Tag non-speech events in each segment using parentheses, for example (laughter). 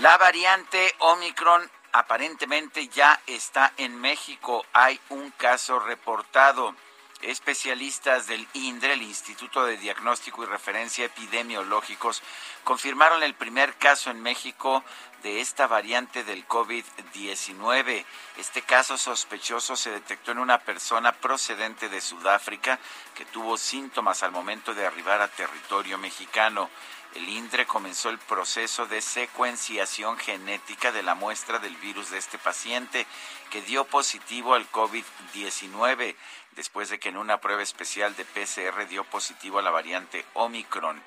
La variante Omicron aparentemente ya está en México. Hay un caso reportado. Especialistas del INDRE, el Instituto de Diagnóstico y Referencia Epidemiológicos, confirmaron el primer caso en México de esta variante del COVID-19. Este caso sospechoso se detectó en una persona procedente de Sudáfrica que tuvo síntomas al momento de arribar a territorio mexicano. El INDRE comenzó el proceso de secuenciación genética de la muestra del virus de este paciente que dio positivo al COVID-19 después de que en una prueba especial de PCR dio positivo a la variante Omicron.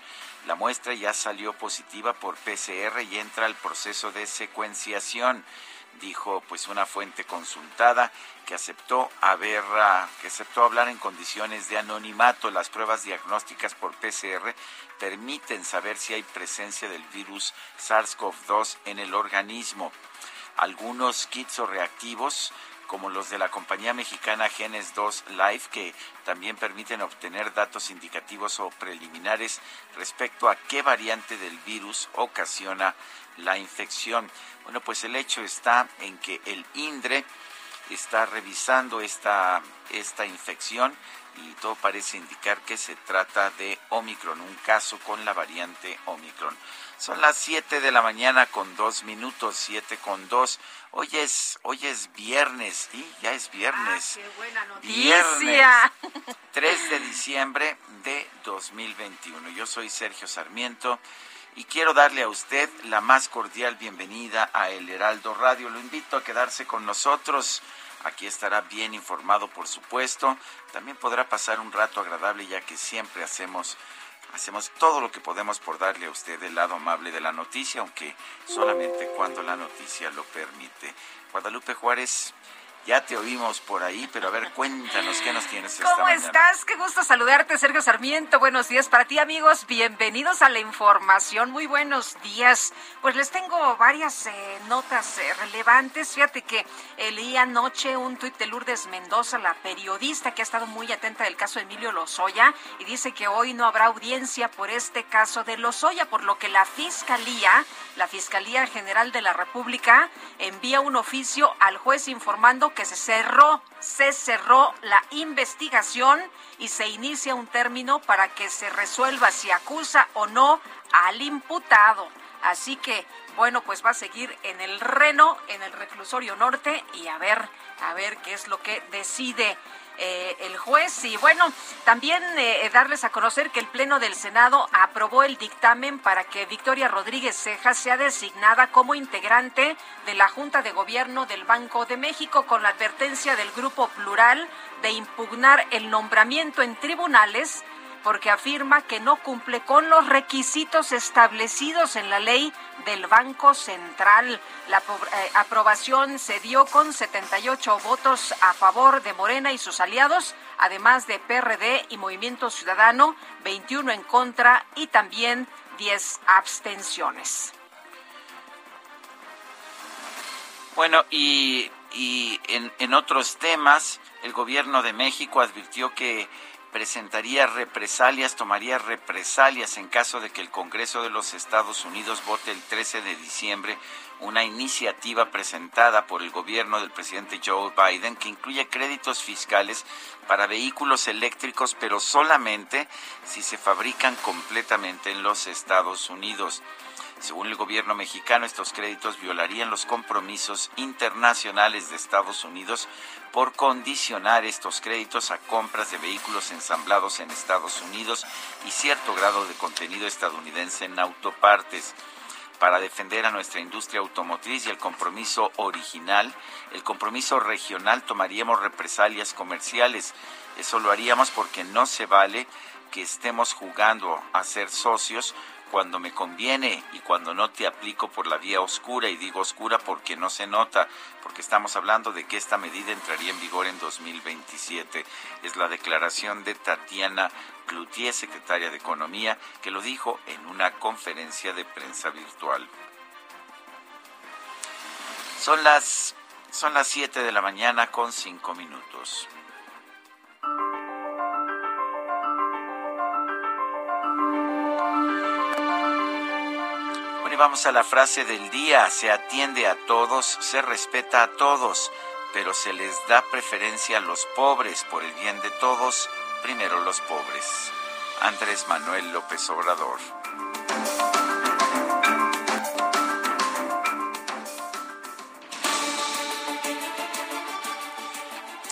La muestra ya salió positiva por PCR y entra al proceso de secuenciación dijo pues una fuente consultada que aceptó haber ah, que aceptó hablar en condiciones de anonimato. Las pruebas diagnósticas por PCR permiten saber si hay presencia del virus SARS-CoV-2 en el organismo. Algunos kits o reactivos como los de la compañía mexicana Genes 2 Life, que también permiten obtener datos indicativos o preliminares respecto a qué variante del virus ocasiona la infección. Bueno, pues el hecho está en que el INDRE está revisando esta, esta infección y todo parece indicar que se trata de Omicron, un caso con la variante Omicron. Son las 7 de la mañana con dos minutos, 7 con 2. Hoy es, hoy es viernes, y ya es viernes. Ah, qué buena noticia. Viernes (laughs) 3 de diciembre de 2021. Yo soy Sergio Sarmiento y quiero darle a usted la más cordial bienvenida a El Heraldo Radio. Lo invito a quedarse con nosotros. Aquí estará bien informado, por supuesto. También podrá pasar un rato agradable ya que siempre hacemos hacemos todo lo que podemos por darle a usted el lado amable de la noticia, aunque solamente cuando la noticia lo permite. Guadalupe Juárez, ya te oímos por ahí, pero a ver, cuéntanos qué nos tienes esta ¿Cómo mañana? estás? Qué gusto saludarte, Sergio Sarmiento. Buenos días para ti, amigos. Bienvenidos a la información. Muy buenos días. Pues les tengo varias eh, notas eh, relevantes. Fíjate que eh, leí anoche un tuit de Lourdes Mendoza, la periodista que ha estado muy atenta del caso de Emilio Lozoya, y dice que hoy no habrá audiencia por este caso de Lozoya, por lo que la Fiscalía, la Fiscalía General de la República, envía un oficio al juez informando que se cerró, se cerró la investigación y se inicia un término para que se resuelva si acusa o no al imputado. Así que, bueno, pues va a seguir en el reno, en el reclusorio norte y a ver, a ver qué es lo que decide eh, el juez. Y bueno, también eh, darles a conocer que el Pleno del Senado aprobó el dictamen para que Victoria Rodríguez Cejas sea designada como integrante de la Junta de Gobierno del Banco de México con la advertencia del Grupo Plural de impugnar el nombramiento en tribunales porque afirma que no cumple con los requisitos establecidos en la ley del Banco Central. La eh, aprobación se dio con 78 votos a favor de Morena y sus aliados, además de PRD y Movimiento Ciudadano, 21 en contra y también 10 abstenciones. Bueno, y, y en, en otros temas, el gobierno de México advirtió que presentaría represalias, tomaría represalias en caso de que el Congreso de los Estados Unidos vote el 13 de diciembre una iniciativa presentada por el gobierno del presidente Joe Biden que incluye créditos fiscales para vehículos eléctricos, pero solamente si se fabrican completamente en los Estados Unidos. Según el gobierno mexicano, estos créditos violarían los compromisos internacionales de Estados Unidos por condicionar estos créditos a compras de vehículos ensamblados en Estados Unidos y cierto grado de contenido estadounidense en autopartes. Para defender a nuestra industria automotriz y el compromiso original, el compromiso regional, tomaríamos represalias comerciales. Eso lo haríamos porque no se vale que estemos jugando a ser socios cuando me conviene y cuando no te aplico por la vía oscura, y digo oscura porque no se nota, porque estamos hablando de que esta medida entraría en vigor en 2027. Es la declaración de Tatiana Cloutier, secretaria de Economía, que lo dijo en una conferencia de prensa virtual. Son las, son las 7 de la mañana con 5 minutos. Vamos a la frase del día. Se atiende a todos, se respeta a todos, pero se les da preferencia a los pobres por el bien de todos, primero los pobres. Andrés Manuel López Obrador.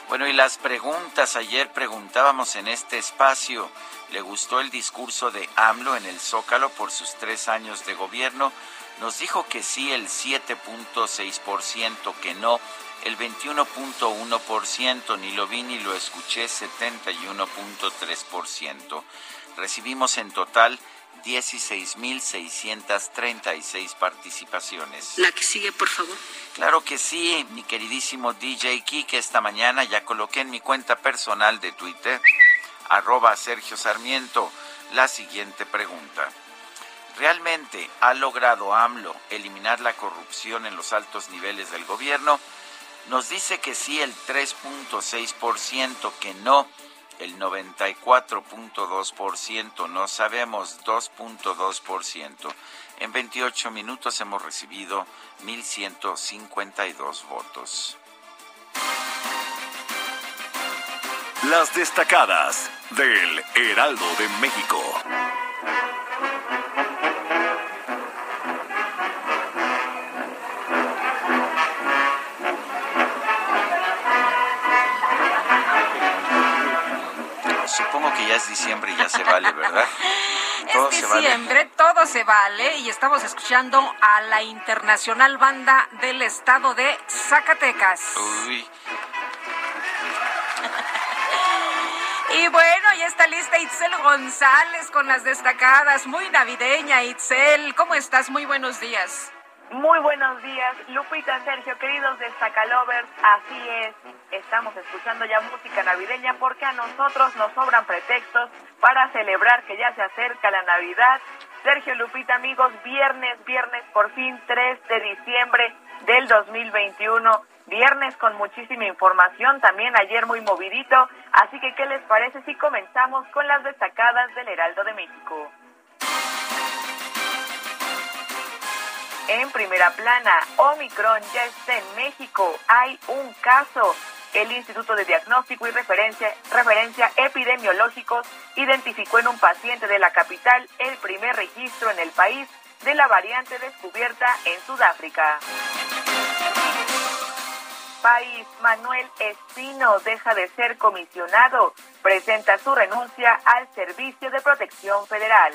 Bueno, y las preguntas, ayer preguntábamos en este espacio, ¿le gustó el discurso de AMLO en el Zócalo por sus tres años de gobierno? Nos dijo que sí el 7.6%, que no el 21.1%, ni lo vi ni lo escuché 71.3%. Recibimos en total 16.636 participaciones. La que sigue, por favor. Claro que sí, mi queridísimo DJ Kike, esta mañana ya coloqué en mi cuenta personal de Twitter, arroba Sergio Sarmiento, la siguiente pregunta. ¿Realmente ha logrado AMLO eliminar la corrupción en los altos niveles del gobierno? Nos dice que sí el 3.6%, que no el 94.2%, no sabemos 2.2%. En 28 minutos hemos recibido 1.152 votos. Las destacadas del Heraldo de México. ya es diciembre y ya se vale, ¿verdad? (laughs) Todo es diciembre, todo se vale y estamos escuchando a la Internacional Banda del Estado de Zacatecas. Uy. Y bueno, ya está lista Itzel González con las destacadas. Muy navideña, Itzel. ¿Cómo estás? Muy buenos días. Muy buenos días, Lupita, Sergio, queridos destacalovers. Así es, estamos escuchando ya música navideña porque a nosotros nos sobran pretextos para celebrar que ya se acerca la Navidad. Sergio, Lupita, amigos, viernes, viernes, por fin 3 de diciembre del 2021. Viernes con muchísima información, también ayer muy movidito. Así que, ¿qué les parece si comenzamos con las destacadas del Heraldo de México? En primera plana, Omicron ya está en México. Hay un caso. El Instituto de Diagnóstico y Referencia, Referencia Epidemiológicos identificó en un paciente de la capital el primer registro en el país de la variante descubierta en Sudáfrica. País, Manuel Espino deja de ser comisionado. Presenta su renuncia al Servicio de Protección Federal.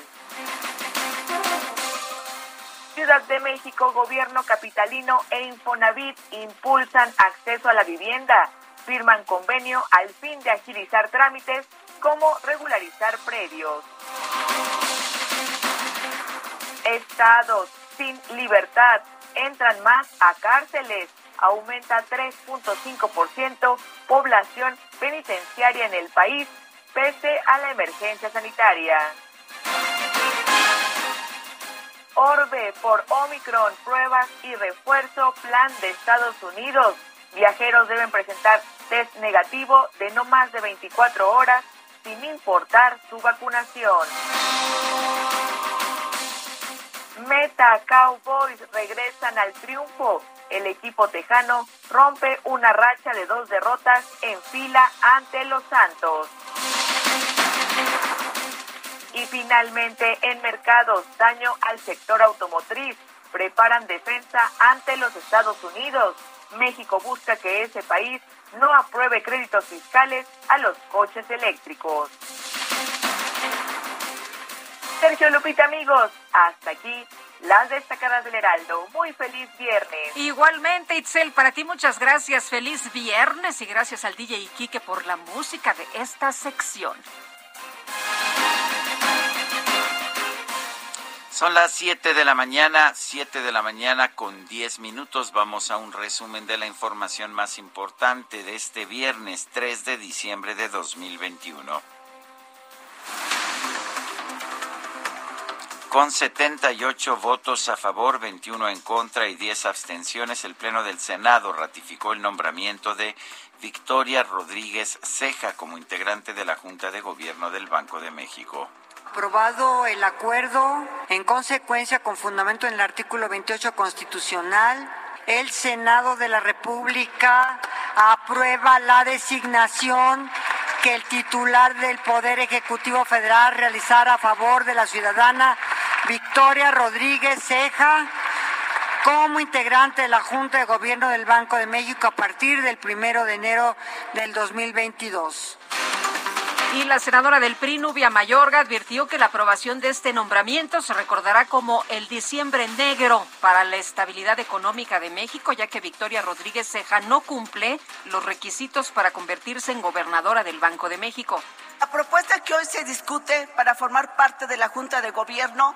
Ciudad de México, Gobierno Capitalino e Infonavit impulsan acceso a la vivienda. Firman convenio al fin de agilizar trámites como regularizar predios. Estados sin libertad entran más a cárceles. Aumenta 3.5% población penitenciaria en el país pese a la emergencia sanitaria. Orbe por Omicron, pruebas y refuerzo, plan de Estados Unidos. Viajeros deben presentar test negativo de no más de 24 horas sin importar su vacunación. Meta Cowboys regresan al triunfo. El equipo tejano rompe una racha de dos derrotas en fila ante los Santos. Y finalmente, en mercados, daño al sector automotriz. Preparan defensa ante los Estados Unidos. México busca que ese país no apruebe créditos fiscales a los coches eléctricos. Sergio Lupita, amigos, hasta aquí las destacadas del Heraldo. Muy feliz viernes. Igualmente, Itzel, para ti muchas gracias. Feliz viernes y gracias al DJ Iquique por la música de esta sección. Son las 7 de la mañana, 7 de la mañana con 10 minutos. Vamos a un resumen de la información más importante de este viernes 3 de diciembre de 2021. Con 78 votos a favor, 21 en contra y 10 abstenciones, el Pleno del Senado ratificó el nombramiento de Victoria Rodríguez Ceja como integrante de la Junta de Gobierno del Banco de México. Aprobado el acuerdo, en consecuencia, con fundamento en el artículo 28 constitucional, el Senado de la República aprueba la designación que el titular del Poder Ejecutivo Federal realizara a favor de la ciudadana Victoria Rodríguez Ceja como integrante de la Junta de Gobierno del Banco de México a partir del primero de enero del 2022. Y la senadora del PRI, Nubia Mayorga, advirtió que la aprobación de este nombramiento se recordará como el diciembre negro para la estabilidad económica de México, ya que Victoria Rodríguez Ceja no cumple los requisitos para convertirse en gobernadora del Banco de México. La propuesta que hoy se discute para formar parte de la Junta de Gobierno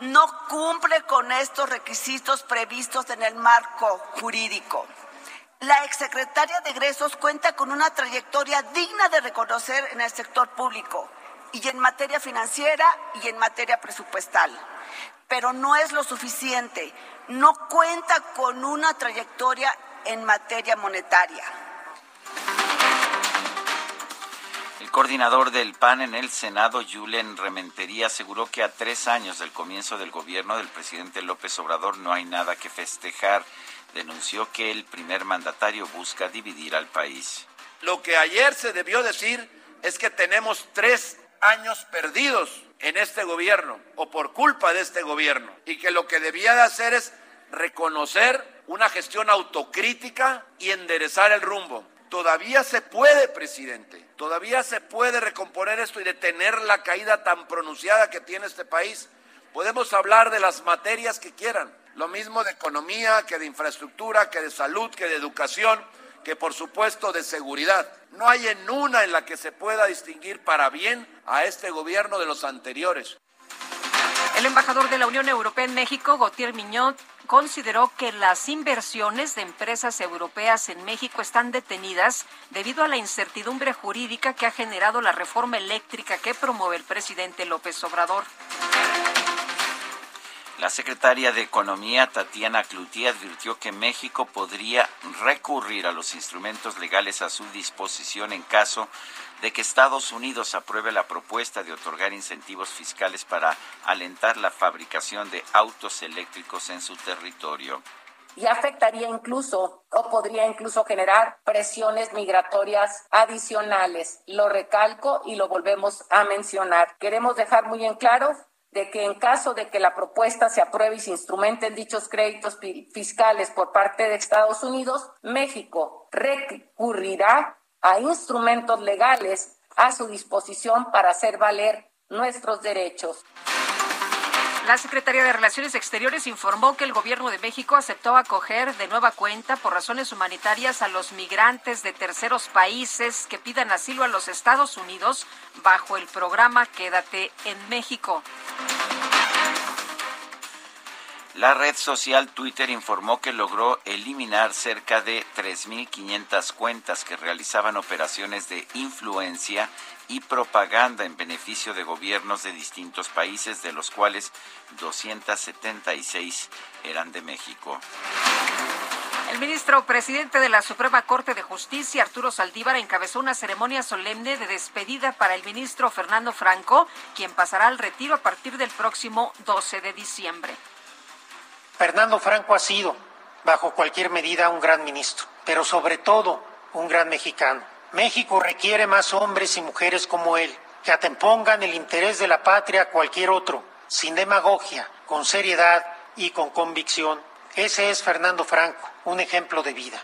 no cumple con estos requisitos previstos en el marco jurídico. La exsecretaria de egresos cuenta con una trayectoria digna de reconocer en el sector público y en materia financiera y en materia presupuestal. Pero no es lo suficiente. No cuenta con una trayectoria en materia monetaria. El coordinador del PAN en el Senado, Julen Rementería, aseguró que a tres años del comienzo del gobierno del presidente López Obrador no hay nada que festejar denunció que el primer mandatario busca dividir al país. Lo que ayer se debió decir es que tenemos tres años perdidos en este gobierno o por culpa de este gobierno y que lo que debía de hacer es reconocer una gestión autocrítica y enderezar el rumbo. Todavía se puede, presidente, todavía se puede recomponer esto y detener la caída tan pronunciada que tiene este país. Podemos hablar de las materias que quieran, lo mismo de economía, que de infraestructura, que de salud, que de educación, que por supuesto de seguridad. No hay en una en la que se pueda distinguir para bien a este gobierno de los anteriores. El embajador de la Unión Europea en México, Gautier Miñot, consideró que las inversiones de empresas europeas en México están detenidas debido a la incertidumbre jurídica que ha generado la reforma eléctrica que promueve el presidente López Obrador. La secretaria de Economía, Tatiana Cloutier, advirtió que México podría recurrir a los instrumentos legales a su disposición en caso de que Estados Unidos apruebe la propuesta de otorgar incentivos fiscales para alentar la fabricación de autos eléctricos en su territorio. Y afectaría incluso o podría incluso generar presiones migratorias adicionales. Lo recalco y lo volvemos a mencionar. Queremos dejar muy en claro de que en caso de que la propuesta se apruebe y se instrumenten dichos créditos fiscales por parte de Estados Unidos, México recurrirá a instrumentos legales a su disposición para hacer valer nuestros derechos. La Secretaría de Relaciones Exteriores informó que el gobierno de México aceptó acoger de nueva cuenta por razones humanitarias a los migrantes de terceros países que pidan asilo a los Estados Unidos bajo el programa Quédate en México. La red social Twitter informó que logró eliminar cerca de 3.500 cuentas que realizaban operaciones de influencia y propaganda en beneficio de gobiernos de distintos países, de los cuales 276 eran de México. El ministro presidente de la Suprema Corte de Justicia, Arturo Saldívar, encabezó una ceremonia solemne de despedida para el ministro Fernando Franco, quien pasará al retiro a partir del próximo 12 de diciembre. Fernando Franco ha sido, bajo cualquier medida, un gran ministro, pero sobre todo un gran mexicano. México requiere más hombres y mujeres como él, que atempongan el interés de la patria a cualquier otro, sin demagogia, con seriedad y con convicción. Ese es Fernando Franco, un ejemplo de vida.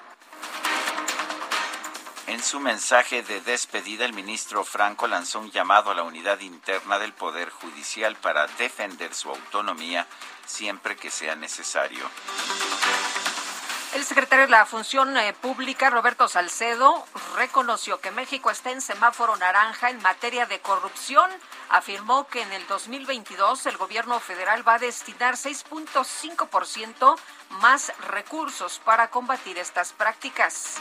En su mensaje de despedida, el ministro Franco lanzó un llamado a la unidad interna del Poder Judicial para defender su autonomía siempre que sea necesario. El secretario de la Función eh, Pública, Roberto Salcedo, reconoció que México está en semáforo naranja en materia de corrupción. Afirmó que en el 2022 el gobierno federal va a destinar 6.5% más recursos para combatir estas prácticas.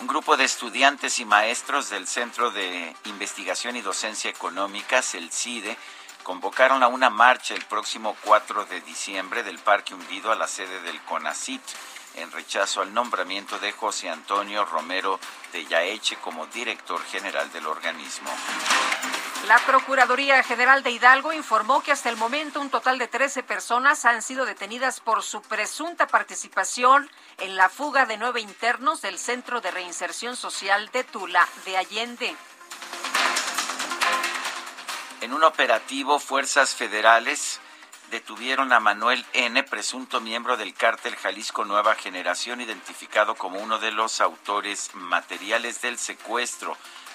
Un grupo de estudiantes y maestros del Centro de Investigación y Docencia Económicas, el CIDE, convocaron a una marcha el próximo 4 de diciembre del Parque Hundido a la sede del CONACIT en rechazo al nombramiento de José Antonio Romero de Yaeche como director general del organismo. La Procuraduría General de Hidalgo informó que hasta el momento un total de 13 personas han sido detenidas por su presunta participación en la fuga de nueve internos del Centro de Reinserción Social de Tula de Allende. En un operativo, fuerzas federales detuvieron a Manuel N., presunto miembro del cártel Jalisco Nueva Generación, identificado como uno de los autores materiales del secuestro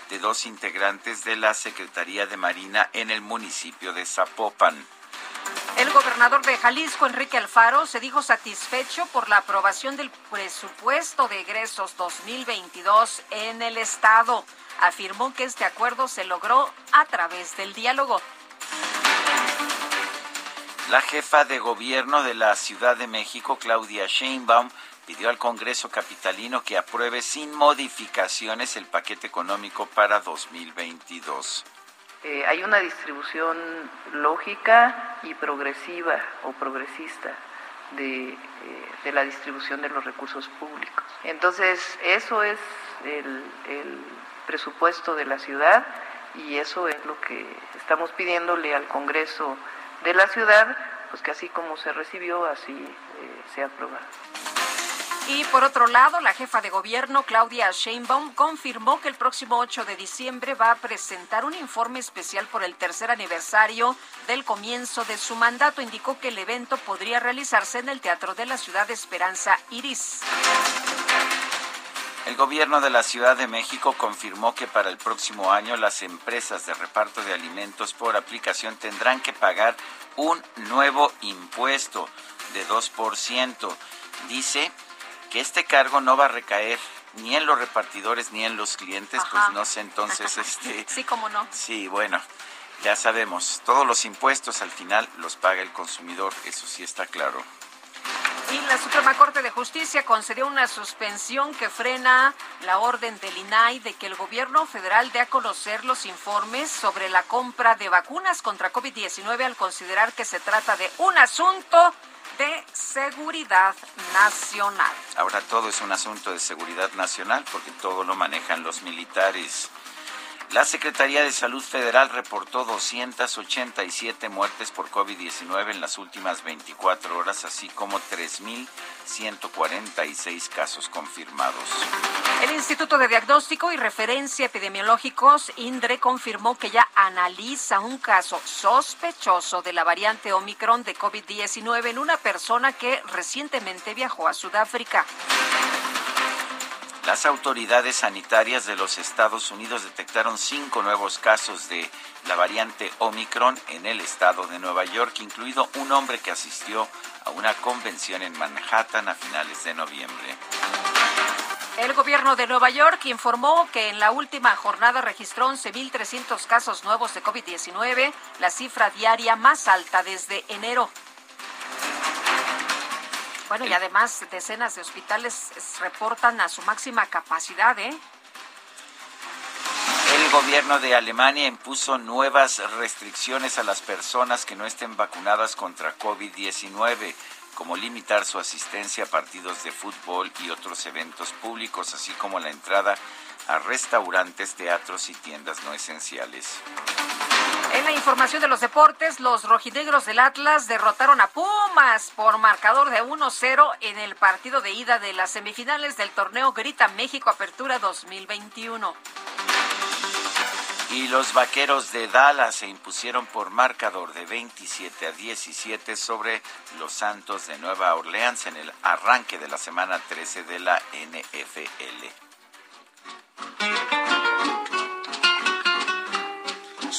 de dos integrantes de la Secretaría de Marina en el municipio de Zapopan. El gobernador de Jalisco, Enrique Alfaro, se dijo satisfecho por la aprobación del presupuesto de egresos 2022 en el Estado afirmó que este acuerdo se logró a través del diálogo. La jefa de gobierno de la Ciudad de México, Claudia Sheinbaum, pidió al Congreso capitalino que apruebe sin modificaciones el paquete económico para 2022. Eh, hay una distribución lógica y progresiva o progresista de, eh, de, la distribución de los recursos públicos. Entonces, eso es el, el presupuesto de la ciudad y eso es lo que estamos pidiéndole al Congreso de la ciudad, pues que así como se recibió, así eh, se aprueba. Y por otro lado, la jefa de gobierno, Claudia Sheinbaum, confirmó que el próximo 8 de diciembre va a presentar un informe especial por el tercer aniversario del comienzo de su mandato. Indicó que el evento podría realizarse en el Teatro de la Ciudad de Esperanza Iris. El gobierno de la Ciudad de México confirmó que para el próximo año las empresas de reparto de alimentos por aplicación tendrán que pagar un nuevo impuesto de 2%. Dice que este cargo no va a recaer ni en los repartidores ni en los clientes, pues no sé entonces (laughs) este Sí, cómo no. Sí, bueno, ya sabemos, todos los impuestos al final los paga el consumidor, eso sí está claro. Y la Suprema Corte de Justicia concedió una suspensión que frena la orden del INAI de que el gobierno federal dé a conocer los informes sobre la compra de vacunas contra COVID-19 al considerar que se trata de un asunto de seguridad nacional. Ahora todo es un asunto de seguridad nacional porque todo lo manejan los militares. La Secretaría de Salud Federal reportó 287 muertes por COVID-19 en las últimas 24 horas, así como 3.146 casos confirmados. El Instituto de Diagnóstico y Referencia Epidemiológicos, INDRE, confirmó que ya analiza un caso sospechoso de la variante Omicron de COVID-19 en una persona que recientemente viajó a Sudáfrica. Las autoridades sanitarias de los Estados Unidos detectaron cinco nuevos casos de la variante Omicron en el estado de Nueva York, incluido un hombre que asistió a una convención en Manhattan a finales de noviembre. El gobierno de Nueva York informó que en la última jornada registró 11.300 casos nuevos de COVID-19, la cifra diaria más alta desde enero. Bueno, y además decenas de hospitales reportan a su máxima capacidad, ¿eh? El gobierno de Alemania impuso nuevas restricciones a las personas que no estén vacunadas contra COVID-19. como limitar su asistencia a partidos de fútbol y otros eventos públicos, así como la entrada a restaurantes, teatros y tiendas no esenciales. En la información de los deportes, los rojinegros del Atlas derrotaron a Pumas por marcador de 1-0 en el partido de ida de las semifinales del torneo Grita México Apertura 2021. Y los vaqueros de Dallas se impusieron por marcador de 27 a 17 sobre los Santos de Nueva Orleans en el arranque de la semana 13 de la NFL.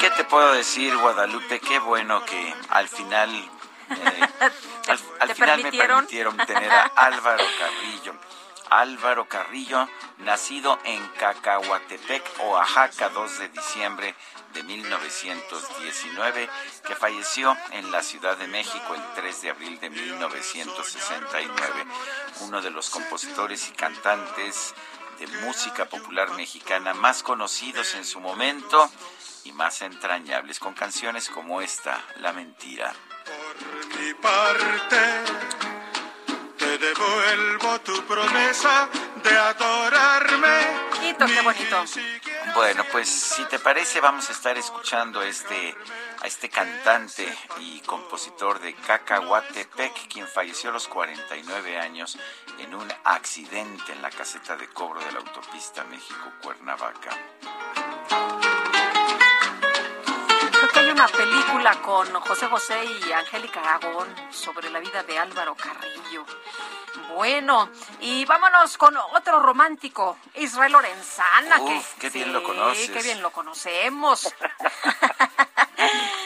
¿Qué te puedo decir, Guadalupe? Qué bueno que al final... Eh, (laughs) al, al final me permitieron tener a Álvaro Carrillo. Álvaro Carrillo, nacido en Cacahuatepec, Oaxaca, 2 de diciembre de 1919, que falleció en la Ciudad de México el 3 de abril de 1969, uno de los compositores y cantantes de música popular mexicana más conocidos en su momento y más entrañables, con canciones como esta, La Mentira. Por mi parte te devuelvo tu promesa de adorarme. qué bonito. Bueno, pues si te parece vamos a estar escuchando este a este cantante y compositor de Cacahuatepec, quien falleció a los 49 años en un accidente en la caseta de cobro de la autopista México-Cuernavaca. Una película con José José y Angélica Aragón sobre la vida de Álvaro Carrillo. Bueno, y vámonos con otro romántico, Israel Lorenzana. Uf, que, qué bien lo conoces. qué bien lo conocemos. (laughs)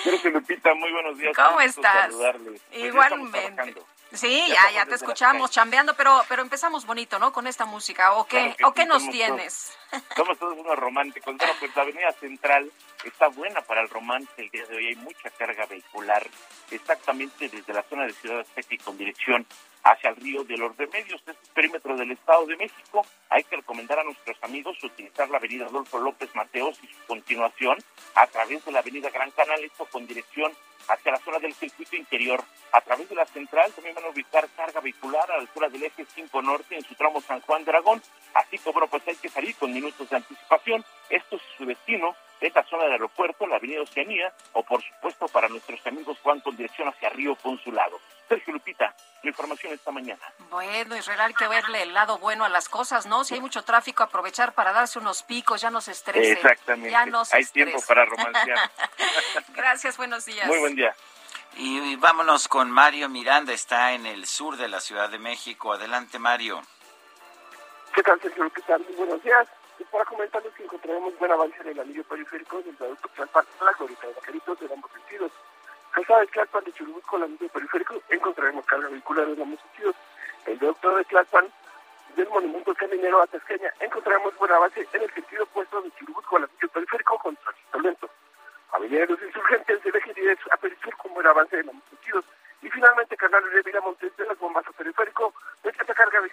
Creo que Lupita, muy buenos días. ¿Cómo estás? Pues Igualmente. Sí, Ya ya, te escuchamos chambeando, pero, pero empezamos bonito, ¿no? Con esta música. ¿O qué, Claro ¿o sí, qué nos tienes? Somos todos unos románticos. Bueno, pues la Avenida Central está buena para el romance el día de hoy. Hay mucha carga vehicular, exactamente desde la zona de Ciudad Azteca y con dirección hacia el río de los Remedios, este es el perímetro del Estado de México. Hay que recomendar a nuestros amigos utilizar la avenida Adolfo López Mateos y su continuación a través de la avenida Gran Canal, esto con dirección hacia la zona del circuito interior. A través de la central también van a ubicar carga vehicular a la altura del eje 5 norte en su tramo San Juan de Aragón. Así como bueno, pues hay que salir con minutos de anticipación. Esto es su destino, es la zona del aeropuerto, la avenida Oceanía, o por supuesto para nuestros amigos que van con dirección hacia Río Consulado. Sergio Lupita, la información esta mañana. Bueno, Israel, hay que verle el lado bueno a las cosas, ¿no? Si hay mucho tráfico, aprovechar para darse unos picos, ya no se estrese. Exactamente. Ya no se Hay tiempo estrese. para romancear. (laughs) Gracias, buenos días. Muy buen día. Y, y vámonos con Mario Miranda, está en el sur de la Ciudad de México. Adelante, Mario. ¿Qué tal, Sergio? ¿Qué tal? Muy buenos días. Y para comentarles que encontraremos buen avance en el anillo periférico del viaducto Tlalpan la glorieta de Vaqueritos en ambos sentidos. Calzada de Tlalpan de Churubusco al anillo periférico encontraremos carga vehicular en ambos sentidos. El viaducto de Tlalpan del monumento caminero a Tasqueña encontraremos buen avance en el sentido opuesto de Churubusco al anillo periférico con tránsito lento. Avenida de los Insurgentes del eje 10 a Perisur con buen avance en ambos sentidos. Y finalmente, Canal de Viramontes de las bombas a periférico de esta carga vehicular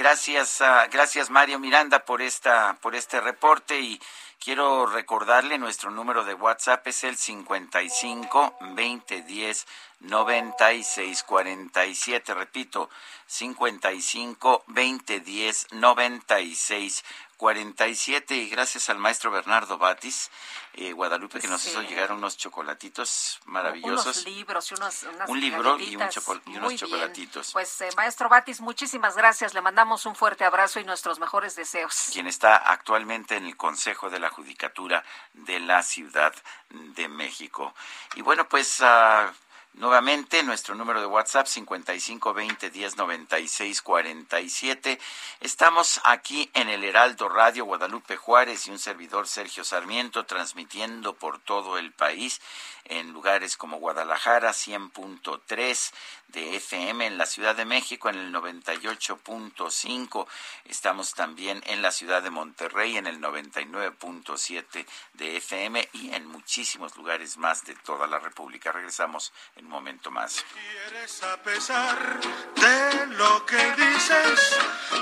gracias, ah, gracias Mario Miranda por esta, por este reporte y quiero recordarle nuestro número de WhatsApp es el 55 2010 96 47. Repito, 55 2010 96 47 y gracias al maestro Bernardo Batis, eh, Guadalupe, que nos Sí. hizo llegar unos chocolatitos maravillosos. Unos libros y unos, unas Un libro y, un y unos Muy bien. chocolatitos. Pues, eh, maestro Batis, muchísimas gracias. Le mandamos un fuerte abrazo y nuestros mejores deseos. quien está actualmente en el Consejo de la Judicatura de la Ciudad de México. Y bueno, pues ah, Nuevamente, nuestro número de WhatsApp 5520 109647. Estamos aquí en el Heraldo Radio Guadalupe Juárez y un servidor Sergio Sarmiento transmitiendo por todo el país en lugares como Guadalajara 100.3 de FM, en la Ciudad de México en el 98.5. Estamos también en la ciudad de Monterrey en el 99.7 de FM y en muchísimos lugares más de toda la República. Regresamos en un momento más. ¿Quieres a pesar de lo que dices?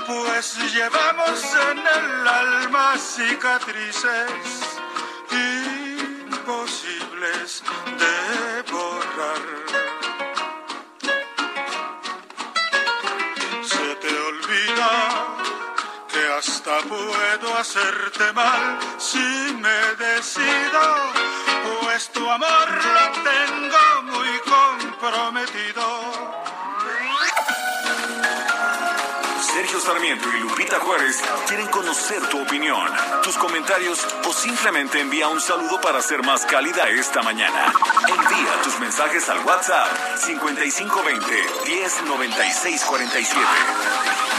Pues llevamos en el alma cicatrices imposibles de hasta puedo hacerte mal si me decido, pues tu amor lo tengo muy comprometido. Sergio Sarmiento y Lupita Juárez quieren conocer tu opinión, tus comentarios o simplemente envía un saludo para ser más cálida esta mañana. Envía tus mensajes al WhatsApp 5520 109647.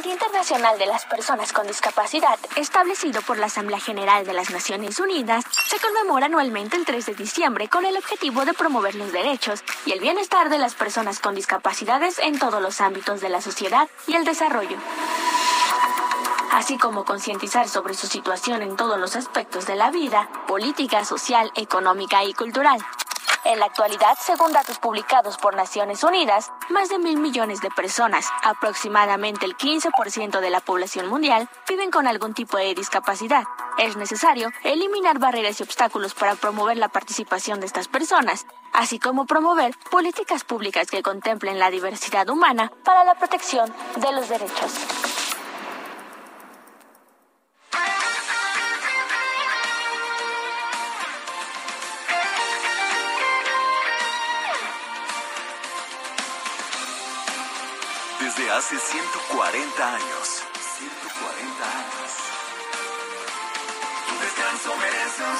El Día Internacional de las Personas con Discapacidad, establecido por la Asamblea General de las Naciones Unidas, se conmemora anualmente el 3 de diciembre con el objetivo de promover los derechos y el bienestar de las personas con discapacidades en todos los ámbitos de la sociedad y el desarrollo así como concientizar sobre su situación en todos los aspectos de la vida, política, social, económica y cultural. En la actualidad, según datos publicados por Naciones Unidas, más de mil millones de personas, aproximadamente el 15% de la población mundial, viven con algún tipo de discapacidad. Es necesario eliminar barreras y obstáculos para promover la participación de estas personas, así como promover políticas públicas que contemplen la diversidad humana para la protección de los derechos. Hace 140 años. 140 años. Tu descanso merece un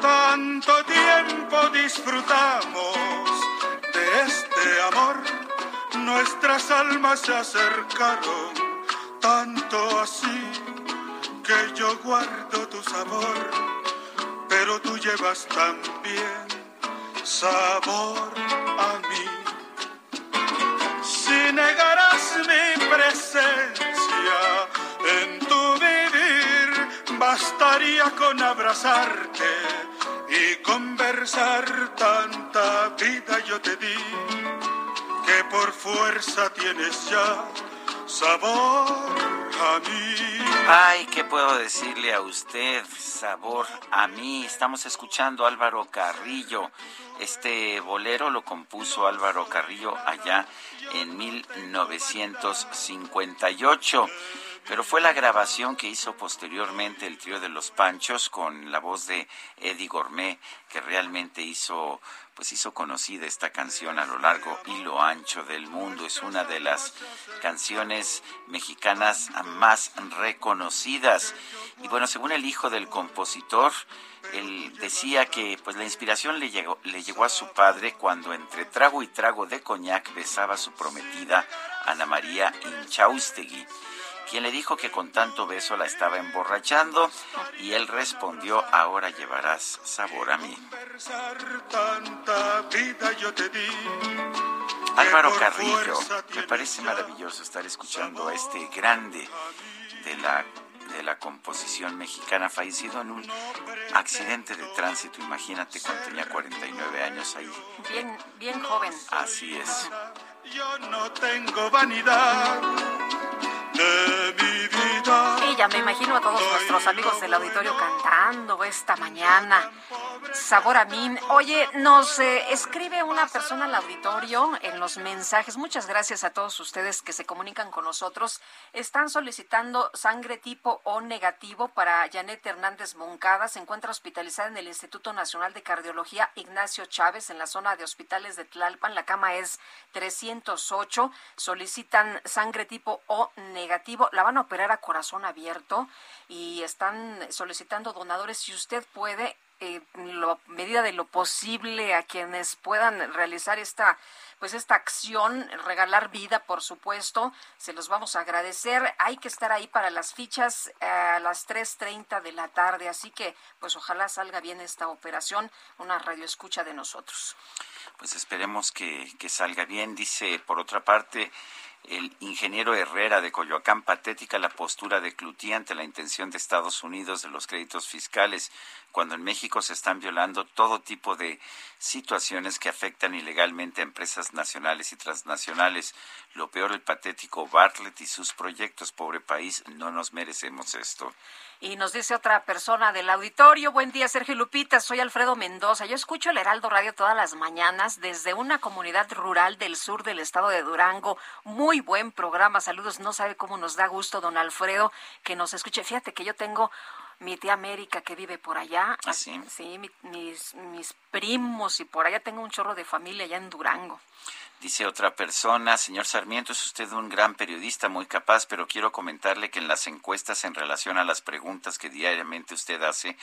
Tanto tiempo disfrutamos de este amor, nuestras almas se acercaron, tanto así que yo guardo tu sabor, pero tú llevas también sabor a mí. Si negarás mi presencia en tu vivir, bastaría con abrazarte y conversar tanta vida yo te di, que por fuerza tienes ya sabor. Ay, ¿qué puedo decirle a usted? Sabor a mí. Estamos escuchando a Álvaro Carrillo. Este bolero lo compuso Álvaro Carrillo allá en 1958 pero fue la grabación que hizo posteriormente el trío de los Panchos con la voz de Eddie Gourmet que realmente hizo pues hizo conocida esta canción a lo largo y lo ancho del mundo. Es una de las canciones mexicanas más reconocidas. Y bueno, según el hijo del compositor, él decía que pues la inspiración le llegó, le llegó a su padre cuando entre trago y trago de coñac besaba a su prometida Ana María Inchaustegui quien le dijo que con tanto beso la estaba emborrachando y él respondió, ahora llevarás sabor a mí. Álvaro Carrillo, me parece maravilloso estar escuchando a este grande de la de la composición mexicana, fallecido en un accidente de tránsito, imagínate cuando tenía 49 años ahí. Bien, bien joven. Así es. Yo no tengo vanidad de mi vida. Ya me imagino a todos nuestros amigos del auditorio cantando esta mañana. Sabor a mí. Oye, nos eh, escribe una persona al auditorio en los mensajes. Muchas gracias a todos ustedes que se comunican con nosotros. Están solicitando sangre tipo O negativo para Janet Hernández Moncada. Se encuentra hospitalizada en el Instituto Nacional de Cardiología Ignacio Chávez en la zona de hospitales de Tlalpan. La cama es 308. Solicitan sangre tipo O negativo. La van a operar a corazón abierto y están solicitando donadores. Si usted puede, eh, lo, medida de lo posible a quienes puedan realizar esta pues esta acción regalar vida por supuesto se los vamos a agradecer. Hay que estar ahí para las fichas a las 3.30 de la tarde así que pues ojalá salga bien esta operación una radio escucha de nosotros. Pues esperemos que, que salga bien. Dice por otra parte el ingeniero Herrera de Coyoacán patética la postura de Cloutier ante la intención de Estados Unidos de los créditos fiscales, cuando en México se están violando todo tipo de situaciones que afectan ilegalmente a empresas nacionales y transnacionales. Lo peor, el patético Bartlett y sus proyectos. Pobre país, no nos merecemos esto. Y nos dice otra persona del auditorio, buen día Sergio Lupita, soy Alfredo Mendoza. Yo escucho el Heraldo Radio todas las mañanas desde una comunidad rural del sur del estado de Durango. Muy buen programa, saludos. No sabe cómo nos da gusto, don Alfredo, que nos escuche. Fíjate que yo tengo mi tía América que vive por allá. ¿Ah, sí? Sí, mis, mis primos y por allá tengo un chorro de familia allá en Durango. Dice otra persona, señor Sarmiento, es usted un gran periodista, muy capaz, pero quiero comentarle que en las encuestas en relación a las preguntas que diariamente usted hace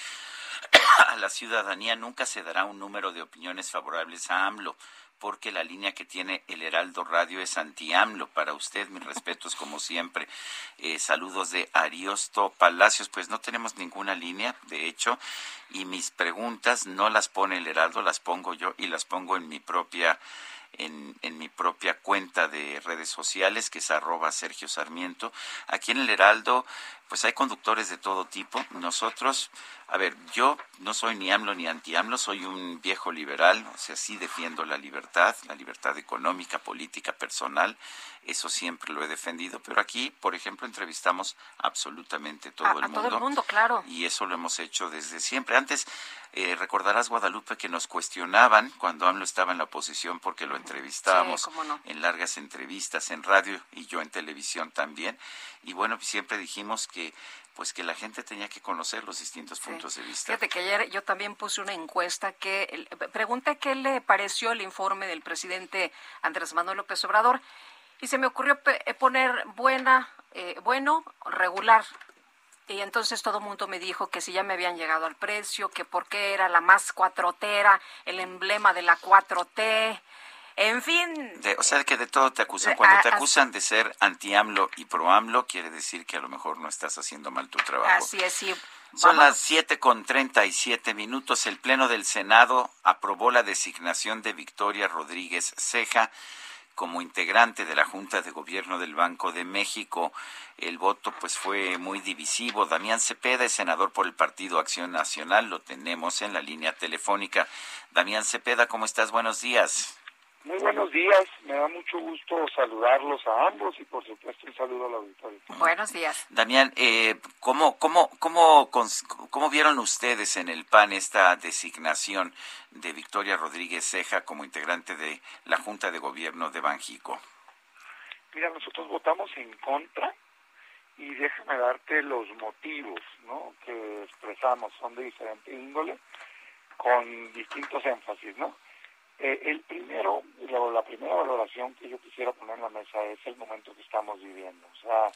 (coughs) a la ciudadanía nunca se dará un número de opiniones favorables a AMLO porque la línea que tiene el Heraldo Radio es anti-AMLO. Para usted, mis respetos como siempre. Eh, saludos de Ariosto Palacios. Pues no tenemos ninguna línea, de hecho, y mis preguntas no las pone el Heraldo, las pongo yo y las pongo en mi propia en, en, mi propia cuenta de redes sociales, que es arroba Sergio Sarmiento. Aquí en el Heraldo, pues hay conductores de todo tipo. Nosotros, a ver, yo no soy ni AMLO ni anti-AMLO, soy un viejo liberal, o sea, sí defiendo la libertad, la libertad económica, política, personal, eso siempre lo he defendido, pero aquí, por ejemplo, entrevistamos absolutamente todo a, el a mundo. todo el mundo, claro. Y eso lo hemos hecho desde siempre. Antes, eh, recordarás, Guadalupe, que nos cuestionaban cuando AMLO estaba en la oposición porque lo entrevistábamos Sí, cómo no. en largas entrevistas en radio y yo en televisión también. Y bueno, siempre dijimos que pues que la gente tenía que conocer los distintos puntos de vista. Fíjate que ayer yo también puse una encuesta que pregunté qué le pareció el informe del presidente Andrés Manuel López Obrador y se me ocurrió eh, poner buena, eh, bueno, regular. Y entonces todo el mundo me dijo que si ya me habían llegado al precio, que por qué era la más cuatrotera, el emblema de la 4T. En fin, De- o sea, que de todo te acusan. Cuando a- te as- acusan de ser anti-AMLO y pro-AMLO, quiere decir que a lo mejor no estás haciendo mal tu trabajo. así es, sí. Son las siete con treinta y siete minutos. El Pleno del Senado aprobó la designación de Victoria Rodríguez Ceja como integrante de la Junta de Gobierno del Banco de México. El voto pues fue muy divisivo. Damián Cepeda es senador por el Partido Acción Nacional. Lo tenemos en la línea telefónica. Damián Cepeda, ¿cómo estás? Buenos días. Muy buenos días, me da mucho gusto saludarlos a ambos y por supuesto un saludo al auditorio. Buenos días. Damián, eh, ¿cómo, cómo, cómo, ¿cómo vieron ustedes en el PAN esta designación de Victoria Rodríguez Ceja como integrante de la Junta de Gobierno de Banjico? Mira, nosotros votamos en contra y déjame darte los motivos ¿no? que expresamos, son de diferente índole, con distintos énfasis. ¿no? Eh, el primero, la, la primera valoración que yo quisiera poner en la mesa es el momento que estamos viviendo. O sea,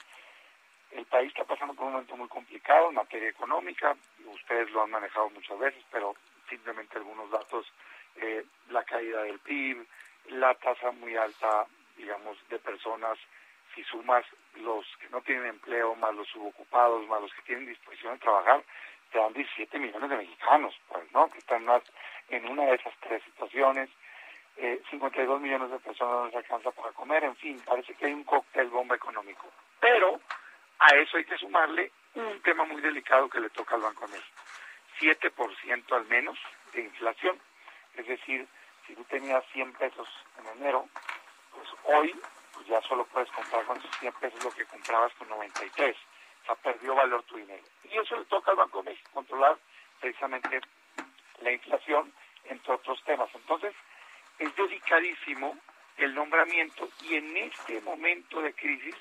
el país está pasando por un momento muy complicado en materia económica, ustedes lo han manejado muchas veces, pero simplemente algunos datos, eh, la caída del PIB, la tasa muy alta, digamos, de personas si sumas los que no tienen empleo, más los subocupados, más los que tienen disposición de trabajar, te dan 17 millones de mexicanos, pues, ¿no? Que están más en una de esas tres situaciones. Eh, 52 millones de personas no les alcanza para comer, en fin, parece que hay un cóctel bomba económico. Pero a eso hay que sumarle un tema muy delicado que le toca al Banco de México. 7% al menos de inflación. Es decir, si tú tenías 100 pesos en enero, pues hoy pues ya solo puedes comprar con esos 100 pesos lo que comprabas con 93. O sea, perdió valor tu dinero. Y eso le toca al Banco de México controlar precisamente la inflación, entre otros temas. Entonces, es delicadísimo el nombramiento y en este momento de crisis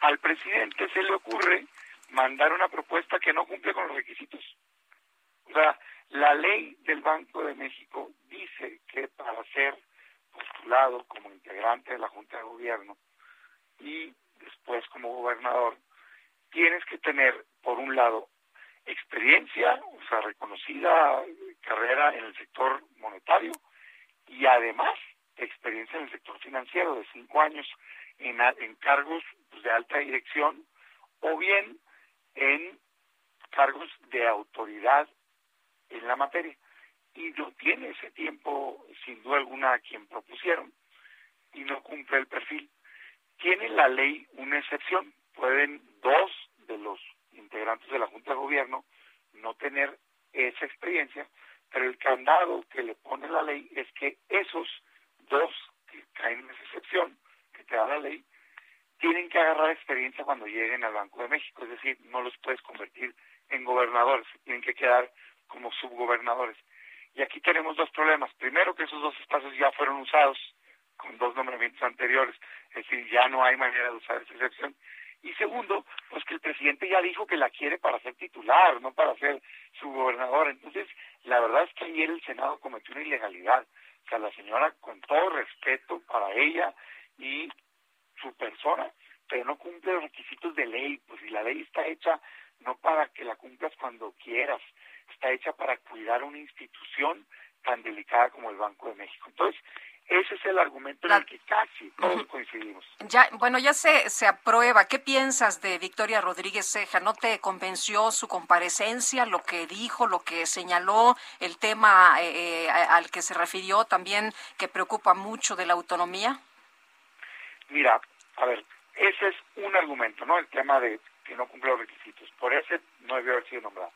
al presidente se le ocurre mandar una propuesta que no cumple con los requisitos. O sea, la ley del Banco de México dice que para ser postulado como integrante de la Junta de Gobierno y después como gobernador, tienes que tener, por un lado, experiencia, o sea, reconocida carrera en el sector monetario y además experiencia en el sector financiero de cinco años en, en cargos de alta dirección o bien en cargos de autoridad en la materia. Y no tiene ese tiempo, sin duda alguna, a quien propusieron y no cumple el perfil. Tiene la ley una excepción. Pueden dos de los integrantes de la Junta de Gobierno no tener esa experiencia, pero el candado que le pone la ley es que esos dos que caen en esa excepción que te da la ley, tienen que agarrar experiencia cuando lleguen al Banco de México, es decir, no los puedes convertir en gobernadores, tienen que quedar como subgobernadores. Y aquí tenemos dos problemas. Primero, que esos dos espacios ya fueron usados con dos nombramientos anteriores, es decir, ya no hay manera de usar esa excepción. Y segundo, pues que el presidente ya dijo que la quiere para ser titular, no para ser su gobernador. Entonces, la verdad es que ayer el Senado cometió una ilegalidad. O sea, la señora, con todo respeto para ella y su persona, pero no cumple los requisitos de ley. Pues si la ley está hecha no para que la cumplas cuando quieras, está hecha para cuidar una institución tan delicada como el Banco de México. Entonces, ese es el argumento en el que casi todos coincidimos. Ya, bueno, ya se, se aprueba. ¿Qué piensas de Victoria Rodríguez Ceja? ¿No te convenció su comparecencia, lo que dijo, lo que señaló, el tema eh, eh, al que se refirió también que preocupa mucho de la autonomía? Mira, a ver, ese es un argumento, ¿no? El tema de que no cumple los requisitos. Por ese no debió haber sido nombrado.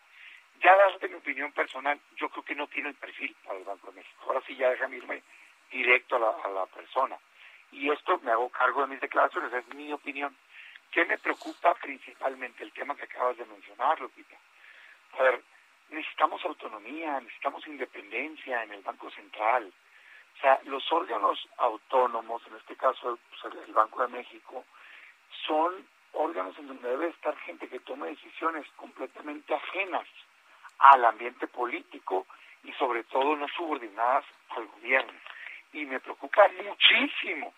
Ya darte mi opinión personal, yo creo que no tiene el perfil para el Banco de México. Ahora sí ya déjame irme directo a la, a la persona. Y esto me hago cargo de mis declaraciones, es mi opinión. ¿Qué me preocupa principalmente? El tema que acabas de mencionar, Lupita. A ver, necesitamos autonomía, necesitamos independencia en el Banco Central. O sea, los órganos autónomos, en este caso pues, el Banco de México, son órganos en donde debe estar gente que tome decisiones completamente ajenas al ambiente político y sobre todo no subordinadas al gobierno y me preocupa muchísimo,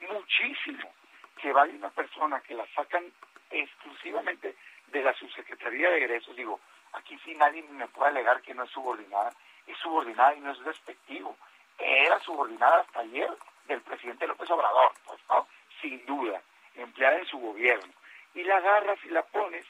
muchísimo que vaya una persona que la sacan exclusivamente de la subsecretaría de egresos. Digo, aquí sí nadie me puede alegar que no es subordinada, es subordinada y no es despectivo. Era subordinada hasta ayer del presidente López Obrador, pues, ¿no? Sin duda, empleada en su gobierno. Y la agarras y la pones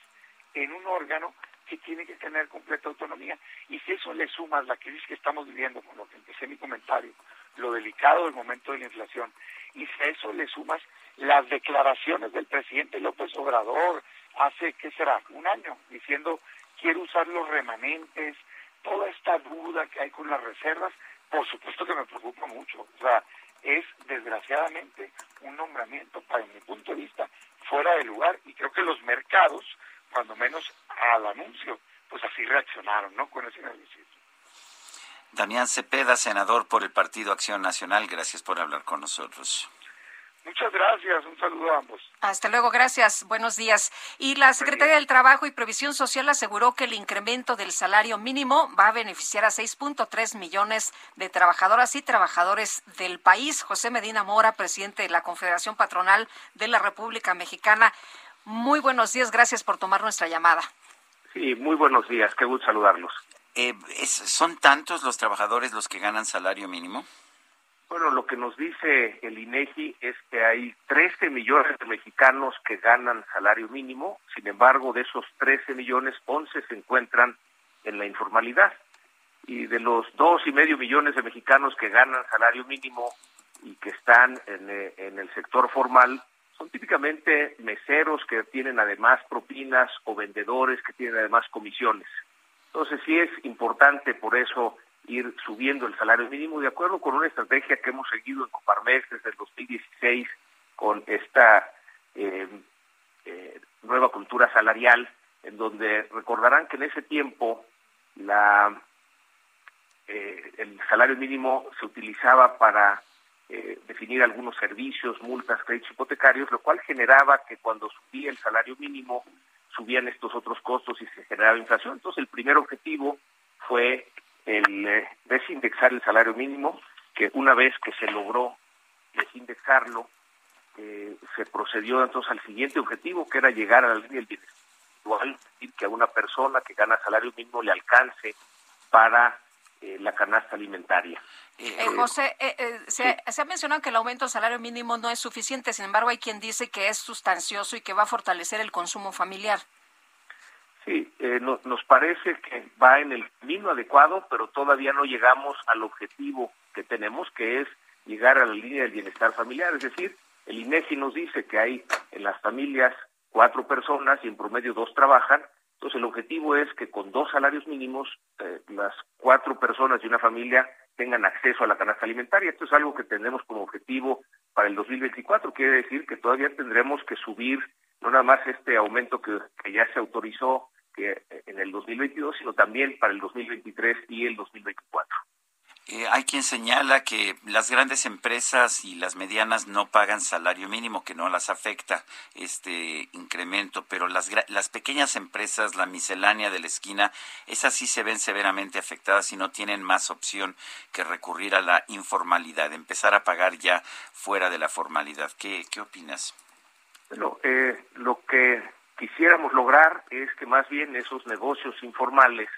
en un órgano que tiene que tener completa autonomía. Y si eso le sumas la crisis que estamos viviendo, con lo que empecé mi comentario, lo delicado del momento de la inflación, y si a eso le sumas las declaraciones del presidente López Obrador hace, ¿qué será?, un año, diciendo, quiero usar los remanentes, toda esta duda que hay con las reservas, por supuesto que me preocupa mucho. O sea, es desgraciadamente un nombramiento, para mi punto de vista, fuera de lugar, y creo que los mercados, cuando menos al anuncio, pues así reaccionaron, ¿no? Con ese nerviosismo. Damián Cepeda, senador por el Partido Acción Nacional, gracias por hablar con nosotros. Muchas gracias, un saludo a ambos. Hasta luego, gracias, buenos días. Y la Secretaría del Trabajo y Previsión Social aseguró que el incremento del salario mínimo va a beneficiar a 6.3 millones de trabajadoras y trabajadores del país. José Medina Mora, presidente de la Confederación Patronal de la República Mexicana. Muy buenos días, gracias por tomar nuestra llamada. Sí, muy buenos días, qué gusto saludarlos. Eh, ¿Son tantos los trabajadores los que ganan salario mínimo? Bueno, lo que nos dice el INEGI es que hay 13 millones de mexicanos que ganan salario mínimo, sin embargo, de esos 13 millones, 11 se encuentran en la informalidad. Y de los dos y medio millones de mexicanos que ganan salario mínimo y que están en, eh, en el sector formal, son típicamente meseros que tienen además propinas o vendedores que tienen además comisiones. Entonces sí es importante por eso ir subiendo el salario mínimo de acuerdo con una estrategia que hemos seguido en Coparmex desde el 2016 con esta eh, eh, nueva cultura salarial, en donde recordarán que en ese tiempo la eh, el salario mínimo se utilizaba para definir algunos servicios, multas, créditos hipotecarios, lo cual generaba que cuando subía el salario mínimo subían estos otros costos y se generaba inflación. Entonces el primer objetivo fue el eh, desindexar el salario mínimo, que una vez que se logró desindexarlo, eh, se procedió entonces al siguiente objetivo, que era llegar a la línea del bienestar igual que a una persona que gana salario mínimo le alcance para eh, la canasta alimentaria. José, se, se, ha mencionado que el aumento del salario mínimo no es suficiente, sin embargo hay quien dice que es sustancioso y que va a fortalecer el consumo familiar. Sí, eh, nos parece que va en el camino adecuado, pero todavía no llegamos al objetivo que tenemos, que es llegar a la línea del bienestar familiar. Es decir, el INEGI nos dice que hay en las familias cuatro personas y en promedio dos trabajan. Entonces, el objetivo es que con dos salarios mínimos, eh, las cuatro personas de una familia tengan acceso a la canasta alimentaria. Esto es algo que tenemos como objetivo para el 2024. Quiere decir que todavía tendremos que subir no nada más este aumento que ya se autorizó en el 2022, sino también para el 2023 y el 2024. Eh, hay quien señala que las grandes empresas y las medianas no pagan salario mínimo, que no las afecta este incremento, pero las, las pequeñas empresas, la miscelánea de la esquina, esas sí se ven severamente afectadas y no tienen más opción que recurrir a la informalidad, empezar a pagar ya fuera de la formalidad. ¿Qué, qué opinas? Bueno, eh, lo que quisiéramos lograr es que más bien esos negocios informales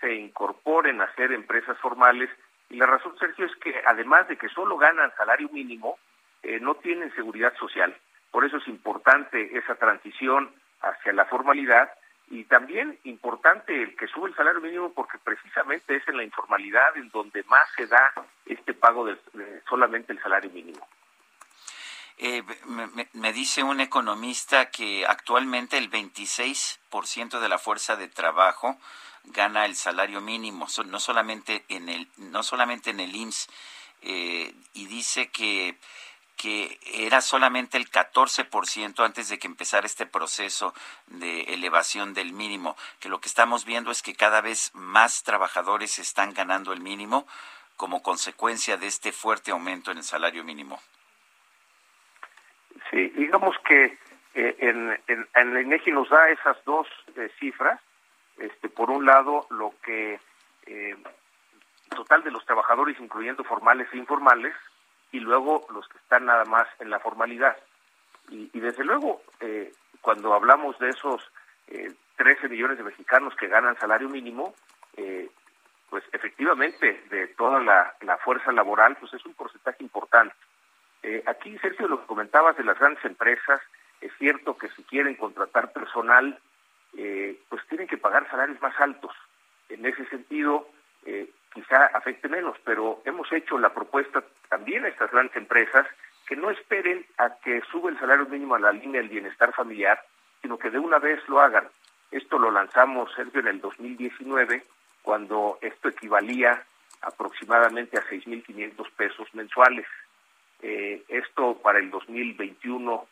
se incorporen a ser empresas formales y la razón, Sergio, es que además de que solo ganan salario mínimo, eh, no tienen seguridad social. Por eso es importante esa transición hacia la formalidad y también importante el que sube el salario mínimo porque precisamente es en la informalidad en donde más se da este pago de solamente el salario mínimo. Eh, me, dice un economista que actualmente el 26% de la fuerza de trabajo gana el salario mínimo, no solamente en el, no solamente en el IMSS, eh, y dice que que era solamente el 14% antes de que empezara este proceso de elevación del mínimo, que lo que estamos viendo es que cada vez más trabajadores están ganando el mínimo como consecuencia de este fuerte aumento en el salario mínimo. Sí, digamos que eh, en, en, en, el INEGI nos da esas dos eh, cifras. Este, por un lado, lo que eh, total de los trabajadores, incluyendo formales e informales, y luego los que están nada más en la formalidad. Y, y desde luego, eh, cuando hablamos de esos eh, 13 millones de mexicanos que ganan salario mínimo, eh, pues efectivamente de toda la, la fuerza laboral, pues es un porcentaje importante. Eh, aquí, Sergio, lo que comentabas de las grandes empresas, es cierto que si quieren contratar personal, eh, pues tienen que pagar salarios más altos. En ese sentido, eh, quizá afecte menos, pero hemos hecho la propuesta también a estas grandes empresas que no esperen a que sube el salario mínimo a la línea del bienestar familiar, sino que de una vez lo hagan. Esto lo lanzamos, Sergio, en el 2019, cuando esto equivalía aproximadamente a 6.500 pesos mensuales. Eh, esto para el 2021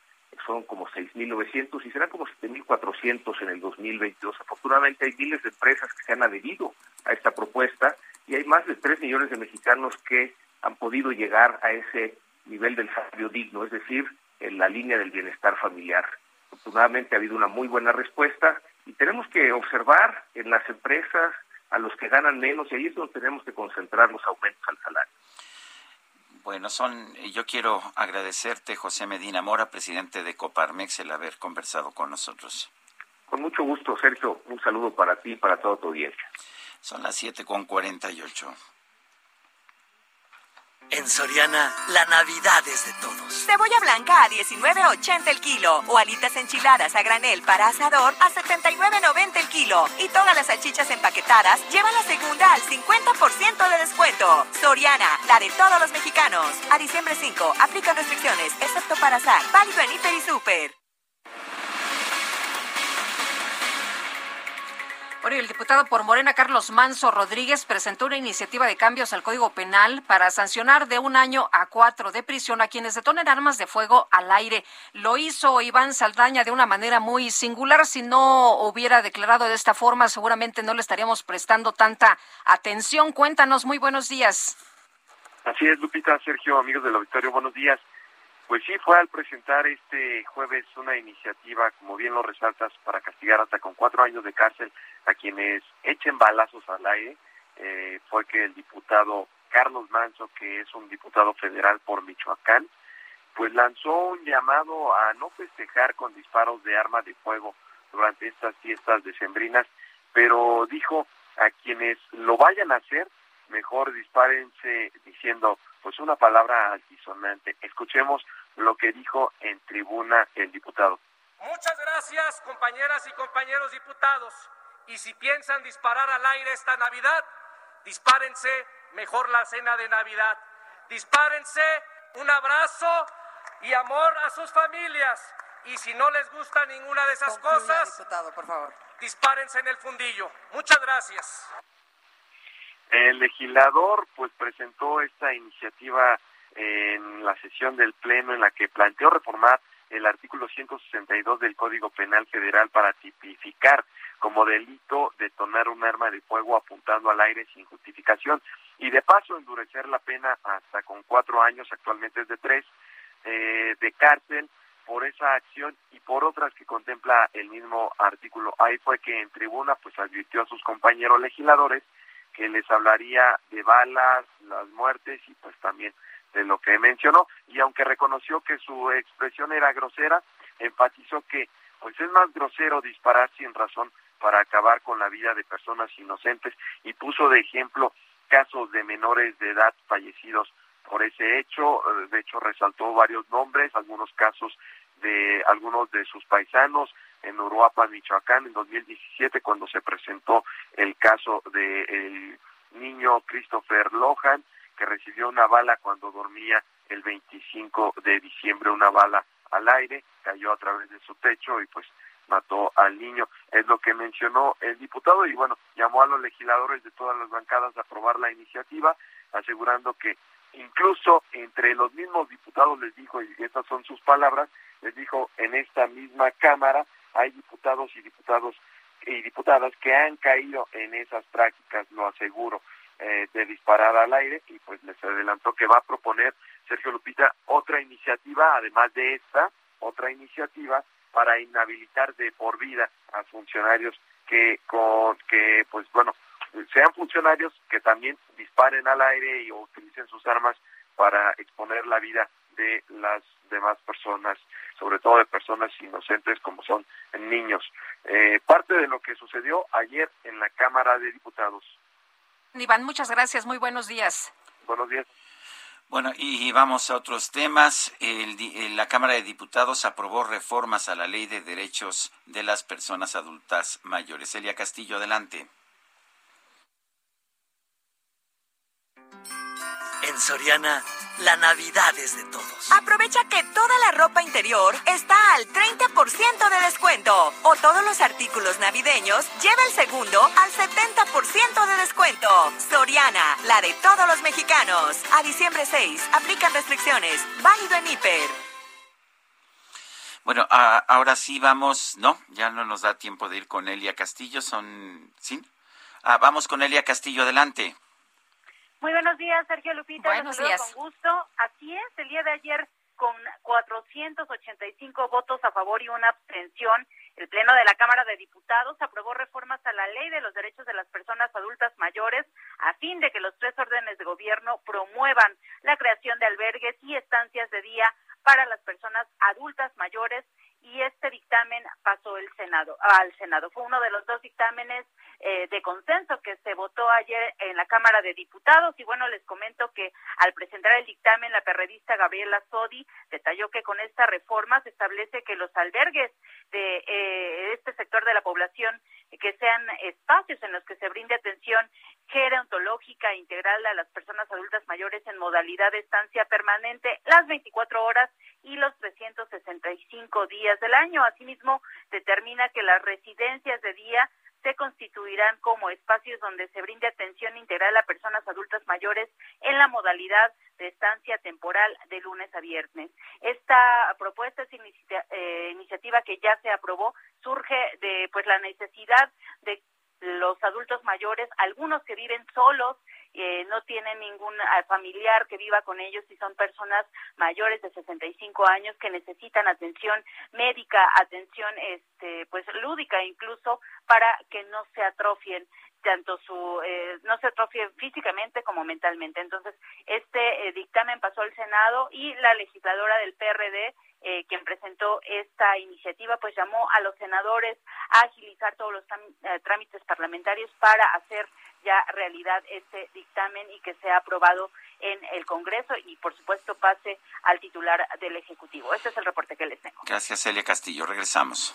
son como 6.900 y será como 7.400 en el 2022. Afortunadamente hay miles de empresas que se han adherido a esta propuesta y hay más de 3 millones de mexicanos que han podido llegar a ese nivel del salario digno, es decir, en la línea del bienestar familiar. Afortunadamente ha habido una muy buena respuesta y tenemos que observar en las empresas a los que ganan menos y ahí es donde tenemos que concentrar los aumentos al salario. Bueno, son, yo quiero agradecerte, José Medina Mora, presidente de Coparmex, el haber conversado con nosotros. Con mucho gusto, Sergio. Un saludo para ti y para toda tu audiencia. Son las siete con cuarenta y ocho. En Soriana, la Navidad es de todos. Cebolla blanca a 19.80 el kilo o alitas enchiladas a granel para asador a 79.90 el kilo. Y todas las salchichas empaquetadas llevan la segunda al 50% de descuento. Soriana, la de todos los mexicanos. A diciembre 5, aplica restricciones, excepto para SAR. Válido en Hiper y Super. Bueno, el diputado por Morena, Carlos Manso Rodríguez, presentó una iniciativa de cambios al Código Penal para sancionar de un año a cuatro de prisión a quienes detonen armas de fuego al aire. Lo hizo Iván Saldaña de una manera muy singular. Si no hubiera declarado de esta forma, seguramente no le estaríamos prestando tanta atención. Cuéntanos, muy buenos días. Así es, Lupita, Sergio, amigos del auditorio, buenos días. Pues sí, fue al presentar este jueves una iniciativa, como bien lo resaltas, para castigar hasta con cuatro años de cárcel a quienes echen balazos al aire. Eh, fue que el diputado Carlos Manso, que es un diputado federal por Michoacán, pues lanzó un llamado a no festejar con disparos de arma de fuego durante estas fiestas decembrinas, pero dijo a quienes lo vayan a hacer, mejor dispárense diciendo pues una palabra altisonante. Escuchemos lo que dijo en tribuna el diputado. Muchas gracias, compañeras y compañeros diputados. Y si piensan disparar al aire esta Navidad, dispárense mejor la cena de Navidad. Dispárense un abrazo y amor a sus familias. Y si no les gusta ninguna de esas cosas, diputado, por favor. dispárense en el fundillo. Muchas gracias. El legislador pues presentó esta iniciativa en la sesión del Pleno en la que planteó reformar el artículo 162 del Código Penal Federal para tipificar como delito detonar un arma de fuego apuntando al aire sin justificación y de paso endurecer la pena hasta con cuatro años, actualmente es de tres, eh, de cárcel por esa acción y por otras que contempla el mismo artículo. Ahí fue que en tribuna pues advirtió a sus compañeros legisladores que les hablaría de balas, las muertes y pues también de lo que mencionó y aunque reconoció que su expresión era grosera, enfatizó que pues es más grosero disparar sin razón para acabar con la vida de personas inocentes y puso de ejemplo casos de menores de edad fallecidos por ese hecho, de hecho resaltó varios nombres, algunos casos de algunos de sus paisanos en Uruapan, Michoacán, en 2017 cuando se presentó el caso del el niño Christopher Lohan, que recibió una bala cuando dormía el 25 de diciembre, una bala al aire, cayó a través de su techo y pues mató al niño. Es lo que mencionó el diputado y bueno, llamó a los legisladores de todas las bancadas a aprobar la iniciativa, asegurando que incluso entre los mismos diputados les dijo, y estas son sus palabras, les dijo en esta misma Cámara hay diputados y diputados y diputadas que han caído en esas prácticas, lo aseguro. Eh, de disparar al aire y pues les adelantó que va a proponer Sergio Lupita otra iniciativa, además de esta, otra iniciativa para inhabilitar de por vida a funcionarios que con que pues bueno sean funcionarios que también disparen al aire y utilicen sus armas para exponer la vida de las demás personas, sobre todo de personas inocentes como son niños. Eh, parte de lo que sucedió ayer en la Cámara de Diputados. Iván, muchas gracias. Muy buenos días. Buenos días. Bueno, y vamos a otros temas. El, la Cámara de Diputados aprobó reformas a la Ley de Derechos de las Personas Adultas Mayores. Elia Castillo, adelante. En Soriana, la Navidad es de todos. Aprovecha que toda la ropa interior está al 30% de descuento. O todos los artículos navideños lleva el segundo al 70% de descuento. Soriana, la de todos los mexicanos. A diciembre 6, aplican restricciones. Válido en hiper. Bueno, ahora sí vamos, no, ya no nos da tiempo de ir con Elia Castillo, son, ¿sí? Ah, vamos con Elia Castillo, adelante. Muy buenos días, Sergio Lupita. Buenos días. Con gusto. Así es, el día de ayer con 485 votos a favor y una abstención, el Pleno de la Cámara de Diputados aprobó reformas a la Ley de los Derechos de las Personas Adultas Mayores a fin de que los tres órdenes de gobierno promuevan la creación de albergues y estancias de día para las personas adultas mayores y este dictamen pasó el Senado, al Senado. Fue uno de los dos dictámenes eh, de consenso que se votó ayer en la Cámara de Diputados y bueno, les comento que al presentar el dictamen la periodista Gabriela Sodi detalló que con esta reforma se establece que los albergues de eh, este sector de la población que sean espacios en los que se brinde atención gerontológica integral a las personas adultas mayores en modalidad de estancia permanente las 24 horas y los 365 días del año. Asimismo, determina que las residencias de día se constituirán como espacios donde se brinde atención integral a personas adultas mayores en la modalidad de estancia temporal de lunes a viernes. Esta propuesta, esta eh, iniciativa que ya se aprobó, surge de pues la necesidad de los adultos mayores, algunos que viven solos, eh, no tienen ningún eh, familiar que viva con ellos y son personas mayores de 65 años que necesitan atención médica, atención este pues lúdica incluso para que no se atrofien tanto su eh, no se atrofien físicamente como mentalmente. Entonces, este dictamen pasó al Senado y la legisladora del PRD eh, quien presentó esta iniciativa, pues llamó a los senadores a agilizar todos los eh, trámites parlamentarios para hacer ya realidad este dictamen y que sea aprobado en el Congreso y, por supuesto, pase al titular del Ejecutivo. Este es el reporte que les tengo. Gracias, Celia Castillo. Regresamos.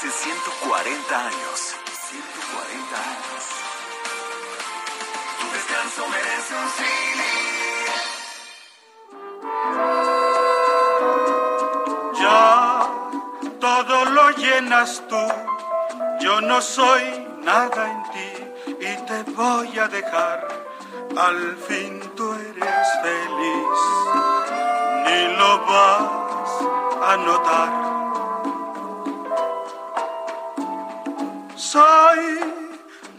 Hace 140 años. 140 años. Tu descanso merece un. Ya todo lo llenas tú. Yo no soy nada en ti y te voy a dejar. Al fin tú eres feliz. Ni lo vas a notar Soy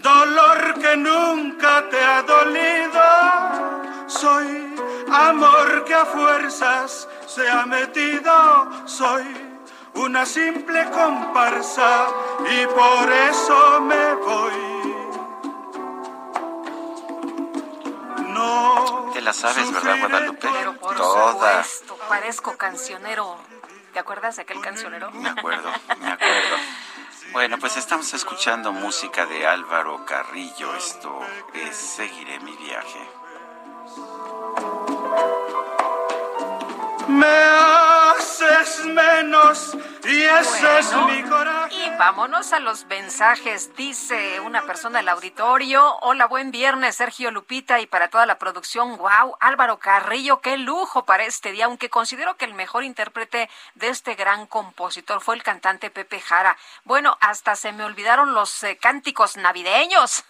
dolor que nunca te ha dolido. Soy amor que a fuerzas se ha metido. Soy una simple comparsa y por eso me voy. No. Te la sabes, ¿verdad, Guadalupe? Pero por Toda. parezco cancionero. ¿Te acuerdas de aquel cancionero? Me acuerdo, me acuerdo. Bueno, pues estamos escuchando música de Álvaro Carrillo. Esto es Seguiré mi viaje. Me haces menos y ese es mi coraje. Y vámonos a los mensajes. Dice una persona del auditorio: Hola, buen viernes, Sergio Lupita, y para toda la producción. Wow, Álvaro Carrillo, qué lujo para este día. Aunque considero que el mejor intérprete de este gran compositor fue el cantante Pepe Jara. Bueno, hasta se me olvidaron los eh, cánticos navideños.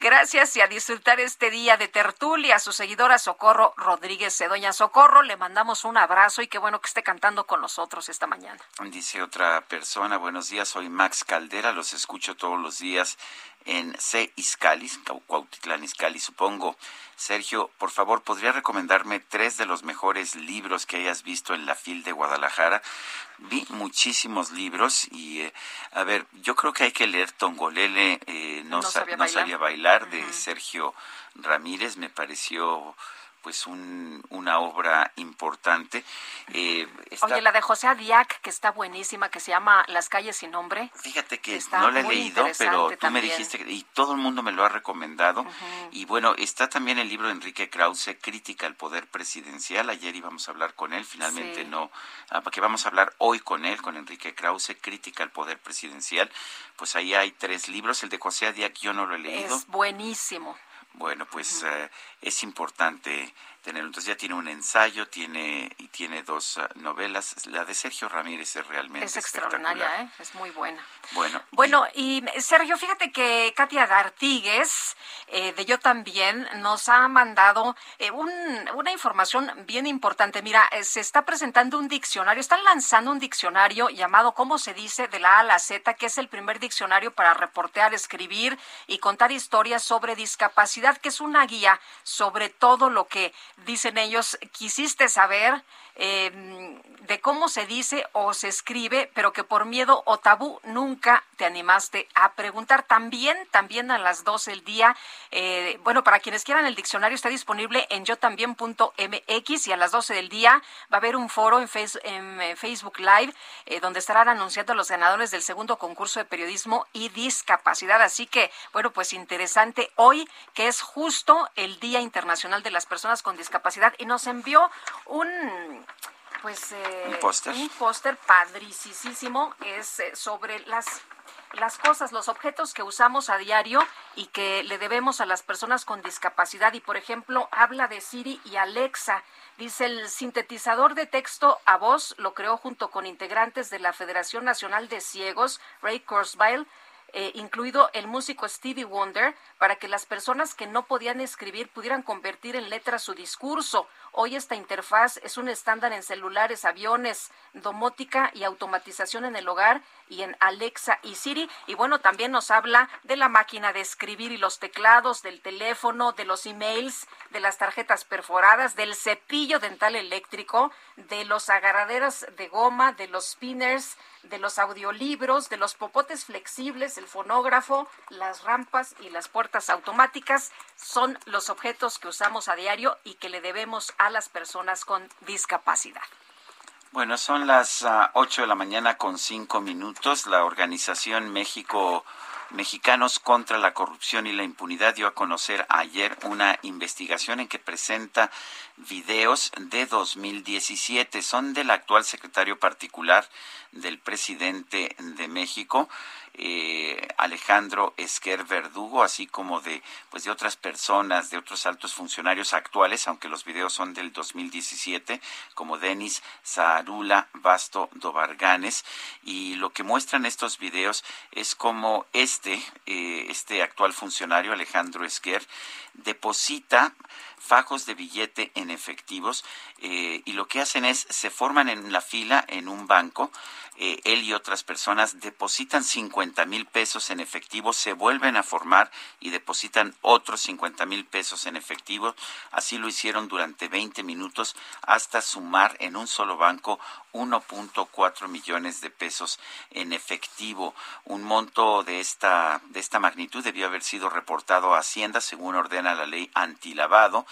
Gracias y a disfrutar este día de tertulia. A su seguidora Socorro Rodríguez Doña Socorro, le mandamos un abrazo y qué bueno que esté cantando con nosotros esta mañana. Dice otra persona, buenos días, soy Max Caldera, los escucho todos los días en C. Iscalis, Cuautitlán Iscali, supongo. Sergio, por favor, ¿podría recomendarme tres de los mejores libros que hayas visto en la FIL de Guadalajara? Vi muchísimos libros y, eh, a ver, yo creo que hay que leer Tongolele, eh, no, sabía, bailar, de Sergio Ramírez, me pareció pues un, una obra importante. Eh, Oye, la de José Adiac, que está buenísima, que se llama Las calles sin nombre. Fíjate que no la he leído, pero tú me dijiste, y todo el mundo me lo ha recomendado. Y bueno, está también el libro de Enrique Krause, Crítica al Poder Presidencial. Ayer íbamos a hablar con él, finalmente no, ah, porque vamos a hablar hoy con él, con Enrique Krause, Crítica al Poder Presidencial. Pues ahí hay tres libros. El de José Adiac yo no lo he leído. Es buenísimo. Bueno, pues eh, es importante tenerlo. Entonces ya tiene un ensayo, tiene y tiene dos ah, novelas. La de Sergio Ramírez es realmente Es extraordinaria, ¿eh? es muy buena. Bueno, Bueno, y Sergio, fíjate que Katia Gartigues, eh, de Yo También, nos ha mandado eh, un- una información bien importante. Mira, se está presentando un diccionario, están lanzando un diccionario llamado ¿Cómo se dice? de la A a la Z, que es el primer diccionario para reportear, escribir y contar historias sobre discapacidad, que es una guía sobre todo lo que dicen ellos. Quisiste saber eh, de cómo se dice o se escribe, pero que por miedo o tabú nunca te animaste a preguntar. También, también a las 12 del día, eh, bueno, para quienes quieran el diccionario está disponible en yo también.mx y a las 12 del día va a haber un foro en, en, Facebook Live eh, donde estarán anunciando los ganadores del segundo concurso de periodismo y discapacidad. Así que, bueno, pues interesante hoy que es justo el Día Internacional de las Personas con Discapacidad y nos envió un pues eh, ¿Un póster? padricísimo es eh, sobre las las cosas, los objetos que usamos a diario y que le debemos a las personas con discapacidad. Y, por ejemplo, habla de Siri y Alexa. Dice, el sintetizador de texto a voz lo creó junto con integrantes de la Federación Nacional de Ciegos, Ray Kurzweil, eh, incluido el músico Stevie Wonder, para que las personas que no podían escribir pudieran convertir en letras su discurso. Hoy esta interfaz es un estándar en celulares, aviones, domótica y automatización en el hogar y en Alexa y Siri. Y bueno, también nos habla de la máquina de escribir y los teclados, del teléfono, de los emails, de las tarjetas perforadas, del cepillo dental eléctrico, de los agarraderas de goma, de los spinners, de los audiolibros, de los popotes flexibles, el fonógrafo, las rampas y las puertas automáticas son los objetos que usamos a diario y que le debemos a las personas con discapacidad. Bueno, son las ah, 8 de la mañana con 5 minutos. La organización México Mexicanos contra la Corrupción y la Impunidad dio a conocer ayer una investigación en que presenta videos de 2017. Son del actual secretario particular del presidente de México, eh, Alejandro Esquer Verdugo, así como de pues de otras personas, de otros altos funcionarios actuales, aunque los videos son del 2017, como Denis Zaharula Basto Dobarganes, y lo que muestran estos videos es como este, eh, este actual funcionario, Alejandro Esquer, deposita fajos de billete en efectivos eh, y lo que hacen es se forman en la fila en un banco eh, él y otras personas depositan 50 mil pesos en efectivo, se vuelven a formar y depositan otros 50 mil pesos en efectivo. Así lo hicieron durante 20 minutos hasta sumar en un solo banco 1.4 millones de pesos en efectivo. Un monto de esta, de esta magnitud debió haber sido reportado a Hacienda según ordena la ley antilavado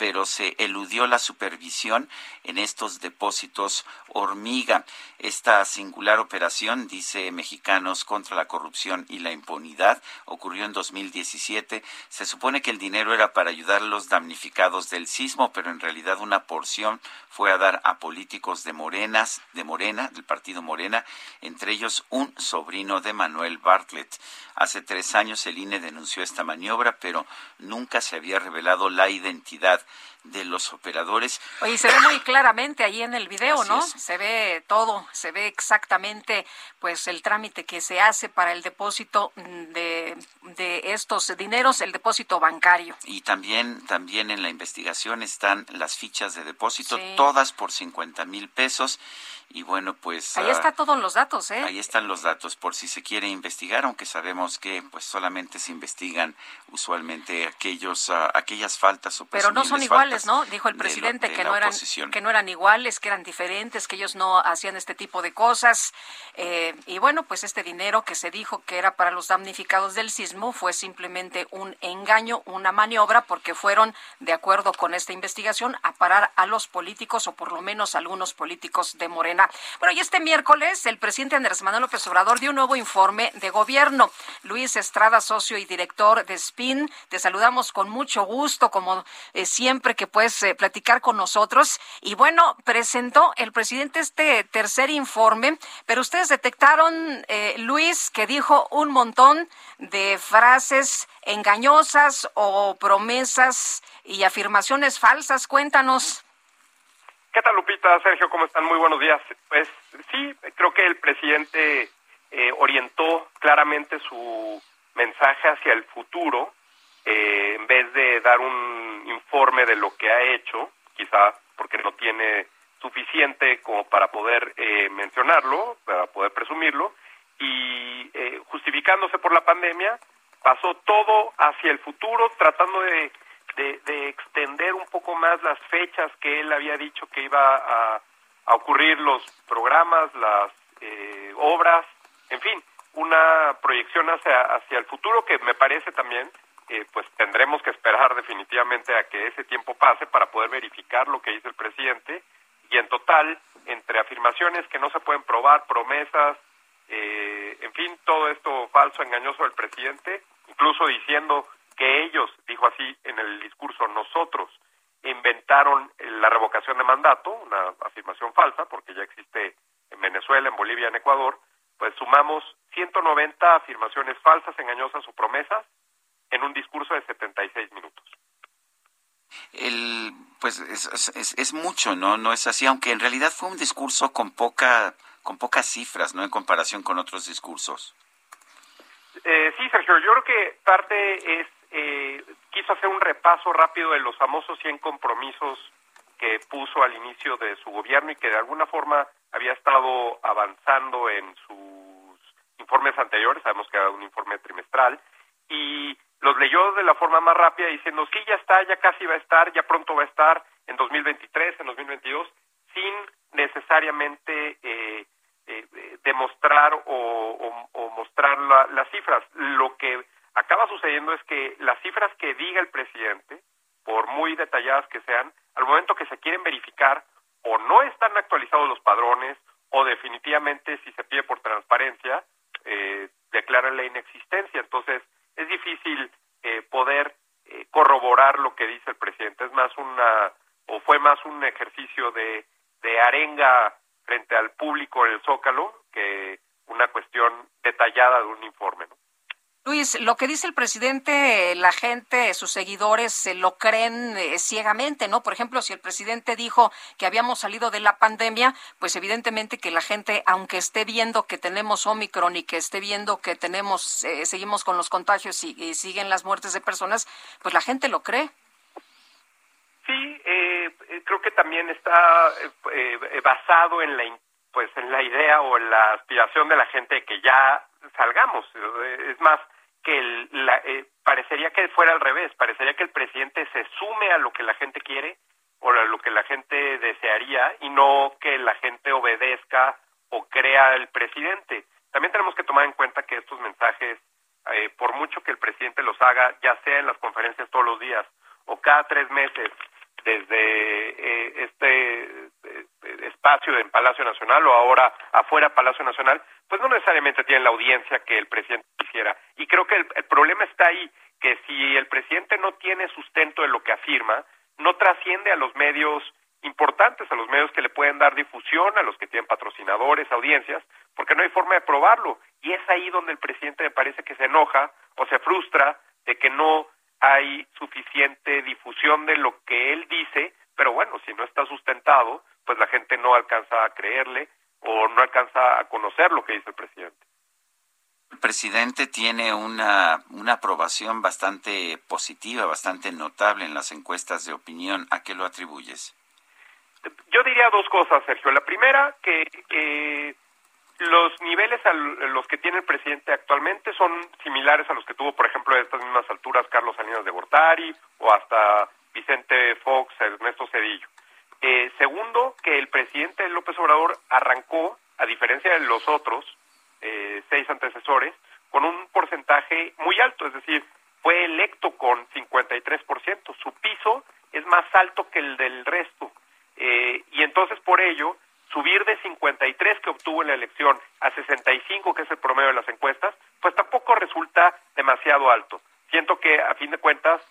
pero se eludió la supervisión en estos depósitos hormiga. Esta singular operación, dice Mexicanos contra la corrupción y la impunidad, ocurrió en 2017. Se supone que el dinero era para ayudar a los damnificados del sismo, pero en realidad una porción fue a dar a políticos de Morenas, de Morena, del partido Morena, entre ellos un sobrino de Manuel Bartlett. Hace tres años el INE denunció esta maniobra, pero nunca se había revelado la identidad de los operadores. Oye, se ve muy claramente ahí en el video, Así ¿no? es. Se ve todo, se ve exactamente pues el trámite que se hace para el depósito de, de estos dineros, el depósito bancario. Y también, también en la investigación están las fichas de depósito, Sí. todas por 50 mil pesos. Y bueno, pues Ahí ah, están todos los datos, ¿eh? ahí están los datos por si se quiere investigar, aunque sabemos que pues solamente se investigan usualmente aquellos ah, aquellas faltas o Pero no son iguales, ¿no? Dijo el de lo- presidente de que no eran que no eran iguales, que eran diferentes, que ellos no hacían este tipo de cosas. Eh, y bueno, pues este dinero que se dijo que era para los damnificados del sismo fue simplemente un engaño, una maniobra, porque fueron, de acuerdo con esta investigación, a parar a los políticos o por lo menos a algunos políticos de Morena. Bueno, y este miércoles el presidente Andrés Manuel López Obrador dio un nuevo informe de gobierno. Luis Estrada, socio y director de SPIN, te saludamos con mucho gusto, como eh, siempre. que puedes eh, platicar con nosotros. Y bueno, presentó el presidente este tercer informe, pero ustedes detectaron, eh, Luis, que dijo un montón de frases engañosas o promesas y afirmaciones falsas. Cuéntanos. ¿Qué tal, Lupita? Sergio, ¿cómo están? Muy buenos días. Pues sí, creo que el presidente eh, orientó claramente su mensaje hacia el futuro, eh, en vez de dar un informe de lo que ha hecho, quizá porque no tiene suficiente como para poder eh, mencionarlo, para poder presumirlo, y justificándose por la pandemia, pasó todo hacia el futuro, tratando de de, extender un poco más las fechas que él había dicho que iba a, ocurrir los programas, las eh, obras, en fin, una proyección hacia, hacia el futuro que me parece también eh, pues tendremos que esperar definitivamente a que ese tiempo pase para poder verificar lo que dice el presidente. Y en total entre afirmaciones que no se pueden probar, promesas, eh, en fin, todo esto falso, engañoso del presidente, incluso diciendo que ellos, dijo así en el discurso, nosotros inventaron la revocación de mandato, una afirmación falsa, porque ya existe en Venezuela, en Bolivia, en Ecuador, pues sumamos 190 afirmaciones falsas, engañosas o promesas en un discurso de 76 minutos. El, pues es, es, mucho, ¿no? No es así, aunque en realidad fue un discurso con poca con pocas cifras, ¿no? En comparación con otros discursos. Eh, sí, Sergio, yo creo que parte es eh, quiso hacer un repaso rápido de los famosos 100 compromisos que puso al inicio de su gobierno y que de alguna forma había estado avanzando en sus informes anteriores, sabemos que era un informe trimestral, y los leyó de la forma más rápida diciendo, sí, ya está, ya casi va a estar, ya pronto va a estar en 2023, en 2022, sin necesariamente eh, eh, demostrar o, mostrar las cifras. Lo que acaba sucediendo es que las cifras que diga el presidente, por muy detalladas que sean, al momento que se quieren verificar o no están actualizados los padrones o definitivamente si se pide por transparencia, eh, declaran la inexistencia. Entonces es difícil eh, poder eh, corroborar lo que dice el presidente. Es más una, o fue más un ejercicio de, de arenga frente al público en el Zócalo que una cuestión detallada de un informe. ¿no? Luis, lo que dice el presidente, la gente, sus seguidores se lo creen eh, ciegamente, ¿no? Por ejemplo, si el presidente dijo que habíamos salido de la pandemia, pues evidentemente que la gente, aunque esté viendo que tenemos Omicron y que esté viendo que tenemos, eh, seguimos con los contagios y, siguen las muertes de personas, pues la gente lo cree. Sí, eh, creo que también está basado en la pues en la idea o en la aspiración de la gente que ya salgamos. Es más, que la, eh, parecería que fuera al revés, parecería que el presidente se sume a lo que la gente quiere o a lo que la gente desearía y no que la gente obedezca o crea el presidente. También tenemos que tomar en cuenta que estos mensajes, eh, por mucho que el presidente los haga, ya sea en las conferencias todos los días o cada tres meses, desde eh, este espacio en Palacio Nacional o ahora afuera Palacio Nacional, pues no necesariamente tienen la audiencia que el presidente quisiera. Y creo que el, problema está ahí, que si el presidente no tiene sustento en lo que afirma, no trasciende a los medios importantes, a los medios que le pueden dar difusión, a los que tienen patrocinadores, audiencias, porque no hay forma de probarlo. Y es ahí donde el presidente me parece que se enoja o se frustra de que no hay suficiente difusión de lo que él dice, pero bueno, si no está sustentado, pues la gente no alcanza a creerle o no alcanza a conocer lo que dice el presidente. El presidente tiene una, una aprobación bastante positiva, bastante notable en las encuestas de opinión. ¿A qué lo atribuyes? Yo diría dos cosas, Sergio. La primera, que eh, los niveles a los que tiene el presidente actualmente son similares a los que tuvo, por ejemplo, a estas mismas alturas Carlos Salinas de Gortari o hasta Vicente Fox, Ernesto Cedillo. Eh, segundo, que el presidente López Obrador arrancó, a diferencia de los otros eh, seis antecesores, con un porcentaje muy alto, es decir, fue electo con 53%. Su piso es más alto que el del resto. Eh, y entonces, por ello, subir de 53 que obtuvo en la elección a 65, que es el promedio de las encuestas, pues tampoco resulta demasiado alto. Siento que, a fin de cuentas,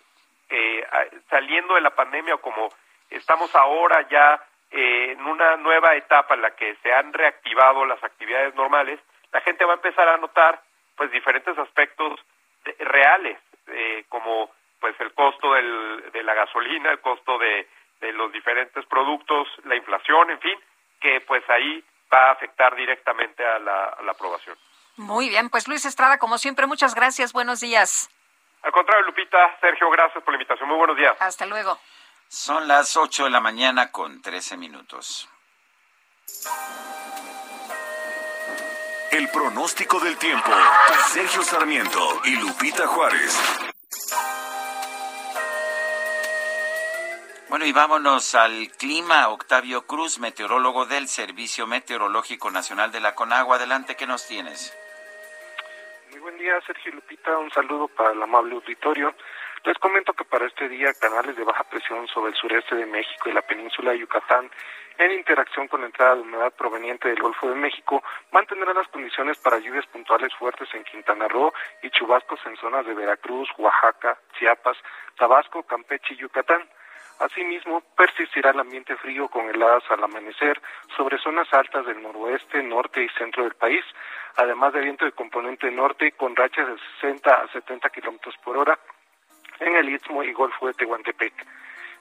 eh, saliendo de la pandemia o como estamos ahora ya eh, en una nueva etapa en la que se han reactivado las actividades normales, la gente va a empezar a notar pues diferentes aspectos reales, eh, como pues el costo del, de la gasolina, el costo de, de los diferentes productos, la inflación, en fin, que pues ahí va a afectar directamente a la, a la aprobación. Muy bien, pues Luis Estrada, como siempre, muchas gracias, buenos días. Al contrario, Lupita, Sergio, gracias por la invitación. Muy buenos días. Hasta luego. Son las 8 de la mañana con 13 minutos. El pronóstico del tiempo. Sergio Sarmiento y Lupita Juárez. Bueno, y vámonos al clima. Octavio Cruz, meteorólogo del Servicio Meteorológico Nacional de la Conagua. Adelante, ¿qué nos tienes? Muy buen día, Sergio Lupita. Un saludo para el amable auditorio. Les comento que para este día canales de baja presión sobre el sureste de México y la península de Yucatán, en interacción con la entrada de humedad proveniente del Golfo de México, mantendrán las condiciones para lluvias puntuales fuertes en Quintana Roo y chubascos en zonas de Veracruz, Oaxaca, Chiapas, Tabasco, Campeche y Yucatán. Asimismo, persistirá el ambiente frío con heladas al amanecer sobre zonas altas del noroeste, norte y centro del país, además de viento de componente norte con rachas de 60 a 70 kilómetros por hora en el Istmo y Golfo de Tehuantepec.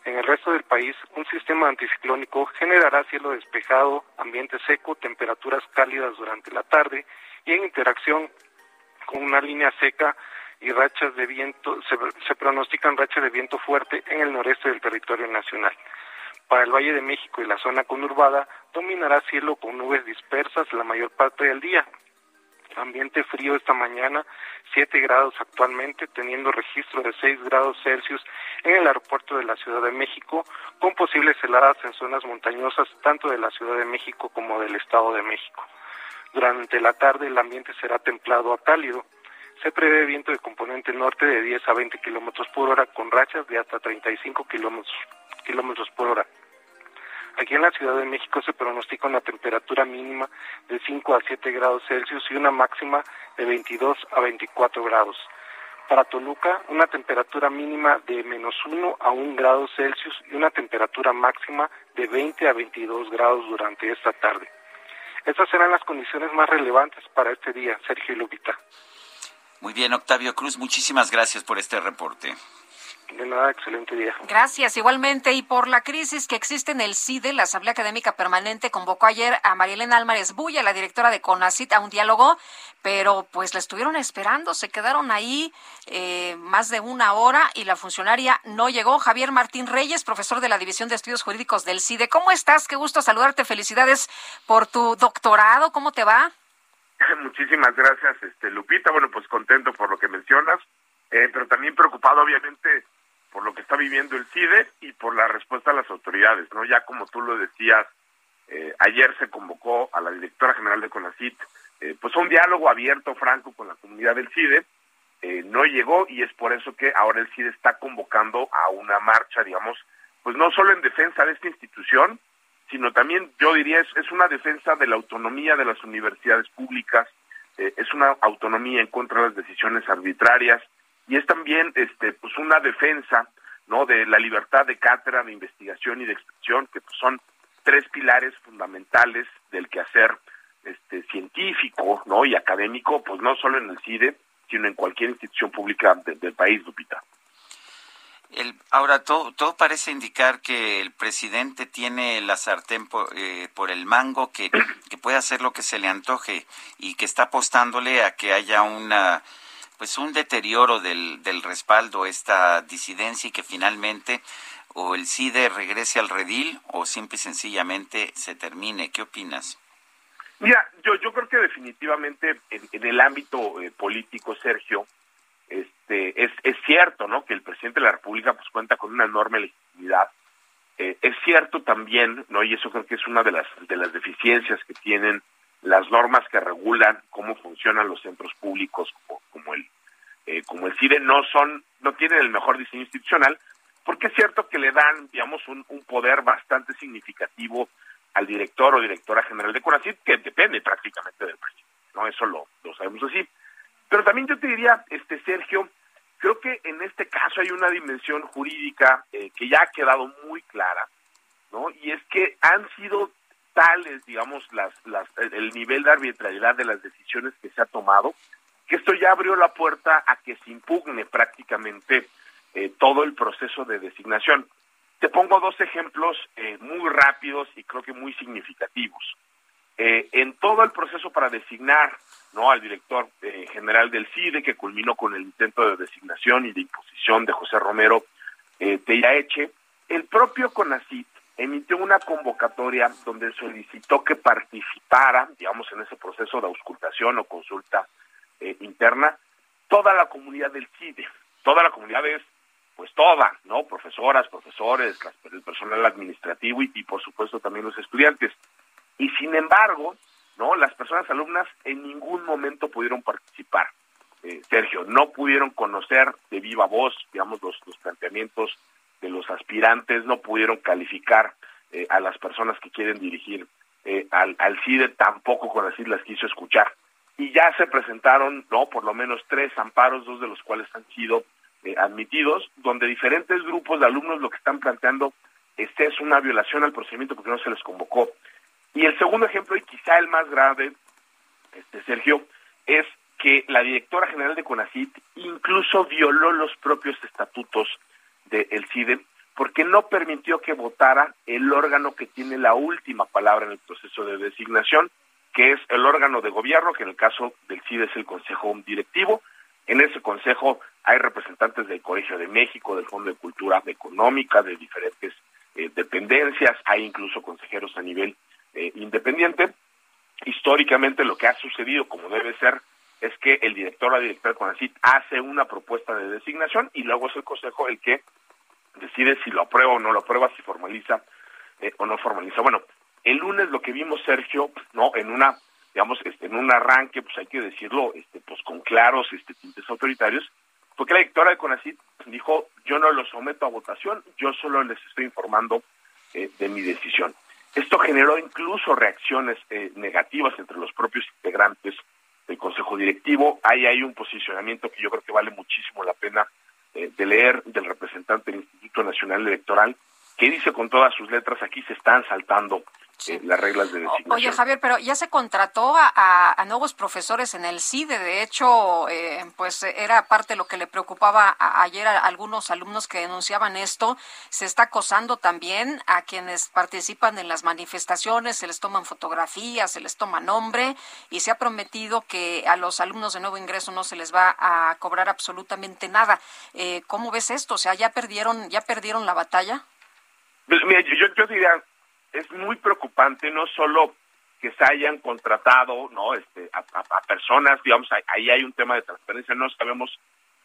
En el resto del país, un sistema anticiclónico generará cielo despejado, ambiente seco, temperaturas cálidas durante la tarde y en interacción con una línea seca y rachas de viento, se, se, pronostican rachas de viento fuerte en el noreste del territorio nacional. Para el Valle de México y la zona conurbada, dominará cielo con nubes dispersas la mayor parte del día, ambiente frío esta mañana, 7 grados actualmente, teniendo registro de 6 grados Celsius en el aeropuerto de la Ciudad de México, con posibles heladas en zonas montañosas tanto de la Ciudad de México como del Estado de México. Durante la tarde el ambiente será templado a cálido. Se prevé viento de componente norte de 10 a 20 kilómetros por hora con rachas de hasta 35 kilómetros, por hora. Aquí en la Ciudad de México se pronostica una temperatura mínima de 5 a 7 grados Celsius y una máxima de 22 a 24 grados. Para Toluca, una temperatura mínima de menos 1 a 1 grado Celsius y una temperatura máxima de 20 a 22 grados durante esta tarde. Estas serán las condiciones más relevantes para este día, Sergio y Lupita. Muy bien, Octavio Cruz, muchísimas gracias por este reporte. De nada, excelente día. Gracias, igualmente. Y por la crisis que existe en el CIDE, la Asamblea Académica Permanente convocó ayer a Marielena Álvarez Bulla, la directora de CONACIT, a un diálogo, pero pues la estuvieron esperando, se quedaron ahí eh, más de una hora y la funcionaria no llegó. Javier Martín Reyes, profesor de la División de Estudios Jurídicos del CIDE. ¿Cómo estás? Qué gusto saludarte. Felicidades por tu doctorado. ¿Cómo te va? (laughs) Muchísimas gracias, este Lupita. Bueno, pues contento por lo que mencionas, eh, pero también preocupado, obviamente, por lo que está viviendo el CIDE y por la respuesta a las autoridades, ¿no? Ya como tú lo decías, eh, ayer se convocó a la directora general de CONACIT, eh, pues un diálogo abierto, franco con la comunidad del CIDE, eh, no llegó y es por eso que ahora el CIDE está convocando a una marcha, digamos, pues no solo en defensa de esta institución, sino también, yo diría, es, es una defensa de la autonomía de las universidades públicas, es una autonomía en contra de las decisiones arbitrarias, y es también este pues una defensa no de la libertad de cátedra de investigación y de expresión que pues, son tres pilares fundamentales del quehacer este científico no y académico pues no solo en el CIDE sino en cualquier institución pública de, del país Lupita. El, ahora todo, todo parece indicar que el presidente tiene la sartén por, eh, por el mango que, que puede hacer lo que se le antoje y que está apostándole a que haya una pues un deterioro del, del respaldo a esta disidencia y que finalmente o el CIDE regrese al redil o simple y sencillamente se termine. ¿Qué opinas? Mira, yo, yo creo que definitivamente en, en el ámbito eh, político, Sergio, este, es, es cierto, ¿no? Que el presidente de la República pues cuenta con una enorme legitimidad. Eh, es cierto también, ¿no? Y eso creo que es una de las de las deficiencias que tienen las normas que regulan cómo funcionan los centros públicos como, el eh, como el CIDE no son no tienen el mejor diseño institucional porque es cierto que le dan digamos un, poder bastante significativo al director o directora general de CONACYT que depende prácticamente del presidente no eso lo, lo sabemos así pero también yo te diría este Sergio creo que que en este caso hay una dimensión jurídica eh, que ya ha quedado muy clara, ¿no? Y es que han sido tales, digamos, las, las, el nivel de arbitrariedad de las decisiones que se ha tomado, que esto ya abrió la puerta a que se impugne prácticamente eh, todo el proceso de designación. Te pongo dos ejemplos eh, muy rápidos y creo que muy significativos. Eh, en todo el proceso para designar no al director general del CIDE, que culminó con el intento de designación y de imposición de José Romero eh, Tellaeche, el propio CONACIT emitió una convocatoria donde solicitó que participara, digamos, en ese proceso de auscultación o consulta interna toda la comunidad del CIDE. Toda la comunidad es pues toda, ¿no? Profesoras, profesores, el personal administrativo y, por supuesto también los estudiantes. Y sin embargo, ¿no? Las personas alumnas en ningún momento pudieron participar. Eh, Sergio, no pudieron conocer de viva voz, digamos, los, los planteamientos de los aspirantes, no pudieron calificar eh, a las personas que quieren dirigir eh, al, CIDE, tampoco con las quiso escuchar. Y ya se presentaron, ¿no? Por lo menos tres amparos, dos de los cuales han sido eh, admitidos, donde diferentes grupos de alumnos lo que están planteando este es una violación al procedimiento porque no se les convocó. Y el segundo ejemplo, y quizá el más grave, este Sergio, es que la directora general de CONACIT incluso violó los propios estatutos del CIDE porque no permitió que votara el órgano que tiene la última palabra en el proceso de designación, que es el órgano de gobierno, que en el caso del CIDE es el Consejo Directivo, en ese consejo hay representantes del Colegio de México, del Fondo de Cultura Económica, de diferentes eh, dependencias, hay incluso consejeros a nivel eh, independiente. Históricamente lo que ha sucedido, como debe ser, es que el director o la directora de CONACYT hace una propuesta de designación y luego es el consejo el que decide si lo aprueba o no lo aprueba, si formaliza eh, o no formaliza. Bueno, el lunes lo que vimos, Sergio, no en una digamos, este, en un arranque, pues hay que decirlo, este, pues con claros este, tintes autoritarios, porque la directora de CONACYT dijo, yo no lo someto a votación, yo solo les estoy informando eh, de mi decisión. Esto generó incluso reacciones eh, negativas entre los propios integrantes del Consejo Directivo. Ahí hay un posicionamiento que yo creo que vale muchísimo la pena eh, de leer del representante del Instituto Nacional Electoral, que dice con todas sus letras, aquí se están saltando las reglas de designación. Oye, Javier, pero ya se contrató a, nuevos profesores en el CIDE. De hecho, eh, pues era parte de lo que le preocupaba ayer a algunos alumnos que denunciaban esto. Se está acosando también a quienes participan en las manifestaciones, se les toman fotografías, se les toma nombre y se ha prometido que a los alumnos de nuevo ingreso no se les va a cobrar absolutamente nada. Eh, ¿Cómo ves esto? O sea, ya perdieron, ya perdieron la batalla. Pues, mira, yo, yo diría, es muy preocupante no solo que se hayan contratado no este a, personas digamos ahí hay un tema de transparencia no sabemos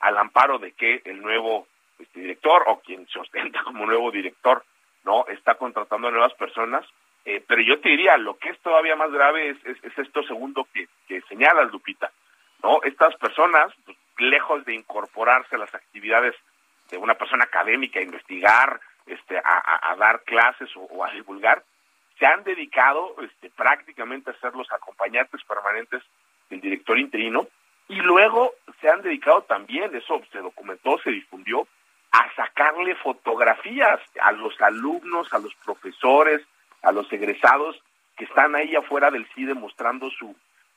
al amparo de que el nuevo este, director o quien se ostenta (laughs) como nuevo director no está contratando a nuevas personas eh, pero yo te diría lo que es todavía más grave es, es, esto segundo que, que señalas Lupita no estas personas pues, lejos de incorporarse a las actividades de una persona académica investigar este, a, dar clases o, a divulgar, se han dedicado este, prácticamente a ser los acompañantes permanentes del director interino y luego se han dedicado también, eso se documentó, se difundió, a sacarle fotografías a los alumnos, a los profesores, a los egresados que están ahí afuera del CIDE mostrando su,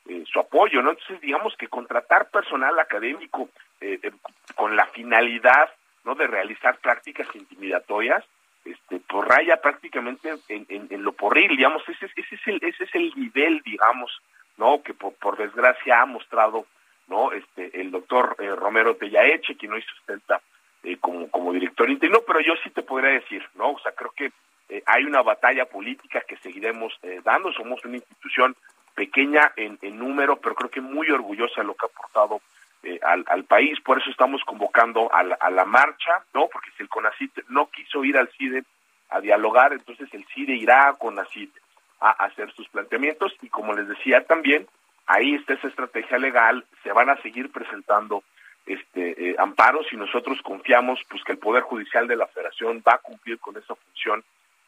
eh, su apoyo, ¿no? Entonces, digamos que contratar personal académico eh, eh, con la finalidad ¿no? de realizar prácticas intimidatorias, este, por raya prácticamente en, en, lo porril, digamos, ese, ese, es el, ese es el nivel, digamos, ¿no? que por, por desgracia ha mostrado no este el doctor eh, Romero Tellaeche, quien hoy sustenta eh, como, como director interino, pero yo sí te podría decir, ¿no? O sea, creo que eh, hay una batalla política que seguiremos dando, somos una institución pequeña en, en número, pero creo que muy orgullosa de lo que ha aportado eh, al, al, país. Por eso estamos convocando a la, a la, marcha, ¿no? Porque si el CONACIT no quiso ir al CIDE a dialogar, entonces el CIDE irá a CONACIT a hacer sus planteamientos y como les decía también, ahí está esa estrategia legal, se van a seguir presentando este eh, amparos y nosotros confiamos pues que el Poder Judicial de la Federación va a cumplir con esa función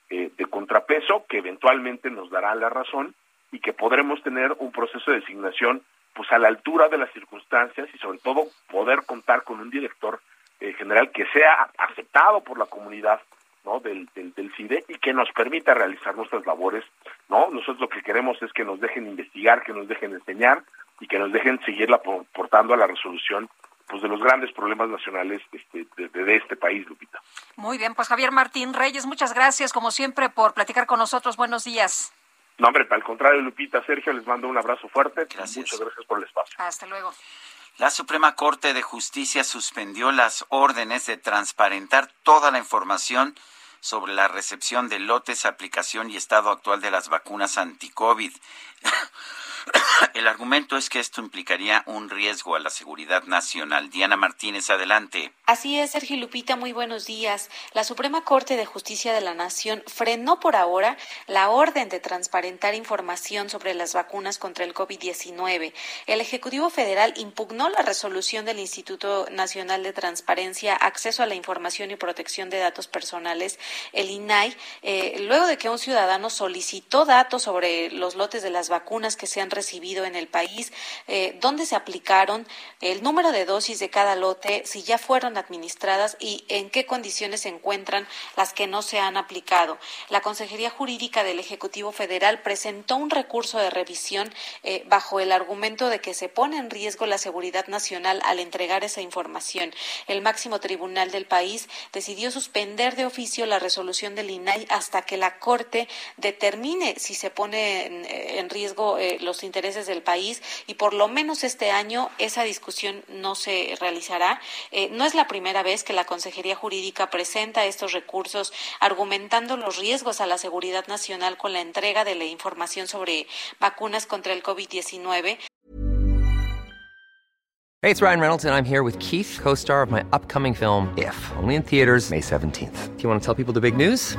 eh, de contrapeso que eventualmente nos dará la razón y que podremos tener un proceso de designación pues a la altura de las circunstancias y sobre todo poder contar con un director eh, general que sea aceptado por la comunidad ¿no? Del, del, del, CIDE y que nos permita realizar nuestras labores, ¿no? Nosotros lo que queremos es que nos dejen investigar, que nos dejen enseñar y que nos dejen seguirla portando a la resolución pues de los grandes problemas nacionales este, de, de, este país, Lupita. Muy bien, pues Javier Martín Reyes, muchas gracias como siempre por platicar con nosotros. Buenos días. No, hombre, al contrario, Lupita, Sergio, les mando un abrazo fuerte. Gracias. Muchas gracias por el espacio. Hasta luego. La Suprema Corte de Justicia suspendió las órdenes de transparentar toda la información sobre la recepción de lotes, aplicación y estado actual de las vacunas anti-COVID. (laughs) (coughs) El argumento es que esto implicaría un riesgo a la seguridad nacional. Diana Martínez, adelante. Así es, Sergio Lupita, muy buenos días. La Suprema Corte de Justicia de la Nación frenó por ahora la orden de transparentar información sobre las vacunas contra el COVID-19. El Ejecutivo Federal impugnó la resolución del Instituto Nacional de Transparencia, Acceso a la Información y Protección de Datos Personales, el INAI, eh, luego de que un ciudadano solicitó datos sobre los lotes de las vacunas que se han recibido en el país, eh, dónde se aplicaron, el número de dosis de cada lote, si ya fueron administradas y en qué condiciones se encuentran las que no se han aplicado. La Consejería Jurídica del Ejecutivo Federal presentó un recurso de revisión eh, bajo el argumento de que se pone en riesgo la seguridad nacional al entregar esa información. El máximo tribunal del país decidió suspender de oficio la resolución del INAI hasta que la Corte determine si se pone en, en riesgo eh, los intereses del país y por lo menos este año esa discusión no se realizará. Eh, no es la primera vez que la Consejería Jurídica presenta estos recursos argumentando los riesgos a la seguridad nacional con la entrega de la información sobre vacunas contra el COVID-19. Hey, it's Ryan Reynolds and I'm here with Keith, co-star of my upcoming film If, only in theaters May 17th. Do you want to tell people the big news?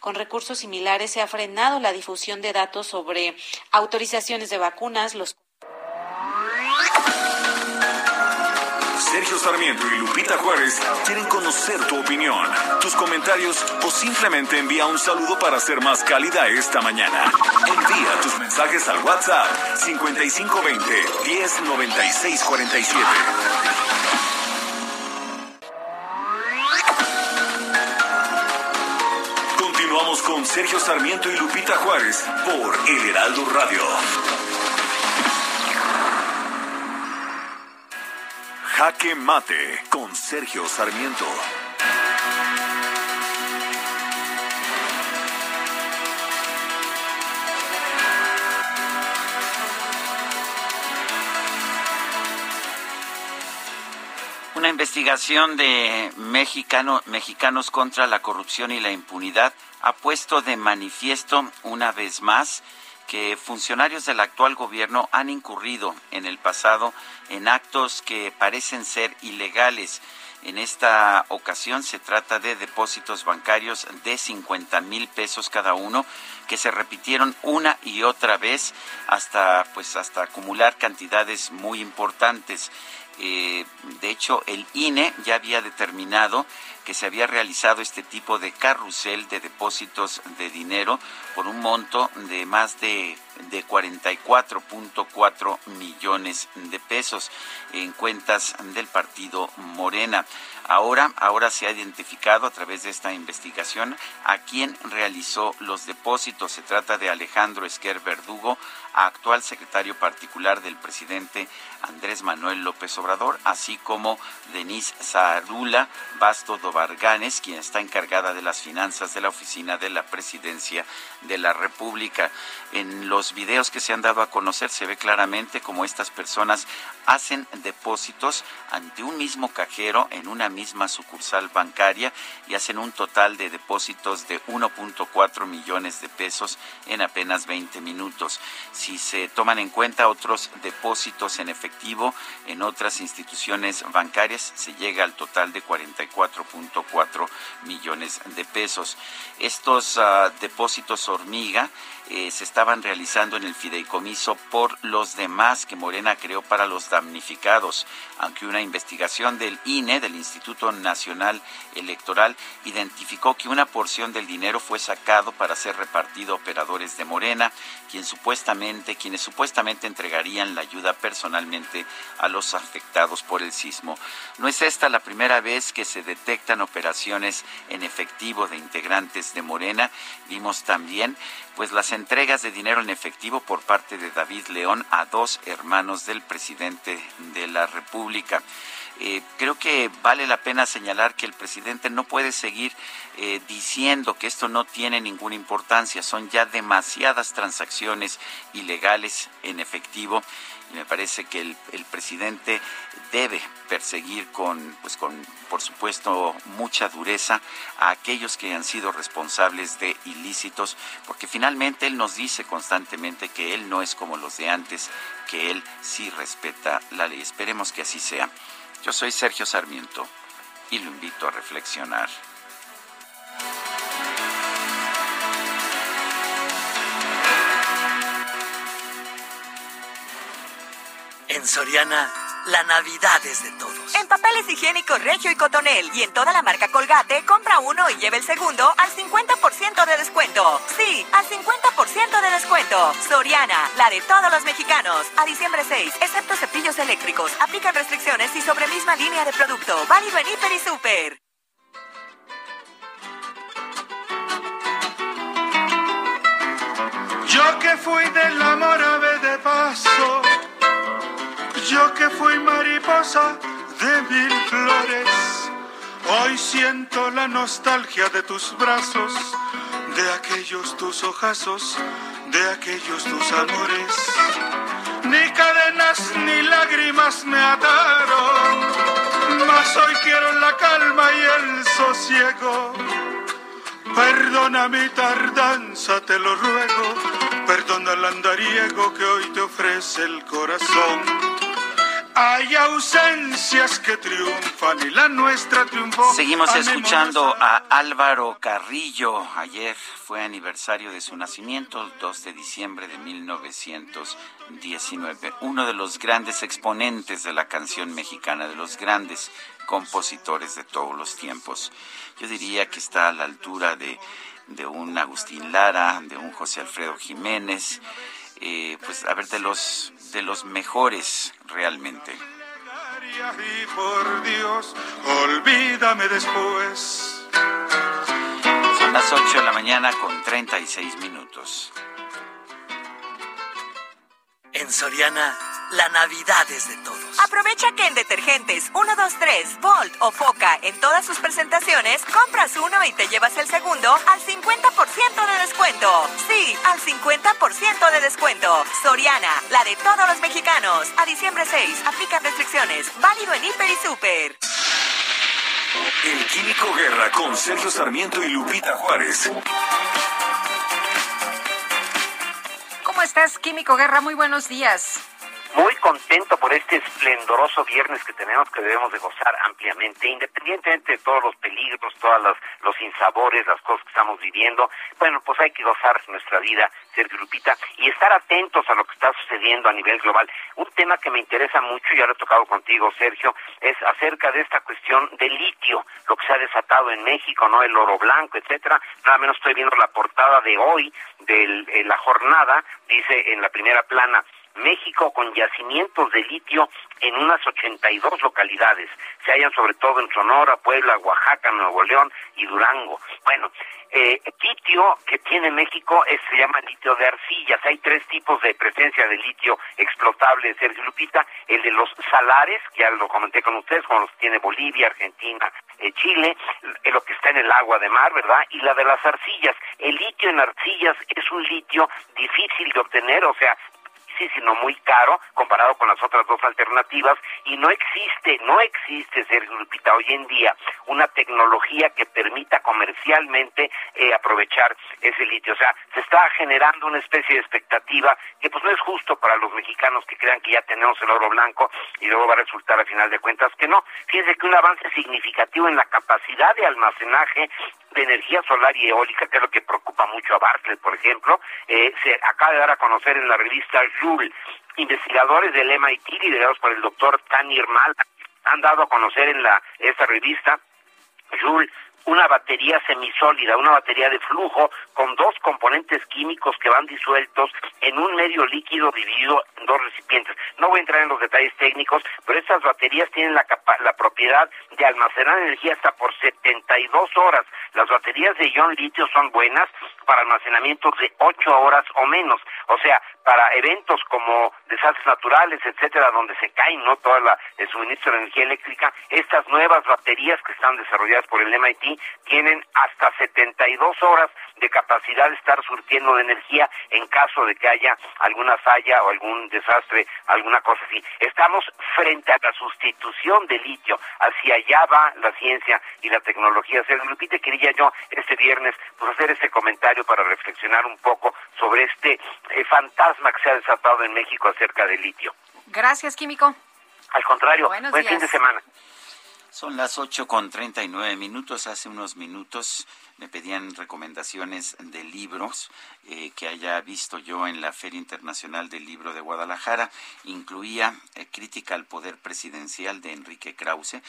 Con recursos similares se ha frenado la difusión de datos sobre autorizaciones de vacunas, los Sergio Sarmiento y Lupita Juárez quieren conocer tu opinión, tus comentarios o simplemente envía un saludo para ser más cálida esta mañana. Envía tus mensajes al WhatsApp 5520 109647. Con Sergio Sarmiento y Lupita Juárez por El Heraldo Radio. Jaque Mate con Sergio Sarmiento. Una investigación de mexicano, mexicanos contra la corrupción y la impunidad ha puesto de manifiesto una vez más que funcionarios del actual gobierno han incurrido en el pasado en actos que parecen ser ilegales. En esta ocasión se trata de depósitos bancarios de 50 mil pesos cada uno que se repitieron una y otra vez hasta pues hasta acumular cantidades muy importantes. Eh, de hecho, el INE ya había determinado que se había realizado este tipo de carrusel de depósitos de dinero por un monto de más de, de 44.4 millones de pesos en cuentas del partido Morena. Ahora, ahora se ha identificado a través de esta investigación a quien realizó los depósitos. Se trata de Alejandro Esquer Verdugo, actual secretario particular del presidente Andrés Manuel López Obrador, así como Denise Zarula Basto Dobarganes, quien está encargada de las finanzas de la oficina de la presidencia de la República. En los videos que se han dado a conocer se ve claramente cómo estas personas hacen depósitos ante un mismo cajero en una misma sucursal bancaria y hacen un total de depósitos de 1.4 millones de pesos en apenas 20 minutos. Si se toman en cuenta otros depósitos en efectivo en otras instituciones bancarias se llega al total de 44.4 millones de pesos. Estos ah, depósitos hormiga se estaban realizando en el fideicomiso por los demás que Morena creó para los damnificados, aunque una investigación del INE, del Instituto Nacional Electoral, identificó que una porción del dinero fue sacado para ser repartido a operadores de Morena, quien supuestamente, quienes supuestamente entregarían la ayuda personalmente a los afectados por el sismo. No es esta la primera vez que se detectan operaciones en efectivo de integrantes de Morena. Vimos también pues las entregas de dinero en efectivo por parte de David León a dos hermanos del presidente de la República. Eh, creo que vale la pena señalar que el presidente no puede seguir eh, diciendo que esto no tiene ninguna importancia. Son ya demasiadas transacciones ilegales en efectivo me parece que el, el presidente debe perseguir con, pues con, por supuesto, mucha dureza a aquellos que han sido responsables de ilícitos, porque finalmente él nos dice constantemente que él no es como los de antes, que él sí respeta la ley. Esperemos que así sea. Yo soy Sergio Sarmiento y lo invito a reflexionar. En Soriana, la Navidad es de todos. En papeles higiénicos Regio y Cotonel y en toda la marca Colgate, compra uno y lleve el segundo al 50% de descuento. Sí, al 50% de descuento. Soriana, la de todos los mexicanos. A diciembre 6, excepto cepillos eléctricos. Aplican restricciones y sobre misma línea de producto. Válido en Hiper y Super. Yo que fui del amor ave de paso, yo que fui mariposa de mil flores, hoy siento la nostalgia de tus brazos, de aquellos tus ojazos, de aquellos tus amores. Ni cadenas ni lágrimas me ataron, mas hoy quiero la calma y el sosiego. Perdona mi tardanza, te lo ruego. Perdona el andariego que hoy te ofrece el corazón. Hay ausencias que triunfan y la nuestra triunfó. Seguimos escuchando a Álvaro Carrillo. Ayer fue aniversario de su nacimiento, el 2 de diciembre de 1919. Uno de los grandes exponentes de la canción mexicana, de los grandes compositores de todos los tiempos. Yo diría que está a la altura de, de un Agustín Lara, de un José Alfredo Jiménez, eh, pues a ver, de los, de los mejores realmente. Y por Dios, olvídame después. Son las 8 de la mañana con 36 minutos. En Soriana, la Navidad es de todos. Aprovecha que en detergentes 123, Volt o Foca en todas sus presentaciones, compras uno y te llevas el segundo al 50% de descuento. Sí, al 50% de descuento. Soriana, la de todos los mexicanos. A diciembre 6, aplica restricciones. Válido en Hiper y Super. El Químico Guerra con Sergio Sarmiento y Lupita Juárez. ¿Cómo estás, Químico Guerra? Muy buenos días. Muy contento por este esplendoroso viernes que tenemos que debemos de gozar ampliamente, independientemente de todos los peligros, todos los, insabores, las cosas que estamos viviendo. Bueno, pues hay que gozar nuestra vida, Sergio Lupita, y estar atentos a lo que está sucediendo a nivel global. Un tema que me interesa mucho, ya lo he tocado contigo, Sergio, es acerca de esta cuestión del litio, lo que se ha desatado en México, ¿no? El oro blanco, etcétera. Nada menos estoy viendo la portada de hoy de la jornada, dice en la primera plana, México con yacimientos de litio en unas 82 localidades. Se hallan sobre todo en Sonora, Puebla, Oaxaca, Nuevo León y Durango. Bueno, eh, litio que tiene México es, se llama litio de arcillas. Hay tres tipos de presencia de litio explotable, Sergio Lupita. El de los salares, que ya lo comenté con ustedes, como los tiene Bolivia, Argentina, eh, Chile, eh, lo que está en el agua de mar, ¿verdad? Y la de las arcillas. El litio en arcillas es un litio difícil de obtener, o sea, difícil, sino muy caro comparado con las otras dos alternativas y no existe, no existe, Sergio Lupita, hoy en día una tecnología que permita comercialmente eh, aprovechar ese litio. O sea, se está generando una especie de expectativa que pues no es justo para los mexicanos que crean que ya tenemos el oro blanco y luego va a resultar a final de cuentas que no. Fíjense que un avance significativo en la capacidad de almacenaje de energía solar y eólica, que es lo que preocupa mucho a Bartlett, por ejemplo, eh, se acaba de dar a conocer en la revista Investigadores del MIT, liderados por el doctor Tanir Mal, han dado a conocer en la esta revista Joule una batería semisólida, una batería de flujo con dos componentes químicos que van disueltos en un medio líquido dividido en dos recipientes. No voy a entrar en los detalles técnicos, pero estas baterías tienen la, la propiedad de almacenar energía hasta por 72 horas. Las baterías de ion litio son buenas para almacenamientos de 8 horas o menos. O sea, para eventos como desastres naturales, etcétera, donde se cae no toda la el suministro de energía eléctrica, estas nuevas baterías que están desarrolladas por el MIT tienen hasta 72 horas de capacidad de estar surtiendo de energía en caso de que haya alguna falla o algún desastre, alguna cosa así. Estamos frente a la sustitución de litio, hacia allá va la ciencia y la tecnología. Se Lupita, quería yo este viernes pues, hacer este comentario para reflexionar un poco sobre este eh, fantasma que se ha desatado en México acerca del litio. Gracias, Químico. Al contrario, buen fin de semana. Son las ocho con treinta y nueve minutos. Hace unos minutos me pedían recomendaciones de libros eh, que haya visto yo en la Feria Internacional del Libro de Guadalajara. Incluía eh, Crítica al Poder Presidencial de Enrique Krause.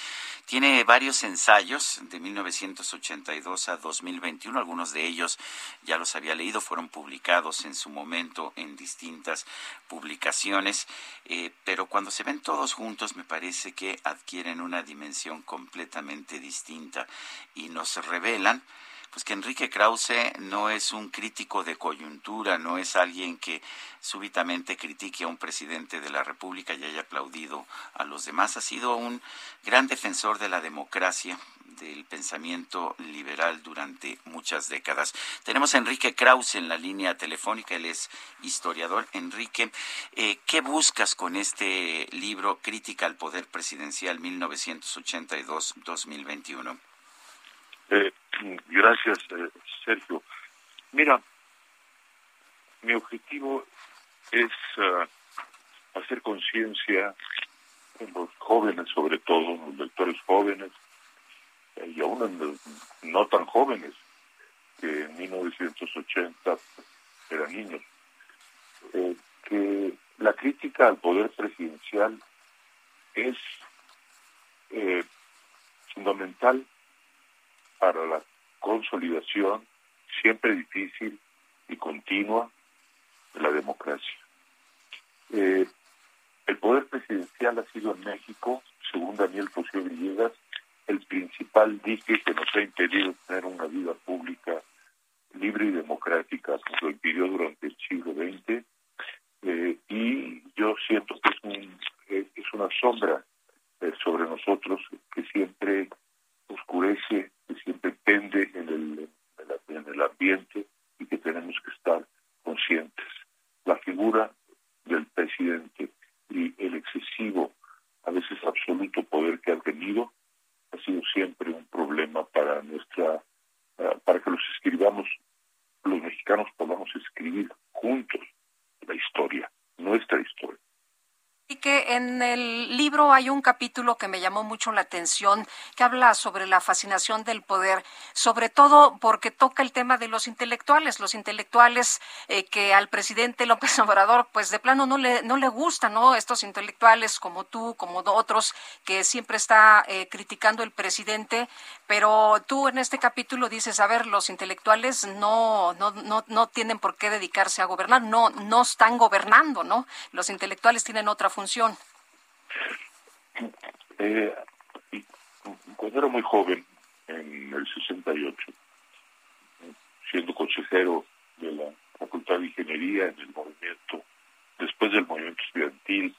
Tiene varios ensayos de 1982 a 2021. Algunos de ellos ya los había leído, fueron publicados en su momento en distintas publicaciones. Eh, pero cuando se ven todos juntos me parece que adquieren una dimensión completamente distinta y nos revelan pues que Enrique Krause no es un crítico de coyuntura, no es alguien que súbitamente critique a un presidente de la República y haya aplaudido a los demás. Ha sido un gran defensor de la democracia, del pensamiento liberal durante muchas décadas. Tenemos a Enrique Krause en la línea telefónica, él es historiador. Enrique, eh, ¿qué buscas con este libro Crítica al Poder Presidencial 1982-2021? Eh, gracias, eh, Sergio. Mira, mi objetivo es uh, hacer conciencia en los jóvenes, sobre todo, los lectores jóvenes, eh, y aún en los no tan jóvenes, que en 1980 eran niños, eh, que la crítica al poder presidencial es fundamental para la consolidación siempre difícil y continua de la democracia. Eh, el poder presidencial ha sido en México, según Daniel José Villegas, el principal dique que nos ha impedido tener una vida pública libre y democrática, como lo impidió durante el siglo XX. Eh, y yo siento que es, un, es una sombra eh, sobre nosotros que siempre oscurece que siempre pende en el, en el ambiente y que tenemos que estar conscientes. La figura del presidente y el excesivo, a veces absoluto poder que ha tenido, ha sido siempre un problema para nuestra, eh, para que los escribamos, los mexicanos podamos escribir juntos la historia, nuestra historia. Y que en el libro hay un capítulo que me llamó mucho la atención, que habla sobre la fascinación del poder, sobre todo porque toca el tema de los intelectuales, los intelectuales eh, que al presidente López (laughs) Obrador, pues de plano no le, no le gustan, ¿no? Estos intelectuales como tú, como otros, que siempre está eh, criticando el presidente, pero tú en este capítulo dices, a ver, los intelectuales no, no, no, no tienen por qué dedicarse a gobernar, no, no están gobernando, ¿no? Los intelectuales tienen otra función? Eh, cuando era muy joven, en el 68, siendo consejero de la Facultad de Ingeniería en el movimiento, después del movimiento estudiantil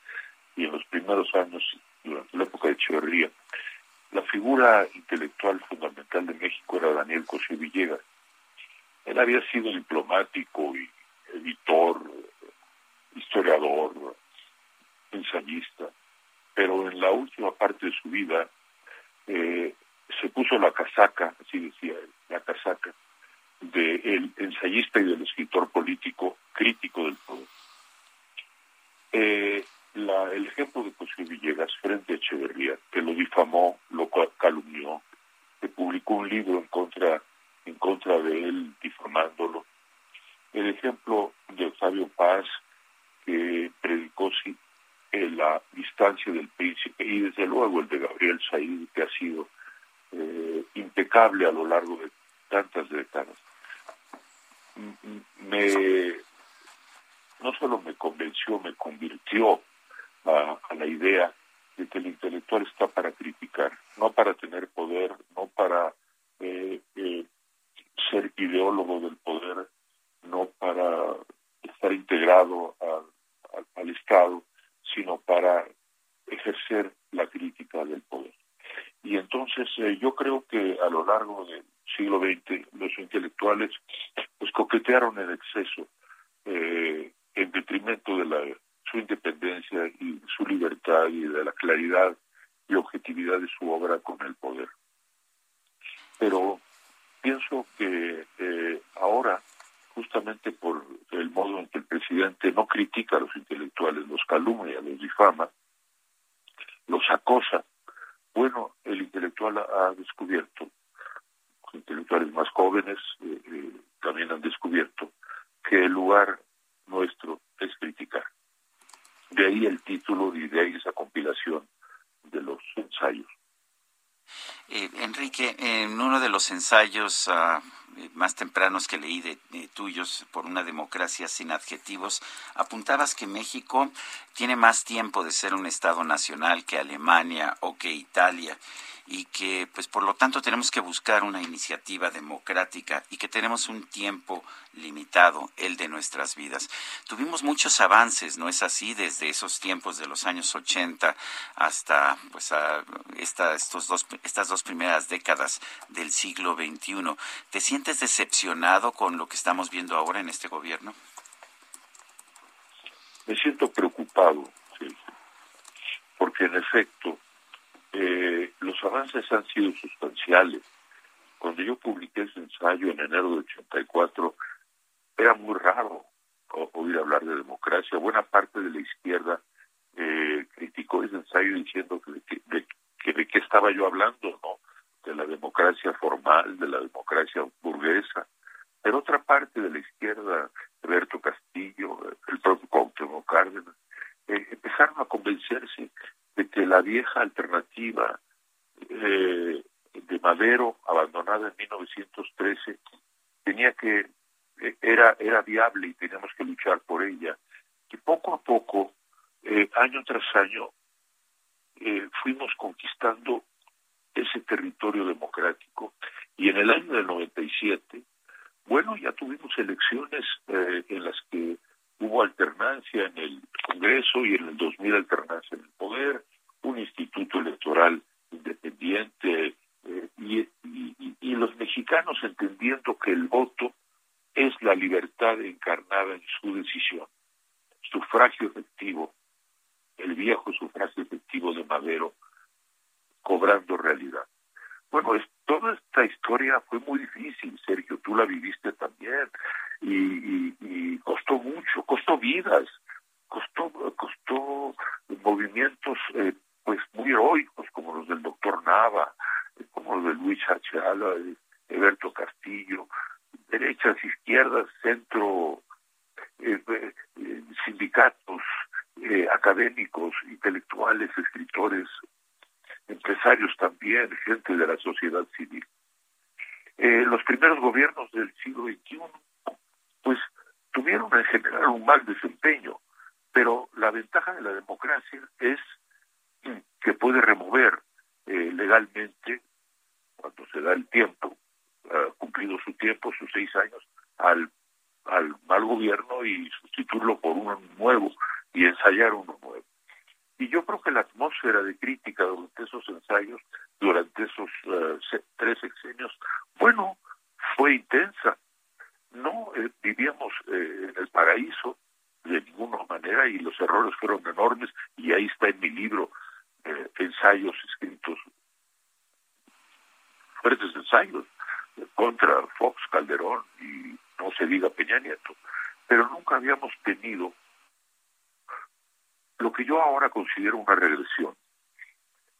y en los primeros años, durante la época de Echeverría, la figura intelectual fundamental de México era Daniel Cosío Villegas. Él había sido diplomático y editor, historiador, ensayista, pero en la última parte de su vida eh, se puso la casaca, así decía él, la casaca, del ensayista y del escritor político crítico del poder. Eh, el ejemplo de José Villegas frente a Echeverría, que lo difamó, lo calumnió, que publicó un libro en contra, en contra de él, difamándolo. El ejemplo de Octavio Paz, que predicó la distancia del príncipe, y desde luego el de Gabriel Said, que ha sido eh, impecable a lo largo de tantas décadas. Me, no solo me convenció, me convirtió a, la idea de que el intelectual está para criticar, no para tener poder, no para eh, eh, ser ideólogo del poder, no para estar integrado al Estado, sino para ejercer la crítica del poder. Y entonces eh, yo creo que a lo largo del siglo XX los intelectuales pues coquetearon en exceso eh, en detrimento de la, su independencia y su libertad y de la claridad y objetividad de su obra con el poder. Pero pienso que eh, ahora, justamente por el modo en que el presidente no critica a los intelectuales, los calumnia, los difama, los acosa, bueno, el intelectual ha descubierto, los intelectuales más jóvenes eh, eh, también han descubierto que el lugar nuestro es criticar. De ahí el título y de ahí esa compilación de los ensayos. Eh, Enrique, en uno de los ensayos ah, más tempranos que leí de, tuyos por una democracia sin adjetivos, apuntabas que México tiene más tiempo de ser un Estado nacional que Alemania o que Italia y que pues por lo tanto tenemos que buscar una iniciativa democrática y que tenemos un tiempo limitado, el de nuestras vidas. Tuvimos muchos avances, ¿no es así? Desde esos tiempos de los años 80 hasta pues a esta, estos dos, estas dos primeras décadas del siglo XXI. ¿Te sientes decepcionado con lo que estamos viendo ahora en este gobierno? Me siento preocupado, porque en efecto eh, los avances han sido sustanciales. Cuando yo publiqué ese ensayo en enero de 84, era muy raro oír hablar de democracia. Buena parte de la izquierda eh, criticó ese ensayo diciendo que de, que de qué estaba yo hablando, ¿no? De la democracia formal, de la democracia burguesa. Pero otra parte de la izquierda, Alberto Castillo, el propio Cuauhtémoc Cárdenas, eh, empezaron a convencerse de que la vieja alternativa eh, de Madero, abandonada en 1913, tenía que eh, era era viable y teníamos que luchar por ella. Y poco a poco, eh, año tras año, fuimos conquistando ese territorio democrático y en el año del 97, bueno, ya tuvimos elecciones en las que hubo alternancia en el Congreso y en el 2000 alternancia en el poder, un instituto electoral independiente eh, y, los mexicanos entendiendo que el voto es la libertad encarnada en su decisión, sufragio efectivo, el viejo sufragio efectivo de Madero, cobrando realidad. Bueno, es, toda esta historia fue muy difícil, Sergio, tú la viviste también, y, costó mucho, costó vidas, costó, costó movimientos eh, pues muy heroicos como los del doctor Nava, como los de Luis Hachala, Eberto Castillo, derechas, izquierdas, centro, eh, eh, sindicatos, académicos, intelectuales, escritores, empresarios también, gente de la sociedad civil. los primeros gobiernos del siglo XXI pues tuvieron en general un mal desempeño, pero la ventaja de la democracia es que puede remover eh, legalmente, cuando se da el tiempo, ha cumplido su tiempo, sus seis años, al, al mal gobierno y sustituirlo por uno nuevo y ensayar uno nuevo. Y yo creo que la atmósfera de crítica durante esos ensayos, durante esos uh, tres sexenios, bueno, fue intensa. No eh, vivíamos eh, en el paraíso de ninguna manera y los errores fueron enormes y ahí está en mi libro ensayos escritos, fuertes ensayos contra Fox, Calderón y no se diga Peña Nieto. Pero nunca habíamos tenido lo que yo ahora considero una regresión,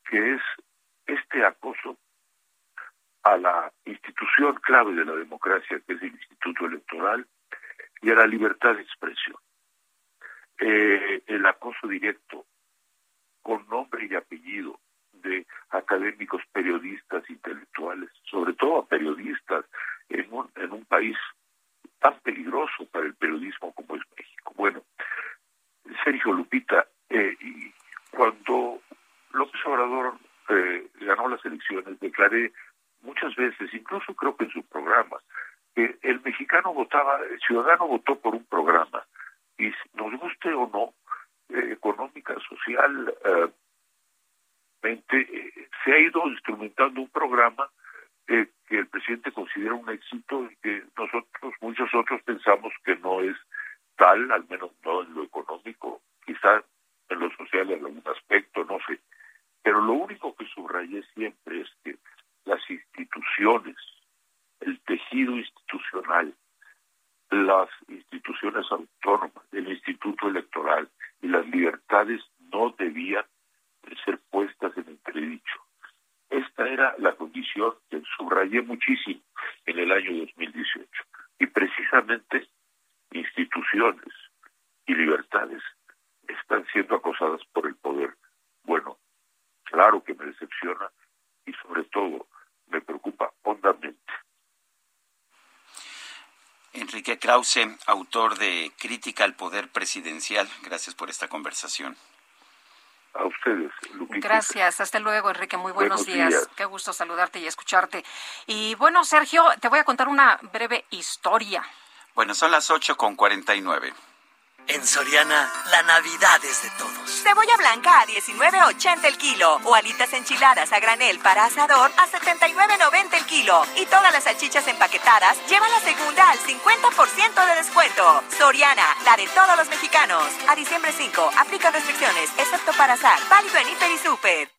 que es este acoso a la institución clave de la democracia, que es el Instituto Electoral, y a la libertad de expresión. Eh, el acoso directo con nombre y apellido de académicos, periodistas, intelectuales, sobre todo a periodistas en un, en un país tan peligroso para el periodismo como es México. Bueno, Sergio Lupita, eh, y cuando López Obrador eh, ganó las elecciones, declaré muchas veces, incluso creo que en su programa, que el mexicano votaba, el ciudadano votó por un programa, y nos guste o no, eh, económica, social, eh, eh, se ha ido instrumentando un programa que el presidente considera un éxito y que nosotros, muchos otros, pensamos que no es tal, al menos no en lo económico, quizás en lo social en algún aspecto, no sé. Pero lo único que subrayé siempre es que las instituciones, el tejido institucional, las instituciones autónomas, el Instituto Electoral y las libertades no debían ser puestas en entredicho. Esta era la condición que subrayé muchísimo en el año 2018. Y precisamente instituciones y libertades están siendo acosadas por el poder. Bueno, claro que me decepciona y sobre todo me preocupa hondamente. Enrique Krause, autor de Crítica al Poder Presidencial, gracias por esta conversación. A ustedes, Lupita. Gracias, hasta luego, Enrique. Muy buenos, días. Qué gusto saludarte y escucharte. Y bueno, Sergio, te voy a contar una breve historia. Bueno, son las 8 con 49. En Soriana, la Navidad es de todos. Cebolla blanca a 19.80 el kilo o alitas enchiladas a granel para asador a 79.90 el kilo. Y todas las salchichas empaquetadas llevan la segunda al 50% de descuento. Soriana, la de todos los mexicanos. A diciembre 5, aplica restricciones, excepto para asar. Válido en Hiper y Super.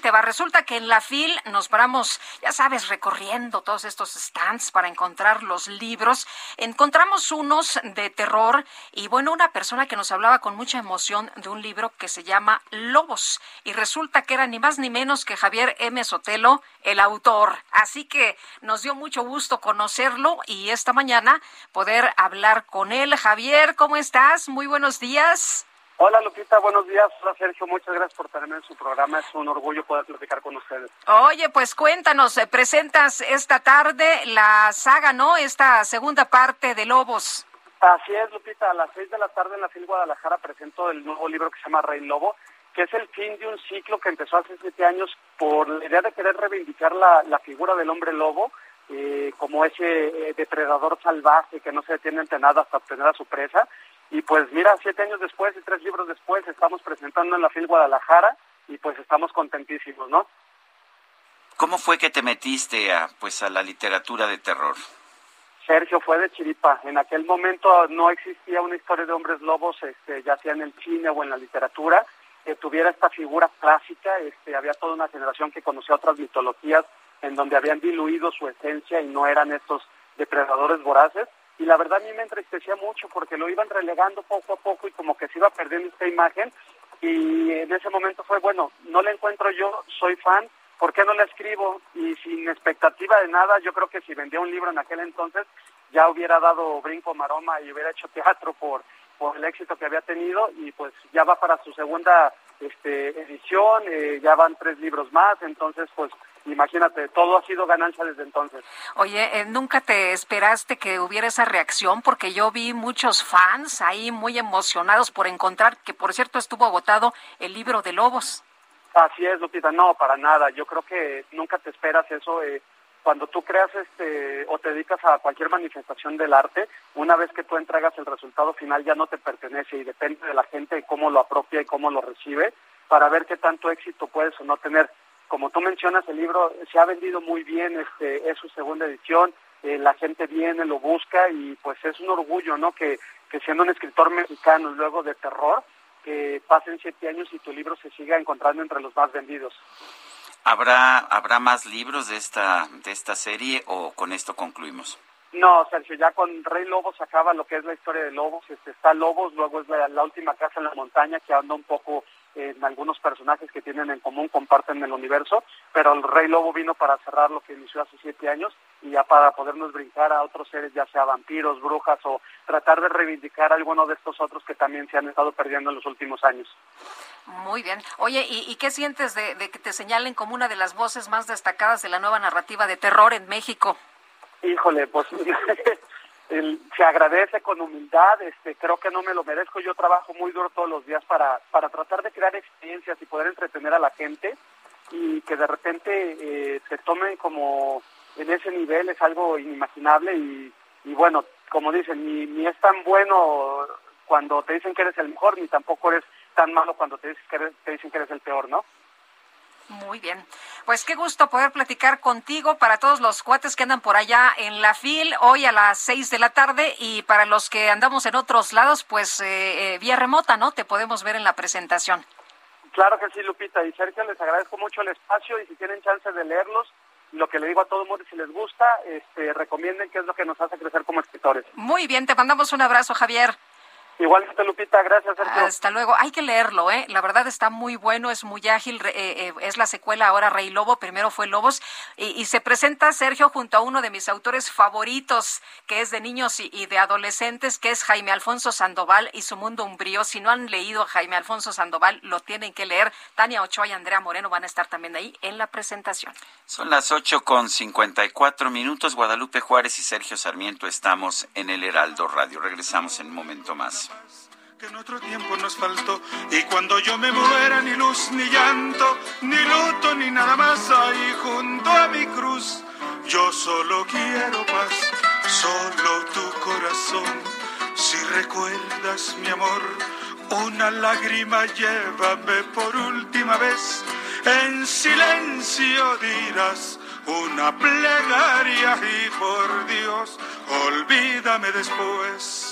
Va. Resulta que en la FIL nos paramos, ya sabes, recorriendo todos estos stands para encontrar los libros. Encontramos unos de terror y bueno, una persona que nos hablaba con mucha emoción de un libro que se llama Lobos. Y resulta que era ni más ni menos que Javier M. Sotelo, el autor. Así que nos dio mucho gusto conocerlo y esta mañana poder hablar con él. Javier, ¿cómo estás? Muy buenos días. Hola Lupita, buenos días. Hola Sergio, muchas gracias por tenerme en su programa. Es un orgullo poder platicar con ustedes. Oye, pues cuéntanos, eh, presentas esta tarde la saga, ¿no? Esta segunda parte de Lobos. Así es, Lupita. A las seis de la tarde en la FIL Guadalajara presento el nuevo libro que se llama Rey Lobo, que es el fin de un ciclo que empezó hace siete años por la idea de querer reivindicar la, la figura del hombre lobo eh, como ese eh, depredador salvaje que no se detiene ante nada hasta obtener a su presa y pues mira, siete años después y tres libros después estamos presentando en la FIL Guadalajara y pues estamos contentísimos, ¿no? ¿Cómo fue que te metiste a, pues, a la literatura de terror? Sergio fue de chiripa. En aquel momento no existía una historia de hombres lobos, este, ya sea en el cine o en la literatura, que tuviera esta figura clásica. Este, había toda una generación que conocía otras mitologías en donde habían diluido su esencia y no eran estos depredadores voraces y la verdad a mí me entristecía mucho porque lo iban relegando poco a poco y como que se iba perdiendo esta imagen y en ese momento fue, bueno, no la encuentro yo, soy fan, ¿por qué no la escribo? Y sin expectativa de nada, yo creo que si vendía un libro en aquel entonces ya hubiera dado brinco maroma y hubiera hecho teatro por, por el éxito que había tenido y pues ya va para su segunda este, edición, eh, ya van tres libros más, entonces pues imagínate, todo ha sido ganancia desde entonces. Oye, eh, ¿nunca te esperaste que hubiera esa reacción? Porque yo vi muchos fans ahí muy emocionados por encontrar, que por cierto estuvo agotado el libro de Lobos. Así es, Lupita, no, para nada. Yo creo que nunca te esperas eso. Eh, cuando tú creas este o te dedicas a cualquier manifestación del arte, una vez que tú entregas el resultado final ya no te pertenece y depende de la gente cómo lo apropia y cómo lo recibe para ver qué tanto éxito puedes o no tener como tú mencionas, el libro se ha vendido muy bien, este, es su segunda edición, eh, la gente viene, lo busca y pues es un orgullo, ¿no? Que, que siendo un escritor mexicano luego de terror, que pasen siete años y tu libro se siga encontrando entre los más vendidos. ¿Habrá, habrá más libros de esta, de esta serie o con esto concluimos? No, Sergio, ya con Rey Lobos acaba lo que es la historia de Lobos. Este, está Lobos, luego es la, la última casa en la montaña que anda un poco en algunos personajes que tienen en común, comparten el universo, pero el Rey Lobo vino para cerrar lo que inició hace siete años y ya para podernos brincar a otros seres, ya sea vampiros, brujas o tratar de reivindicar a alguno de estos otros que también se han estado perdiendo en los últimos años. Muy bien. Oye, ¿y, qué sientes de, de que te señalen como una de las voces más destacadas de la nueva narrativa de terror en México? Híjole, pues (laughs) se agradece con humildad, este, creo que no me lo merezco, yo trabajo muy duro todos los días para, para tratar de crear experiencias y poder entretener a la gente y que de repente eh, se tomen como en ese nivel es algo inimaginable y, y bueno, como dicen, ni, ni es tan bueno cuando te dicen que eres el mejor, ni tampoco eres tan malo cuando te dicen que eres, te dicen que eres el peor, ¿no? Muy bien. Pues qué gusto poder platicar contigo para todos los cuates que andan por allá en la FIL hoy a las seis de la tarde y para los que andamos en otros lados, pues eh, eh, vía remota, ¿no? Te podemos ver en la presentación. Claro que sí, Lupita. Y Sergio, les agradezco mucho el espacio y si tienen chance de leerlos, lo que le digo a todo mundo, si les gusta, este, recomienden qué es lo que nos hace crecer como escritores. Muy bien, te mandamos un abrazo, Javier. Igualmente, Lupita, gracias. Sergio. Hasta luego. Hay que leerlo, ¿eh? La verdad está muy bueno, es muy ágil. Eh, eh, es la secuela ahora Rey Lobo, primero fue Lobos. Y, se presenta Sergio junto a uno de mis autores favoritos, que es de niños y, de adolescentes, que es Jaime Alfonso Sandoval y su mundo umbrío. Si no han leído a Jaime Alfonso Sandoval, lo tienen que leer. Tania Ochoa y Andrea Moreno van a estar también ahí en la presentación. Son las ocho con cincuenta y cuatro minutos. Guadalupe Juárez y Sergio Sarmiento estamos en el Heraldo Radio. Regresamos en un momento más que en otro tiempo nos faltó. Y cuando yo me muera, ni luz, ni llanto, ni luto, ni nada más ahí junto a mi cruz. Yo solo quiero paz, solo tu corazón. Si recuerdas mi amor, una lágrima llévame por última vez. En silencio dirás una plegaria y por Dios, olvídame después.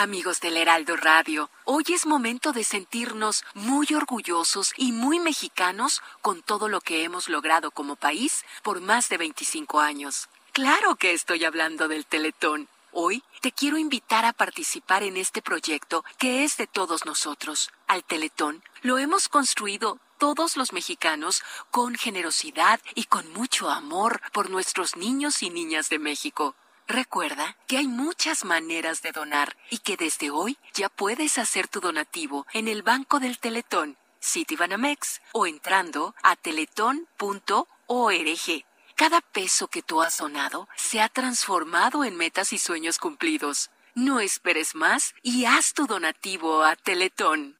Amigos del Heraldo Radio, hoy es momento de sentirnos muy orgullosos y muy mexicanos con todo lo que hemos logrado como país por más de 25 años. Claro que estoy hablando del Teletón. Hoy te quiero invitar a participar en este proyecto que es de todos nosotros. Al Teletón lo hemos construido todos los mexicanos con generosidad y con mucho amor por nuestros niños y niñas de México. Recuerda que hay muchas maneras de donar y que desde hoy ya puedes hacer tu donativo en el Banco del Teletón, Citibanamex o entrando a teletón.org. Cada peso que tú has donado se ha transformado en metas y sueños cumplidos. No esperes más y haz tu donativo a Teletón.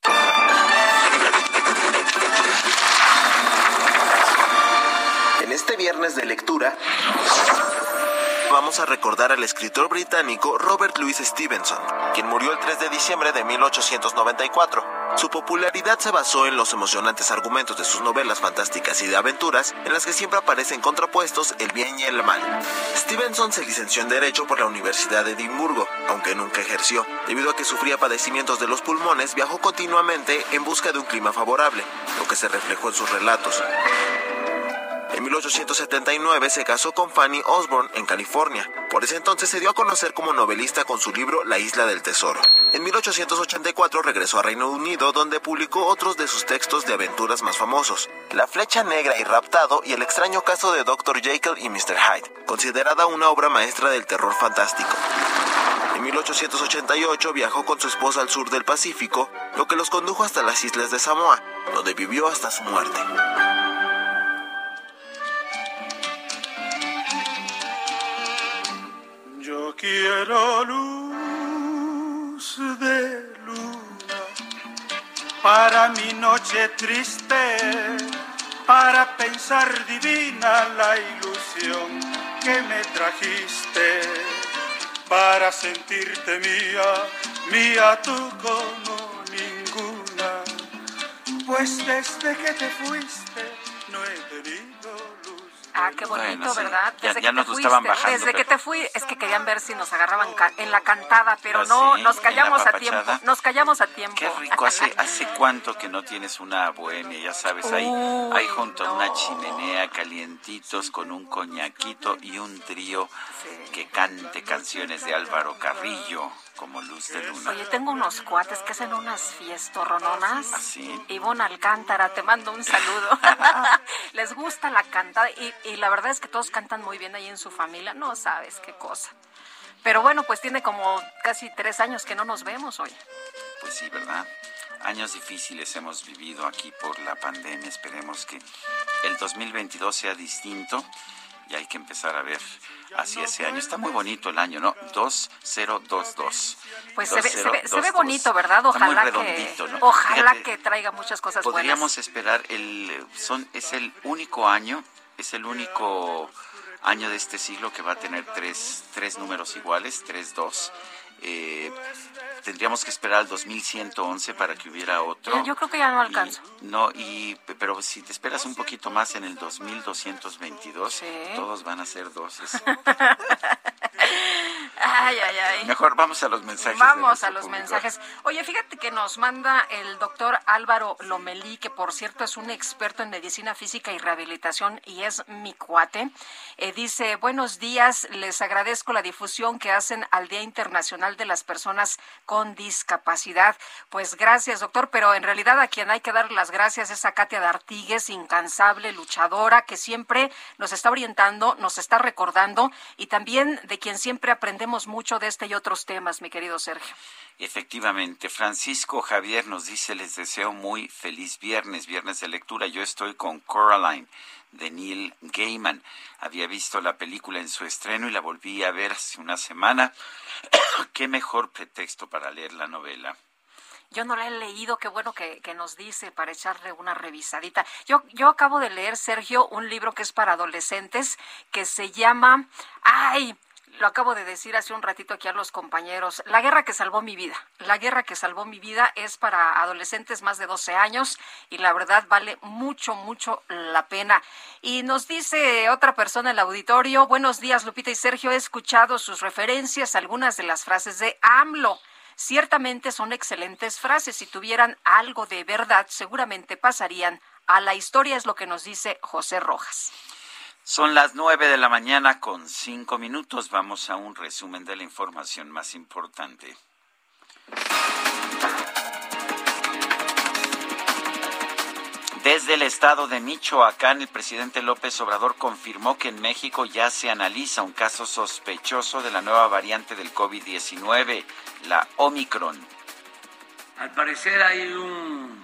En este viernes de lectura vamos a recordar al escritor británico Robert Louis Stevenson, quien murió el 3 de diciembre de 1894. Su popularidad se basó en los emocionantes argumentos de sus novelas fantásticas y de aventuras, en las que siempre aparecen contrapuestos el bien y el mal. Stevenson se licenció en Derecho por la Universidad de Edimburgo, aunque nunca ejerció. Debido a que sufría padecimientos de los pulmones, viajó continuamente en busca de un clima favorable, lo que se reflejó en sus relatos. En 1879 se casó con Fanny Osborne en California. Por ese entonces se dio a conocer como novelista con su libro La Isla del Tesoro. En 1884 regresó a Reino Unido donde publicó otros de sus textos de aventuras más famosos. La Flecha Negra y Raptado y el extraño caso de Dr. Jekyll y Mr. Hyde, considerada una obra maestra del terror fantástico. En 1888 viajó con su esposa al sur del Pacífico, lo que los condujo hasta las islas de Samoa, donde vivió hasta su muerte. Quiero luz de luna para mi noche triste, para pensar divina la ilusión que me trajiste, para sentirte mía, mía tú como ninguna, pues desde que te fuiste no he tenido Ah, qué bonito, ¿verdad? Ya, Desde ya que nos te fuiste, estaban bajando. Desde que te fui, es que querían ver si nos agarraban ca- en la cantada, pero ¿Ah, no, sí? nos ¿En la callamos a tiempo. Nos callamos a tiempo. Qué rico, ¿hace, ¿hace cuánto que no tienes una bohemia? Ya sabes, ahí, Uy, ahí junto a una chimenea, calientitos, con un coñaquito y un trío que cante canciones de Álvaro Carrillo, como Luz de Luna. Oye, tengo unos cuates que hacen unas fiestorrononas. ¿Así? Ivonne Alcántara, te mando un saludo. (laughs) Les gusta la cantada y, y la verdad es que todos cantan muy bien ahí en su familia. No sabes qué cosa. Pero bueno, pues tiene como casi tres años que no nos vemos hoy. Pues sí, ¿verdad? Años difíciles hemos vivido aquí por la pandemia. Esperemos que el 2022 sea distinto y hay que empezar a ver hacia ese año. Está muy bonito el año, ¿no? 2022. Pues se ve, se, ve, se ve 2022. bonito, ¿verdad? Ojalá que, ¿no? ojalá Fíjate, que traiga muchas cosas Podríamos buenas. esperar el son es el único año, es el único año de este siglo que va a tener tres, tres números iguales, tres dos. Eh, tendríamos que esperar al 2111 para que hubiera otro. Yo creo que ya no alcanzo. No, y pero si te esperas un poquito más en el 2222, todos van a ser doces. (laughs) Ay, ay, ay. Mejor vamos a los mensajes. Vamos a los público. mensajes. Oye, fíjate que nos manda el doctor Álvaro Lomelí, que por cierto es un experto en medicina física y rehabilitación y es mi cuate. Eh, dice, buenos días, les agradezco la difusión que hacen al Día Internacional de las Personas con Discapacidad. Pues gracias, doctor, pero en realidad a quien hay que dar las gracias es a Katia D'Artigues, incansable, luchadora, que siempre nos está orientando, nos está recordando y también de quien siempre aprendemos mucho de este y otros temas, mi querido Sergio. Efectivamente, Francisco Javier nos dice, les deseo muy feliz viernes, viernes de lectura. Yo estoy con Coraline de Neil Gaiman. Había visto la película en su estreno y la volví a ver hace una semana. (coughs) Qué mejor pretexto para leer la novela. Yo no la he leído, qué bueno que, que nos dice para echarle una revisadita. Yo, yo acabo de leer, Sergio, un libro que es para adolescentes que se llama, ay, lo acabo de decir hace un ratito aquí a los compañeros, La guerra que salvó mi vida. La guerra que salvó mi vida es para adolescentes más de 12 años y la verdad vale mucho, mucho la pena. Y nos dice otra persona en el auditorio, buenos días Lupita y Sergio, he escuchado sus referencias, algunas de las frases de AMLO. Ciertamente son excelentes frases. Si tuvieran algo de verdad, seguramente pasarían a la historia, es lo que nos dice José Rojas. Son las nueve de la mañana con cinco minutos. Vamos a un resumen de la información más importante. Desde el estado de Michoacán, el presidente López Obrador confirmó que en México ya se analiza un caso sospechoso de la nueva variante del COVID-19, la Omicron. Al parecer hay un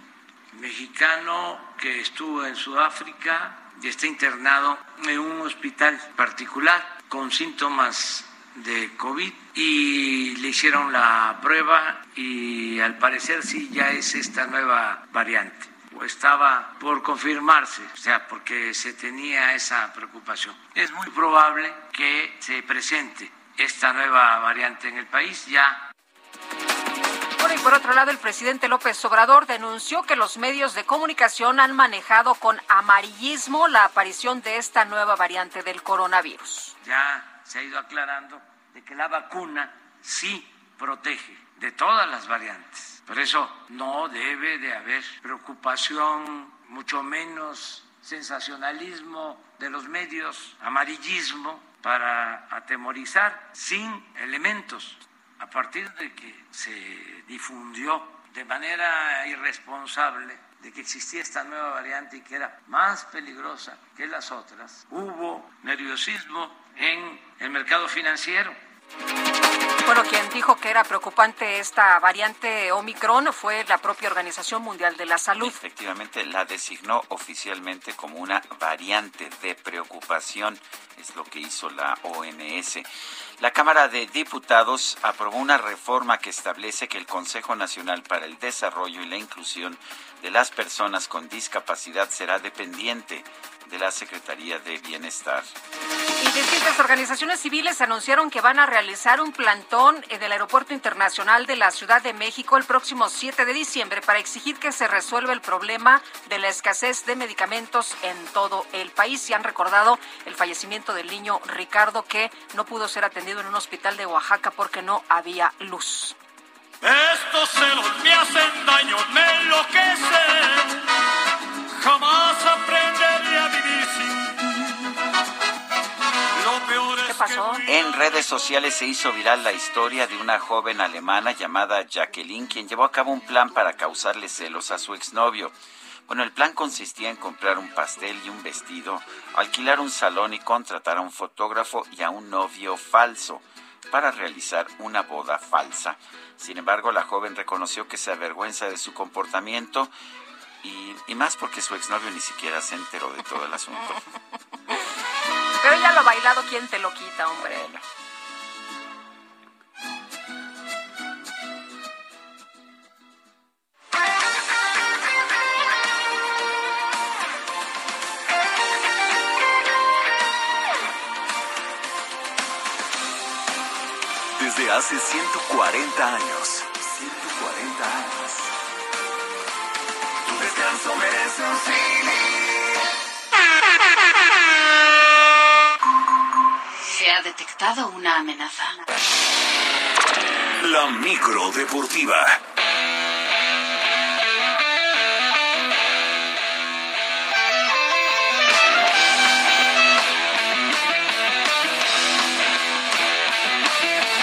mexicano que estuvo en Sudáfrica y está internado en un hospital particular con síntomas de COVID y le hicieron la prueba y al parecer sí ya es esta nueva variante o estaba por confirmarse, o sea, porque se tenía esa preocupación. Es muy probable que se presente esta nueva variante en el país ya Bueno, y por otro lado, el presidente López Obrador denunció que los medios de comunicación han manejado con amarillismo la aparición de esta nueva variante del coronavirus. ya se ha ido aclarando de que la vacuna sí protege de todas las variantes. Por eso no debe de haber preocupación, mucho menos sensacionalismo de los medios, amarillismo para atemorizar sin elementos. A partir de que se difundió de manera irresponsable de que existía esta nueva variante y que era más peligrosa que las otras, hubo nerviosismo en el mercado financiero. Bueno, quien dijo que era preocupante esta variante Omicron fue la propia Organización Mundial de la Salud. Efectivamente, la designó oficialmente como una variante de preocupación, es lo que hizo la OMS. La Cámara de Diputados aprobó una reforma que establece que el Consejo Nacional para el Desarrollo y la Inclusión de las Personas con Discapacidad será dependiente de la Secretaría de Bienestar. Y distintas organizaciones civiles anunciaron que van a realizar un plantón en el Aeropuerto Internacional de la Ciudad de México el próximo 7 de diciembre para exigir que se resuelva el problema de la escasez de medicamentos en todo el país. Y han recordado el fallecimiento del niño Ricardo que no pudo ser atendido en un hospital de Oaxaca porque no había luz. Estos celos me hacen daño, me enloquecen. Jamás pasó? En redes sociales se hizo viral la historia de una joven alemana llamada Jacqueline, quien llevó a cabo un plan para causarle celos a su exnovio. Bueno, el plan consistía en comprar un pastel y un vestido, alquilar un salón y contratar a un fotógrafo y a un novio falso para realizar una boda falsa. Sin embargo, la joven reconoció que se avergüenza de su comportamiento y, y más porque su exnovio ni siquiera se enteró de todo el asunto. (laughs) Pero ya lo bailado, ¿quién te lo quita, hombre? Desde hace 140 años. 140 años. Tu descanso merece un Se ha detectado una amenaza. La micro deportiva.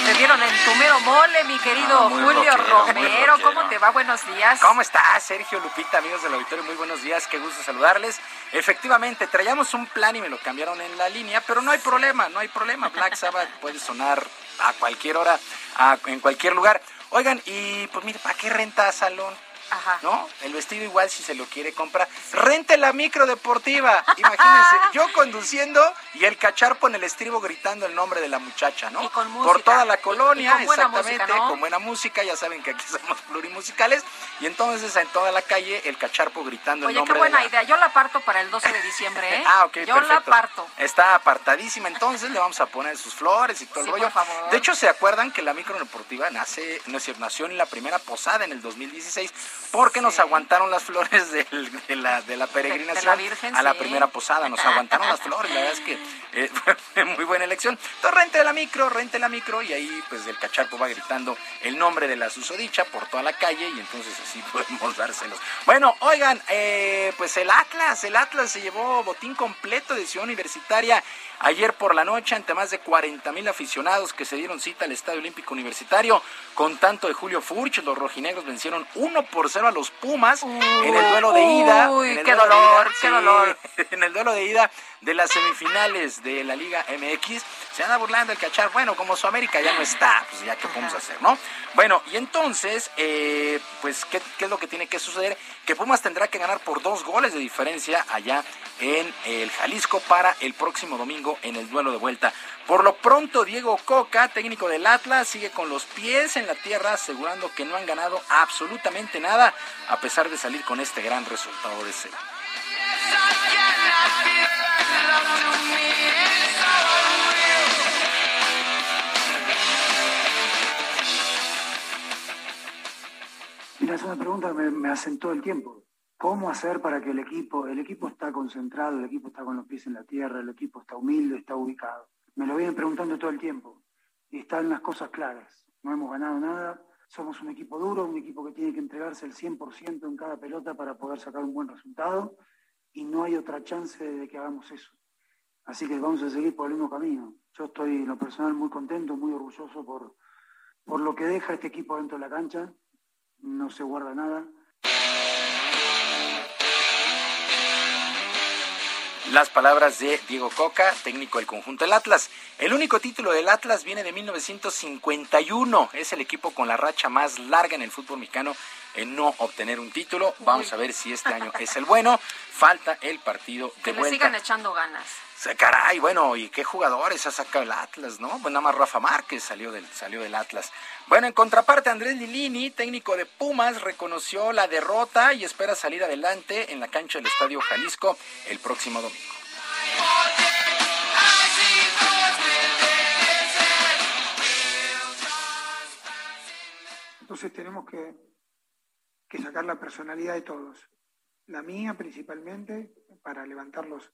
Te dieron en tu mero mole, mi querido Ah, Julio Romero. ¿Cómo te va? Buenos días. ¿Cómo estás, Sergio Lupita, amigos del auditorio? Muy buenos días, qué gusto saludarles. Efectivamente, traíamos un plan y me lo cambiaron en la línea, pero no hay problema, no hay problema. Black Sabbath (laughs) puede sonar a cualquier hora, a- en cualquier lugar. Oigan, y pues mire, ¿para qué renta salón? Ajá. ¿No? El vestido igual si se lo quiere comprar. Rente la micro deportiva. (laughs) Imagínense, yo conduciendo y el cacharpo en el estribo gritando el nombre de la muchacha, ¿no? Y con Por música. toda la Y- y colonia, con buena exactamente, música, ¿no? con buena música, ya saben que aquí (laughs) somos plurimusicales. Y entonces en toda la calle el cacharpo gritando el Oye, nombre qué buena de la... idea. Yo la parto para el 12 de diciembre, ¿eh? (laughs) Ah, ok, Yo la perfecto. parto. Está apartadísima, entonces le vamos a poner sus flores y todo Sí, el rollo. por favor. De hecho, ¿se acuerdan que la micro deportiva nace, nació en la primera posada en el 2016 porque nos aguantaron las flores del- de, la, de la peregrinación De la Virgen, a la sí. primera posada? Nos aguantaron las flores, la verdad es que eh, (laughs) fue muy buena elección. Entonces, rente la micro, rente la micro y ahí pues el cacharpo va gritando el nombre de la susodicha por toda la calle y entonces así (laughs) podemos dárselos. Bueno, oigan, eh, pues el Atlas, el Atlas se llevó botín completo de Ciudad Universitaria ayer por la noche ante más de 40 mil aficionados que se dieron cita al Estadio Olímpico Universitario con tanto de Julio Furch. Los rojinegros vencieron 1 por 0 a los Pumas en el duelo de ida. Uy, qué dolor, ida, qué dolor. (laughs) En el duelo de ida de las semifinales de la Liga MX. Se anda burlando el cachar. Bueno, como su América ya no está, pues ya qué podemos hacer, ¿no? Bueno, y entonces, eh, pues, ¿qué, ¿qué es lo que tiene que suceder? Que Pumas tendrá que ganar por dos goles de diferencia allá en el Jalisco para el próximo domingo en el duelo de vuelta. Por lo pronto, Diego Coca, técnico del Atlas, sigue con los pies en la tierra, asegurando que no han ganado absolutamente nada, a pesar de salir con este gran resultado de cero. Mira, es una pregunta que me, me hacen todo el tiempo. ¿Cómo hacer para que el equipo, el equipo está concentrado, el equipo está con los pies en la tierra, el equipo está humilde, está ubicado? Me lo vienen preguntando todo el tiempo. Y están las cosas claras. No hemos ganado nada, somos un equipo duro, un equipo que tiene que entregarse el 100% en cada pelota para poder sacar un buen resultado y no hay otra chance de que hagamos eso. Así que vamos a seguir por el mismo camino. Yo estoy en lo personal muy contento, muy orgulloso por, por lo que deja este equipo dentro de la cancha. No se guarda nada. las palabras de Diego Coca, técnico del conjunto del Atlas. El único título del Atlas viene de 1951. Es el equipo con la racha más larga en el fútbol mexicano en no obtener un título. Vamos a ver si este año es el bueno. Falta el partido de que vuelta. le sigan echando ganas. Caray, bueno, ¿y qué jugadores ha sacado el Atlas, no? Pues nada más Rafa Márquez salió del, salió del Atlas. Bueno, en contraparte, Andrés Lilini, técnico de Pumas, reconoció la derrota y espera salir adelante en la cancha del Estadio Jalisco el próximo domingo. Entonces tenemos que, que sacar la personalidad de todos. La mía principalmente, para levantarlos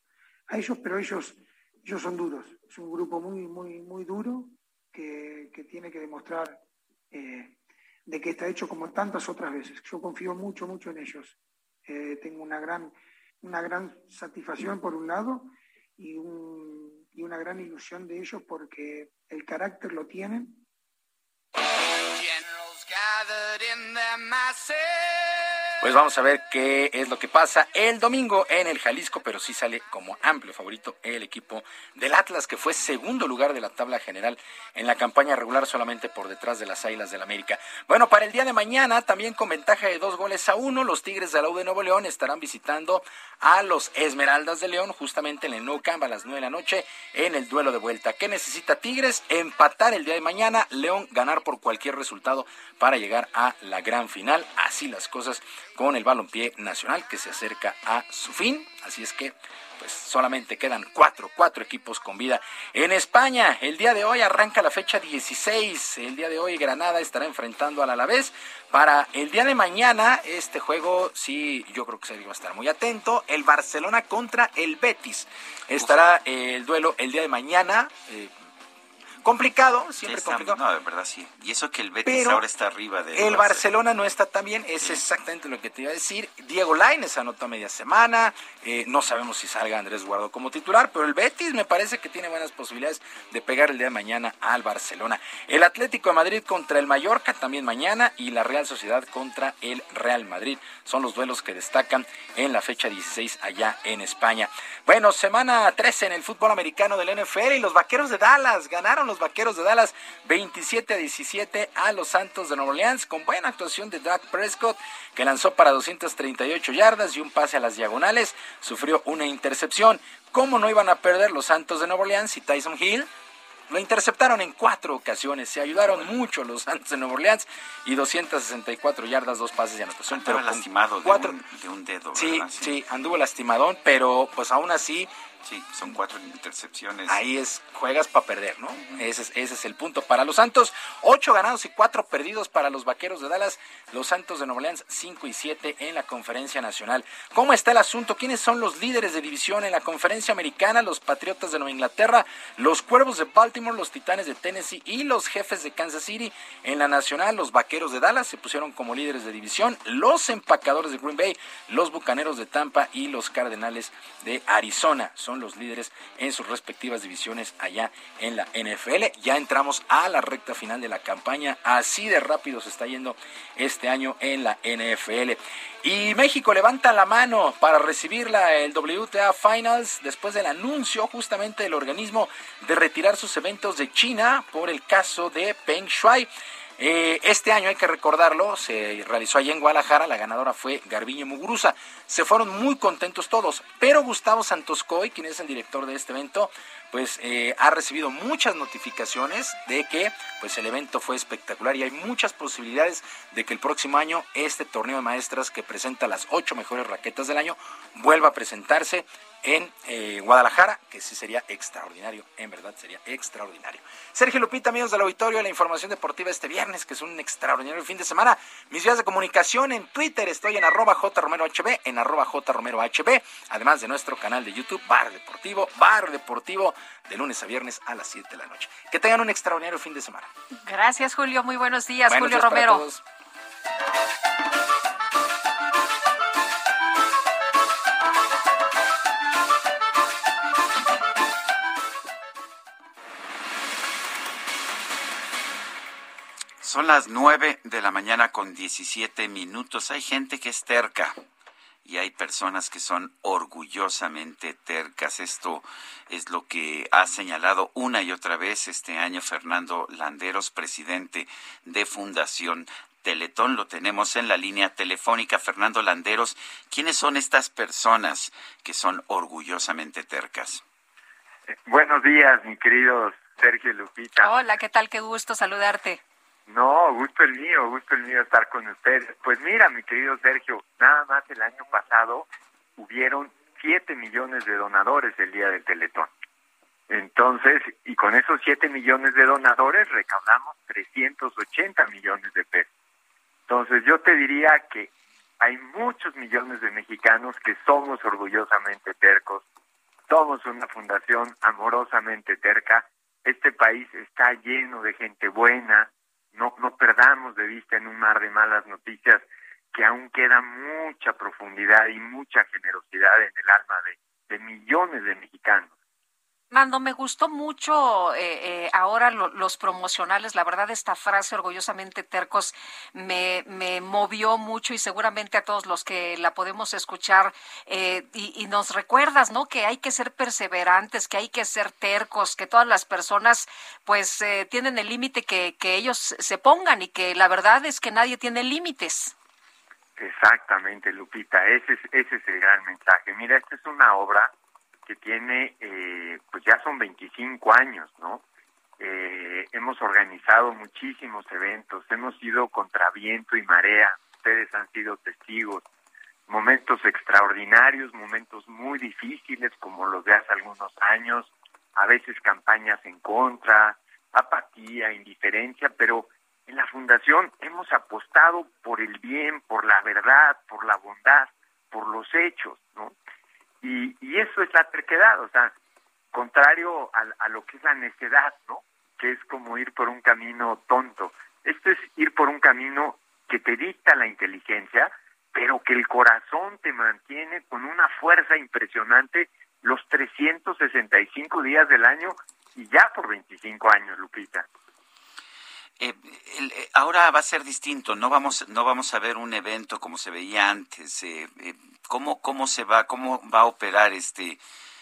a ellos, pero ellos, ellos son duros. Es un grupo muy, muy, muy duro que, que tiene que demostrar eh, de que está hecho como tantas otras veces. Yo confío mucho, mucho en ellos. Eh, tengo una gran, una gran satisfacción por un lado y, un, y una gran ilusión de ellos porque el carácter lo tienen. Pues vamos a ver qué es lo que pasa el domingo en el Jalisco, pero sí sale como amplio favorito el equipo del Atlas, que fue segundo lugar de la tabla general en la campaña regular, solamente por detrás de las Águilas del América. Bueno, para el día de mañana, también con ventaja de dos goles a uno, los Tigres de la U de Nuevo León estarán visitando a los Esmeraldas de León, justamente en el Nou Camp a las nueve de la noche, en el duelo de vuelta. ¿Qué necesita Tigres? Empatar el día de mañana, León ganar por cualquier resultado para llegar a la gran final. Así las cosas con el balompié nacional que se acerca a su fin. Así es que pues solamente quedan cuatro, cuatro equipos con vida. En España, el día de hoy arranca la fecha 16. El día de hoy Granada estará enfrentando al Alavés. Para el día de mañana, este juego sí, yo creo que se va a estar muy atento. El Barcelona contra el Betis. Estará el duelo el día de mañana. Eh, complicado, siempre está- complicado. No, de verdad sí. Y eso que el Betis Pero ahora está arriba de El Barcelona no está tan bien, es exactamente lo que te iba a decir. Diego Lainez anotó a media semana, eh, no sabemos si salga Andrés Guardo como titular, pero el Betis me parece que tiene buenas posibilidades de pegar el día de mañana al Barcelona. El Atlético de Madrid contra el Mallorca también mañana y la Real Sociedad contra el Real Madrid. Son los duelos que destacan en la fecha 16 allá en España. Bueno, semana 13 en el fútbol americano del NFL y los Vaqueros de Dallas ganaron los Vaqueros de Dallas 27 a 17 a los Santos de Nueva Orleans con buena actuación de Dak Prescott que lanzó para 238 yardas y un pase a las diagonales, sufrió una intercepción. ¿Cómo no iban a perder los Santos de Nueva Orleans y Tyson Hill? Lo interceptaron en cuatro ocasiones, se ayudaron mucho los Santos de Nueva Orleans y 264 yardas, dos pases de anotación. Estaba con lastimado de, cuatro, un, de un dedo. Sí, ¿verdad? sí, anduvo lastimadón, pero pues aún así Sí, son cuatro intercepciones. Ahí es, juegas para perder, ¿no? Ese es, ese es el punto para los Santos. Ocho ganados y cuatro perdidos para los Vaqueros de Dallas. Los Santos de Nueva Orleans, cinco y siete en la Conferencia Nacional. ¿Cómo está el asunto? ¿Quiénes son los líderes de división en la Conferencia Americana? Los Patriotas de Nueva Inglaterra, los Cuervos de Baltimore, los Titanes de Tennessee y los Jefes de Kansas City. En la Nacional, los Vaqueros de Dallas se pusieron como líderes de división. Los Empacadores de Green Bay, los Bucaneros de Tampa y los Cardenales de Arizona son los líderes en sus respectivas divisiones allá en la NFL. Ya entramos a la recta final de la campaña. Así de rápido se está yendo este año en la NFL. Y México levanta la mano para recibir la, el WTA Finals después del anuncio justamente del organismo de retirar sus eventos de China por el caso de Peng Shuai. Eh, este año, hay que recordarlo, se realizó allá en Guadalajara, la ganadora fue Garbiñe Muguruza. Se fueron muy contentos todos, pero Gustavo Santoscoy, quien es el director de este evento, pues eh, ha recibido muchas notificaciones de que pues el evento fue espectacular y hay muchas posibilidades de que el próximo año este torneo de maestras que presenta las ocho mejores raquetas del año vuelva a presentarse en eh, Guadalajara, que sí sería extraordinario, en verdad sería extraordinario. Sergio Lupita, amigos del auditorio, la información deportiva este viernes, que es un extraordinario fin de semana. Mis vías de comunicación en Twitter, estoy en arroba jromerohb, en arroba jromerohb, además de nuestro canal de YouTube, Bar Deportivo, Bar Deportivo, de lunes a viernes a las 7 de la noche. Que tengan un extraordinario fin de semana. Gracias, Julio. Muy buenos días, Buenos Julio días para Romero. todos. Son las 9 de la mañana con 17 minutos. Hay gente que es terca y hay personas que son orgullosamente tercas. Esto es lo que ha señalado una y otra vez este año Fernando Landeros, presidente de Fundación Teletón. Lo tenemos en la línea telefónica. Fernando Landeros, ¿quiénes son estas personas que son orgullosamente tercas? Buenos días, mi querido Sergio Lupita. Hola, ¿qué tal? Qué gusto saludarte. No, gusto el mío, gusto el mío estar con ustedes. Pues mira, mi querido Sergio, nada más el año pasado hubieron 7 millones de donadores el día del Teletón. Entonces, y con esos 7 millones de donadores recaudamos 380 millones de pesos. Entonces, yo te diría que hay muchos millones de mexicanos que somos orgullosamente tercos, somos una fundación amorosamente terca, este país está lleno de gente buena, no, no perdamos de vista en un mar de malas noticias que aún queda mucha profundidad y mucha generosidad en el alma de, de millones de mexicanos. Mando, me gustó mucho eh, eh, ahora los promocionales. La verdad, esta frase orgullosamente tercos me, me, movió mucho y seguramente a todos los que la podemos escuchar eh, y, nos recuerdas, ¿no? Que hay que ser perseverantes, que hay que ser tercos, que todas las personas, pues, tienen el límite que, que ellos se pongan y que la verdad es que nadie tiene límites. Exactamente, Lupita. Ese es, ese es el gran mensaje. Mira, esta es una obra que tiene, eh, pues ya son 25 años, ¿no? Eh, hemos organizado muchísimos eventos, hemos ido contra viento y marea, ustedes han sido testigos, momentos extraordinarios, momentos muy difíciles como los de hace algunos años, a veces campañas en contra, apatía, indiferencia, pero en la fundación hemos apostado por el bien, por la verdad, por la bondad, por los hechos, ¿no? Y, y eso es la terquedad, o sea, contrario a, a lo que es la necedad, ¿no? Que es como ir por un camino tonto. Esto es ir por un camino que te dicta la inteligencia, pero que el corazón te mantiene con una fuerza impresionante los 365 días del año y ya por 25 años, Lupita. Eh, eh, ahora va a ser distinto, no vamos, no vamos a ver un evento como se veía antes. Eh, eh ¿cómo, ¿Cómo se va, cómo va a operar este,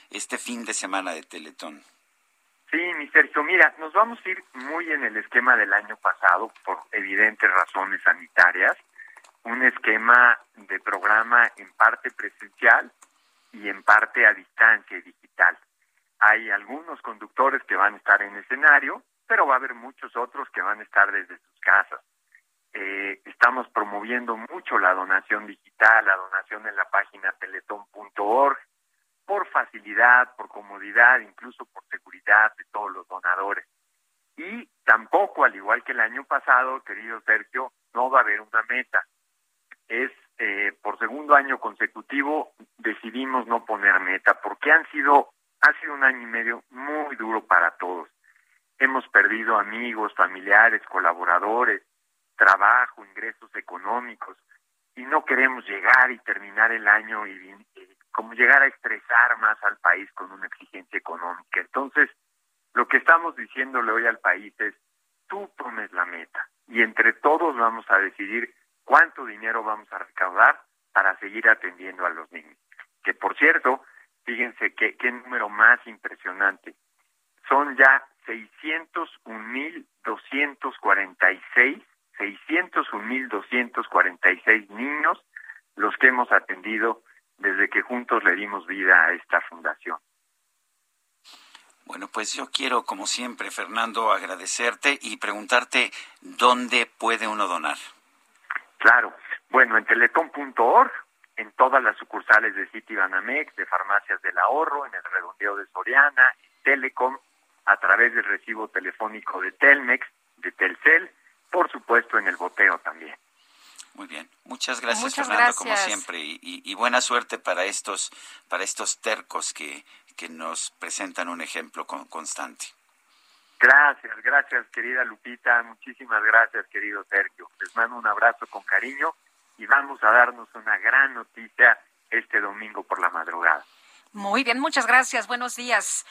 este fin de semana de Teletón? Sí, mi Sergio, mira, nos vamos a ir muy en el esquema del año pasado por evidentes razones sanitarias, un esquema de programa en parte presencial y en parte a distancia digital. Hay algunos conductores que van a estar en escenario, pero va a haber muchos otros que van a estar desde sus casas. Eh, estamos promoviendo mucho la donación digital, la donación en la página teletón.org, por facilidad, por comodidad, incluso por seguridad de todos los donadores. Y tampoco, al igual que el año pasado, querido Sergio, no va a haber una meta. Es eh, por segundo año consecutivo decidimos no poner meta porque han sido ha sido un año y medio muy duro para todos hemos perdido amigos, familiares, colaboradores, trabajo, ingresos económicos y no queremos llegar y terminar el año y, como llegar a estresar más al país con una exigencia económica. Entonces, lo que estamos diciéndole hoy al país es, tú pones la meta y entre todos vamos a decidir cuánto dinero vamos a recaudar para seguir atendiendo a los niños. Que por cierto, fíjense qué, qué número más impresionante. Son ya 601.246, 601.246 niños los que hemos atendido desde que juntos le dimos vida a esta fundación. Bueno, pues yo quiero, como siempre, Fernando, agradecerte y preguntarte dónde puede uno donar. Claro, bueno, en teletón.org, en todas las sucursales de Citibanamex, de Farmacias del Ahorro, en el redondeo de Soriana, en Telecom, a través del recibo telefónico de Telmex, de Telcel, por supuesto en el boteo también. Muy bien, muchas gracias Fernando como siempre y, buena suerte para estos para estos tercos que, que nos presentan un ejemplo constante. Gracias, gracias querida Lupita, muchísimas gracias querido Sergio. Les mando un abrazo con cariño y vamos a darnos una gran noticia este domingo por la madrugada. Muy bien, muchas gracias, buenos días.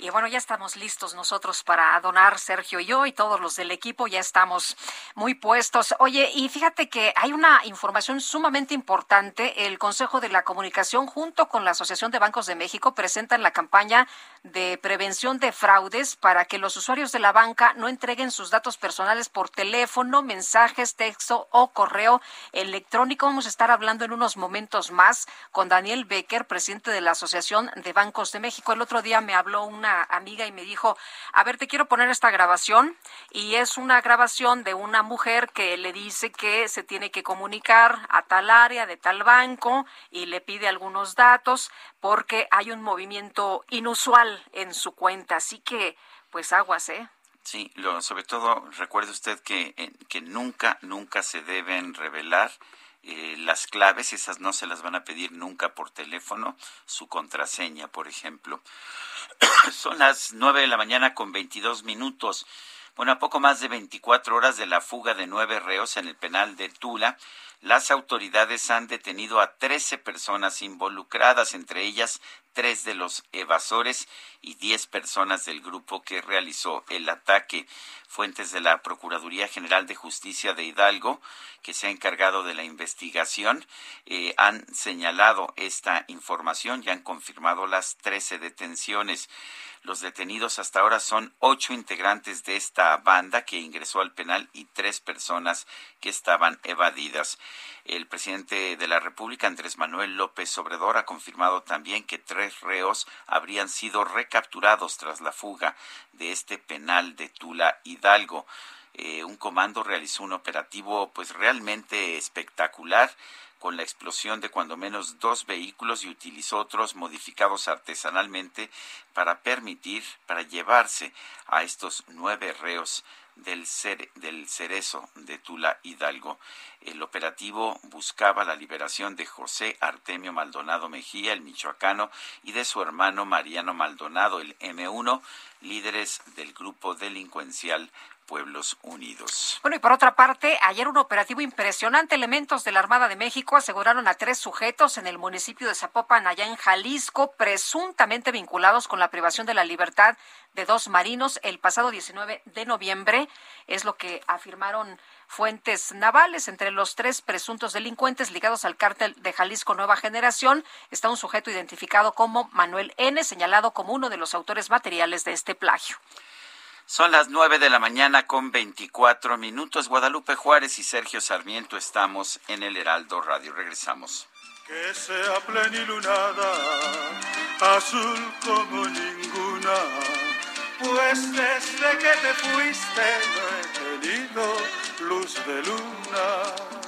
Y bueno, ya estamos listos nosotros para donar, Sergio y yo y todos los del equipo, ya estamos muy puestos. Oye, y fíjate que hay una información sumamente importante. El Consejo de la Comunicación junto con la Asociación de Bancos de México presentan la campaña de prevención de fraudes para que los usuarios de la banca no entreguen sus datos personales por teléfono, mensajes, texto o correo electrónico. Vamos a estar hablando en unos momentos más con Daniel Becker, presidente de la Asociación de Bancos de México. El otro día me habló una amiga y me dijo, a ver, te quiero poner esta grabación y es una grabación de una mujer que le dice que se tiene que comunicar a tal área de tal banco y le pide algunos datos porque hay un movimiento inusual en su cuenta. Así que, pues aguas, ¿eh? Sí, lo, sobre todo recuerde usted que, eh, que nunca, nunca se deben revelar eh, las claves, esas no se las van a pedir nunca por teléfono, su contraseña, por ejemplo. (coughs) Son las nueve de la mañana con veintidós minutos. Bueno, a poco más de 24 horas de la fuga de nueve reos en el penal de Tula, las autoridades han detenido a 13 personas involucradas, entre ellas tres de los evasores y diez personas del grupo que realizó el ataque. Fuentes de la Procuraduría General de Justicia de Hidalgo, que se ha encargado de la investigación, eh, han señalado esta información y han confirmado las 13 detenciones. Los detenidos hasta ahora son ocho integrantes de esta banda que ingresó al penal y tres personas que estaban evadidas. El presidente de la República, Andrés Manuel López Obrador, ha confirmado también que tres reos habrían sido recapturados tras la fuga de este penal de Tula Hidalgo. Eh, un comando realizó un operativo pues realmente espectacular con la explosión de cuando menos dos vehículos y utilizó otros modificados artesanalmente para permitir, para llevarse a estos nueve reos del, del Cerezo de Tula Hidalgo. El operativo buscaba la liberación de José Artemio Maldonado Mejía, el michoacano, y de su hermano Mariano Maldonado, el M1, líderes del grupo delincuencial Pueblos Unidos. Bueno, y por otra parte, ayer un operativo impresionante. Elementos de la Armada de México aseguraron a tres sujetos en el municipio de Zapopan, allá en Jalisco, presuntamente vinculados con la privación de la libertad de dos marinos el pasado 19 de noviembre. Es lo que afirmaron fuentes navales. Entre los tres presuntos delincuentes ligados al cártel de Jalisco Nueva Generación está un sujeto identificado como Manuel N., señalado como uno de los autores materiales de este plagio. Son las nueve de la mañana con veinticuatro minutos. Guadalupe Juárez y Sergio Sarmiento estamos en el Heraldo Radio. Regresamos. Que sea plenilunada, azul como ninguna, pues desde que te fuiste no he tenido luz de luna.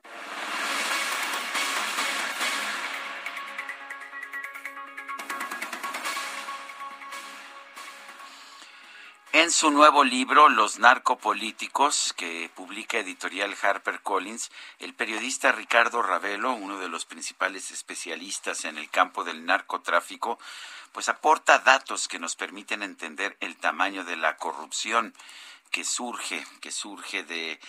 En su nuevo libro, Los narcopolíticos, que publica editorial HarperCollins, el periodista Ricardo Ravelo, uno de los principales especialistas en el campo del narcotráfico, pues aporta datos que nos permiten entender el tamaño de la corrupción que surge, que surge de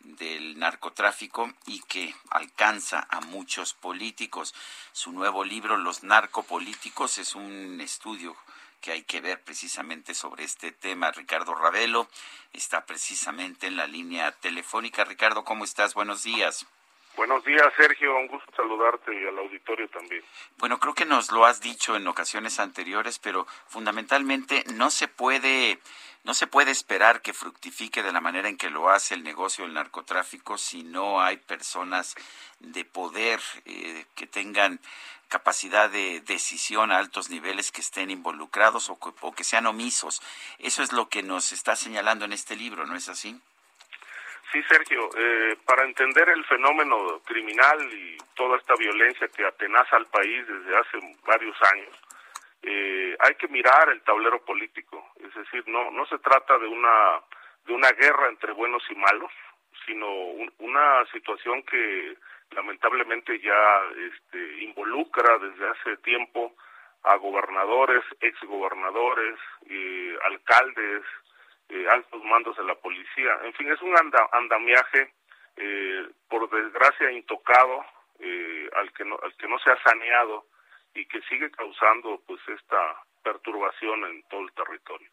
del narcotráfico y que alcanza a muchos políticos. Su nuevo libro, Los narcopolíticos, es un estudio que hay que ver precisamente sobre este tema. Ricardo Ravelo está precisamente en la línea telefónica. Ricardo, ¿cómo estás? Buenos días. Buenos días, Sergio. Un gusto saludarte y al auditorio también. Bueno, creo que nos lo has dicho en ocasiones anteriores, pero fundamentalmente no se puede no se puede esperar que fructifique de la manera en que lo hace el negocio del narcotráfico si no hay personas de poder eh, que tengan capacidad de decisión a altos niveles que estén involucrados o que, sean omisos. Eso es lo que nos está señalando en este libro, ¿no es así? Sí, Sergio, eh, para entender el fenómeno criminal y toda esta violencia que atenaza al país desde hace varios años, eh, hay que mirar el tablero político, es decir, no no se trata de una de una guerra entre buenos y malos, sino una situación que lamentablemente ya este, involucra desde hace tiempo a gobernadores, exgobernadores, eh, alcaldes, eh, altos mandos de la policía. En fin, es un andamiaje, eh, por desgracia, intocado, eh, al, que no, al que no se ha saneado y que sigue causando pues esta perturbación en todo el territorio.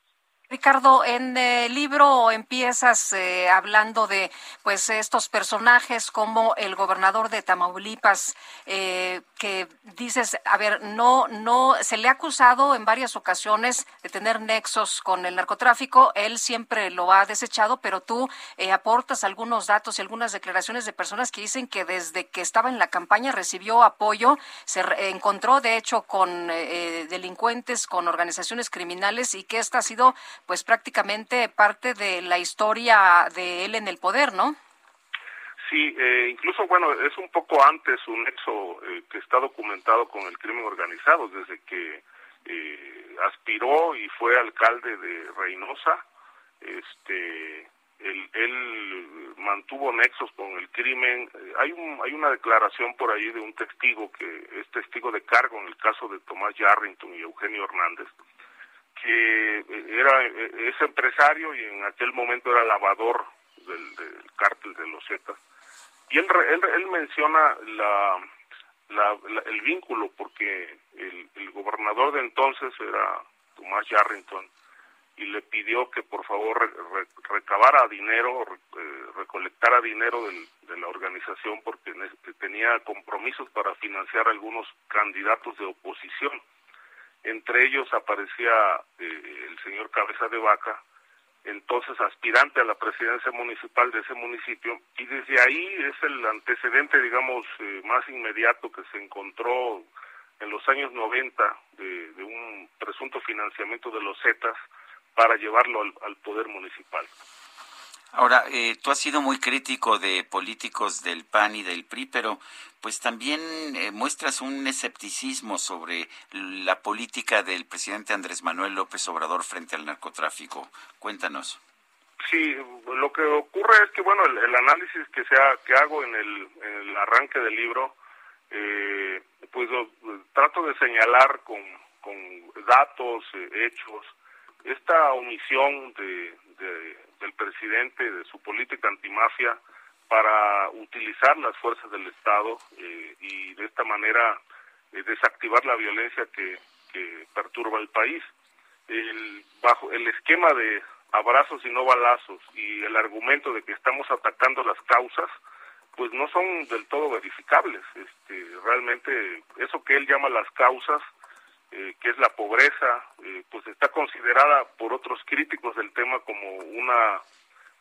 Ricardo, en el libro empiezas eh, hablando de pues estos personajes como el gobernador de Tamaulipas, eh, que dices, a ver, no, no, se le ha acusado en varias ocasiones de tener nexos con el narcotráfico, él siempre lo ha desechado, pero tú eh, aportas algunos datos y algunas declaraciones de personas que dicen que desde que estaba en la campaña recibió apoyo, se encontró de hecho con delincuentes, con organizaciones criminales y que esta ha sido pues prácticamente parte de la historia de él en el poder, ¿no? Sí, eh, incluso, bueno, es un poco antes un nexo eh, que está documentado con el crimen organizado, desde que eh, aspiró y fue alcalde de Reynosa, este, él, él, mantuvo nexos con el crimen. hay, un, hay una declaración por ahí de un testigo que es testigo de cargo en el caso de Tomás Yarrington y Eugenio Hernández, que era es empresario y en aquel momento era lavador del, cártel de los Zetas. Y él, él, menciona la, la, el vínculo porque el, gobernador de entonces era Tomás Yarrington y le pidió que por favor recabara dinero, eh, recolectara dinero de la organización porque tenía compromisos para financiar algunos candidatos de oposición entre ellos aparecía eh, el señor Cabeza de Vaca, entonces aspirante a la presidencia municipal de ese municipio, y desde ahí es el antecedente, digamos, eh, más inmediato que se encontró en los años 90 de, un presunto financiamiento de los Zetas para llevarlo al poder municipal. Ahora, eh, tú has sido muy crítico de políticos del PAN y del PRI, pero pues también eh, muestras un escepticismo sobre la política del presidente Andrés Manuel López Obrador frente al narcotráfico. Cuéntanos. Sí, lo que ocurre es que, bueno, el, análisis que, sea, que hago en el, arranque del libro, eh, pues trato de señalar con, con datos, hechos, esta omisión de del presidente, de su política antimafia, para utilizar las fuerzas del Estado eh, y de esta manera eh, desactivar la violencia que, perturba el país. El, bajo el esquema de abrazos y no balazos y el argumento de que estamos atacando las causas, pues no son del todo verificables. Este, realmente eso que él llama las causas eh, que es la pobreza, eh, pues está considerada por otros críticos del tema como una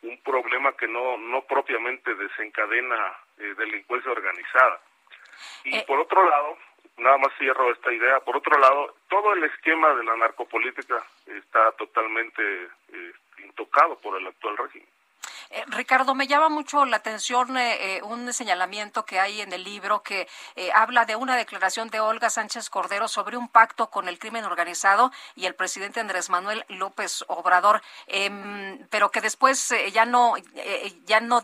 un problema que no no propiamente desencadena eh, delincuencia organizada. Y por otro lado, nada más cierro esta idea, por otro lado, todo el esquema de la narcopolítica está totalmente intocado por el actual régimen. Eh, Ricardo, me llama mucho la atención eh, eh, un señalamiento que hay en el libro que habla de una declaración de Olga Sánchez Cordero sobre un pacto con el crimen organizado y el presidente Andrés Manuel López Obrador, em, pero que después ya no, ya no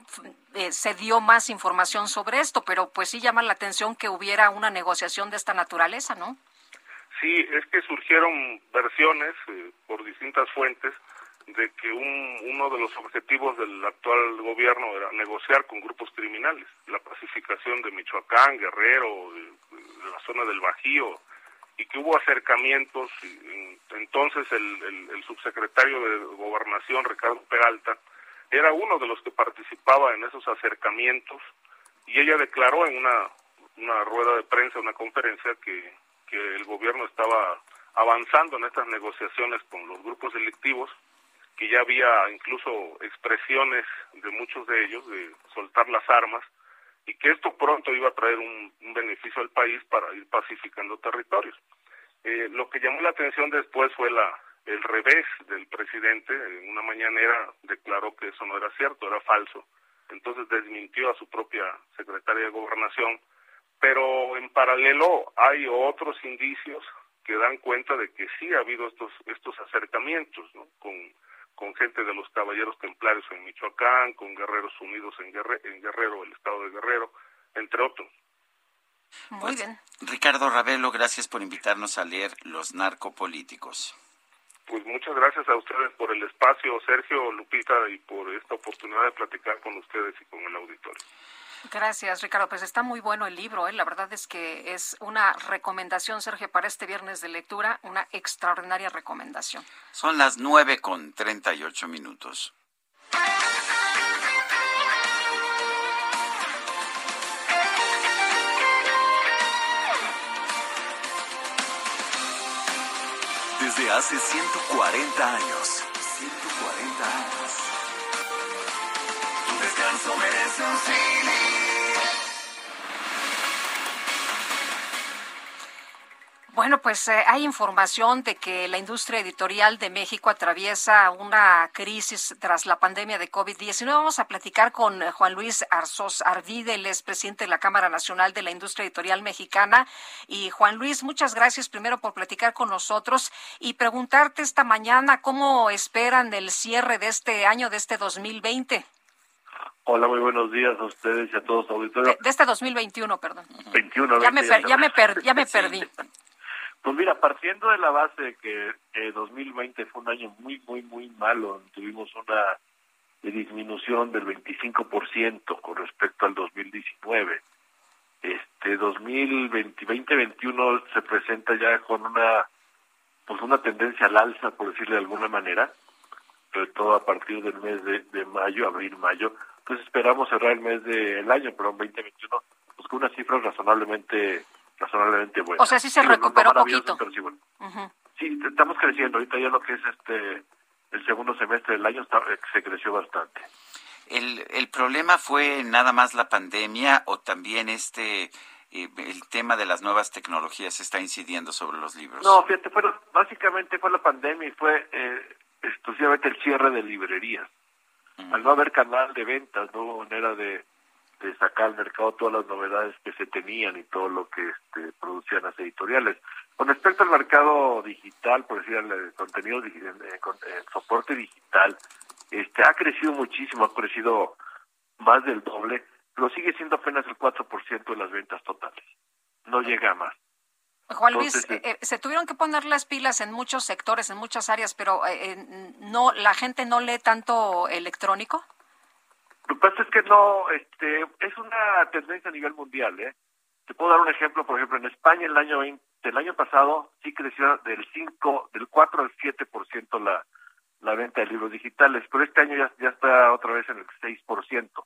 se dio más información sobre esto, pero pues sí llama la atención que hubiera una negociación de esta naturaleza, ¿no? Sí, es que surgieron versiones por distintas fuentes de que un, uno de los objetivos del actual gobierno era negociar con grupos criminales, la pacificación de Michoacán, Guerrero, la zona del Bajío, y que hubo acercamientos. Entonces el, el, el, subsecretario de Gobernación, Ricardo Peralta, era uno de los que participaba en esos acercamientos y ella declaró en una, una rueda de prensa, una conferencia, que, que el gobierno estaba avanzando en estas negociaciones con los grupos delictivos, que ya había incluso expresiones de muchos de ellos de soltar las armas y que esto pronto iba a traer un, beneficio al país para ir pacificando territorios. Eh, lo que llamó la atención después fue la el revés del presidente. En una mañanera declaró que eso no era cierto, era falso. Entonces desmintió a su propia secretaria de Gobernación. Pero en paralelo hay otros indicios que dan cuenta de que sí ha habido estos estos acercamientos ¿no? con con gente de los Caballeros Templarios en Michoacán, con Guerreros Unidos en, Guerre en Guerrero, el estado de Guerrero, entre otros. Muy pues, bien. Ricardo Ravelo, gracias por invitarnos a leer Los Narcopolíticos. Pues muchas gracias a ustedes por el espacio, Sergio, Lupita, y por esta oportunidad de platicar con ustedes y con el auditorio. Gracias, Ricardo. Pues está muy bueno el libro. ¿eh? La verdad es que es una recomendación, Sergio, para este viernes de lectura, una extraordinaria recomendación. Son las nueve con treinta y ocho minutos. Desde hace 140 años. 140 años. Bueno, pues eh, hay información de que la industria editorial de México atraviesa una crisis tras la pandemia de COVID-19. Vamos a platicar con eh, Juan Luis Arzós Arvide, presidente de la Cámara Nacional de la Industria Editorial Mexicana. Y Juan Luis, muchas gracias primero por platicar con nosotros y preguntarte esta mañana cómo esperan el cierre de este año, de este 2020. Hola, muy buenos días a ustedes y a todos los auditores. De, de, este 2021, perdón. 21, ya, me, per, ya, me per, ya me perdí. Pues mira, partiendo de la base de que eh, 2020 fue un año muy, muy, muy malo, tuvimos una disminución del 25% con respecto al 2019. Este 2020, 2021 se presenta ya con una pues una tendencia al alza, por decirle de alguna manera, sobre todo a partir del mes de, de mayo, abril, mayo. Pues esperamos cerrar el mes del año, pero en 2021, pues con unas cifras razonablemente razonablemente buena. O sea, sí se sí, recuperó no poquito. Pero sí, bueno. uh -huh. sí, estamos creciendo. Ahorita ya lo que es este el segundo semestre del año está, se creció bastante. ¿El, ¿El problema fue nada más la pandemia o también este eh, el tema de las nuevas tecnologías está incidiendo sobre los libros? No, fíjate, fue, básicamente fue la pandemia y fue eh, exclusivamente el cierre de librerías. Al no haber canal de ventas, no hubo manera de de sacar al mercado todas las novedades que se tenían y todo lo que este, producían las editoriales. Con respecto al mercado digital, por decir, el contenido, soporte digital, este ha crecido muchísimo, ha crecido más del doble, pero sigue siendo apenas el 4% de las ventas totales. No llega a más. Juan Luis, Entonces, eh, se tuvieron que poner las pilas en muchos sectores, en muchas áreas, pero eh, no la gente no lee tanto electrónico. Lo que pasa es que no, este, es una tendencia a nivel mundial, ¿eh? Te puedo dar un ejemplo, por ejemplo, en España el año 20, el año pasado sí creció del 5, del 4 al 7% la la venta de libros digitales, pero este año ya, ya está otra vez en el 6%. O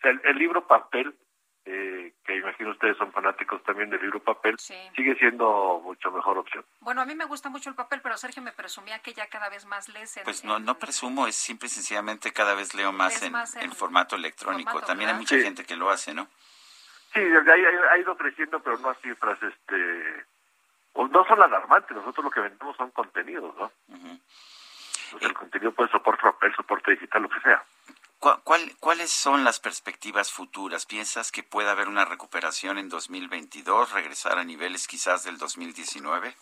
sea, el, el libro papel, eh, que imagino ustedes son fanáticos también del libro papel, sí. sigue siendo mucho mejor opción. Bueno, a mí me gusta mucho el papel, pero Sergio me presumía que ya cada vez más lees en... Pues no, no presumo, es simple y sencillamente cada vez leo más, en, más en, en, formato electrónico. Formato, También ¿verdad? hay mucha sí. gente que lo hace, ¿no? Sí, ha, ha ido creciendo, pero no a cifras, este... No son alarmantes, nosotros lo que vendemos son contenidos, ¿no? Uh -huh. pues el contenido puede soporte papel, soporte digital, lo que sea. ¿Cuál, ¿Cuáles son las perspectivas futuras? ¿Piensas que puede haber una recuperación en 2022, regresar a niveles quizás del 2019?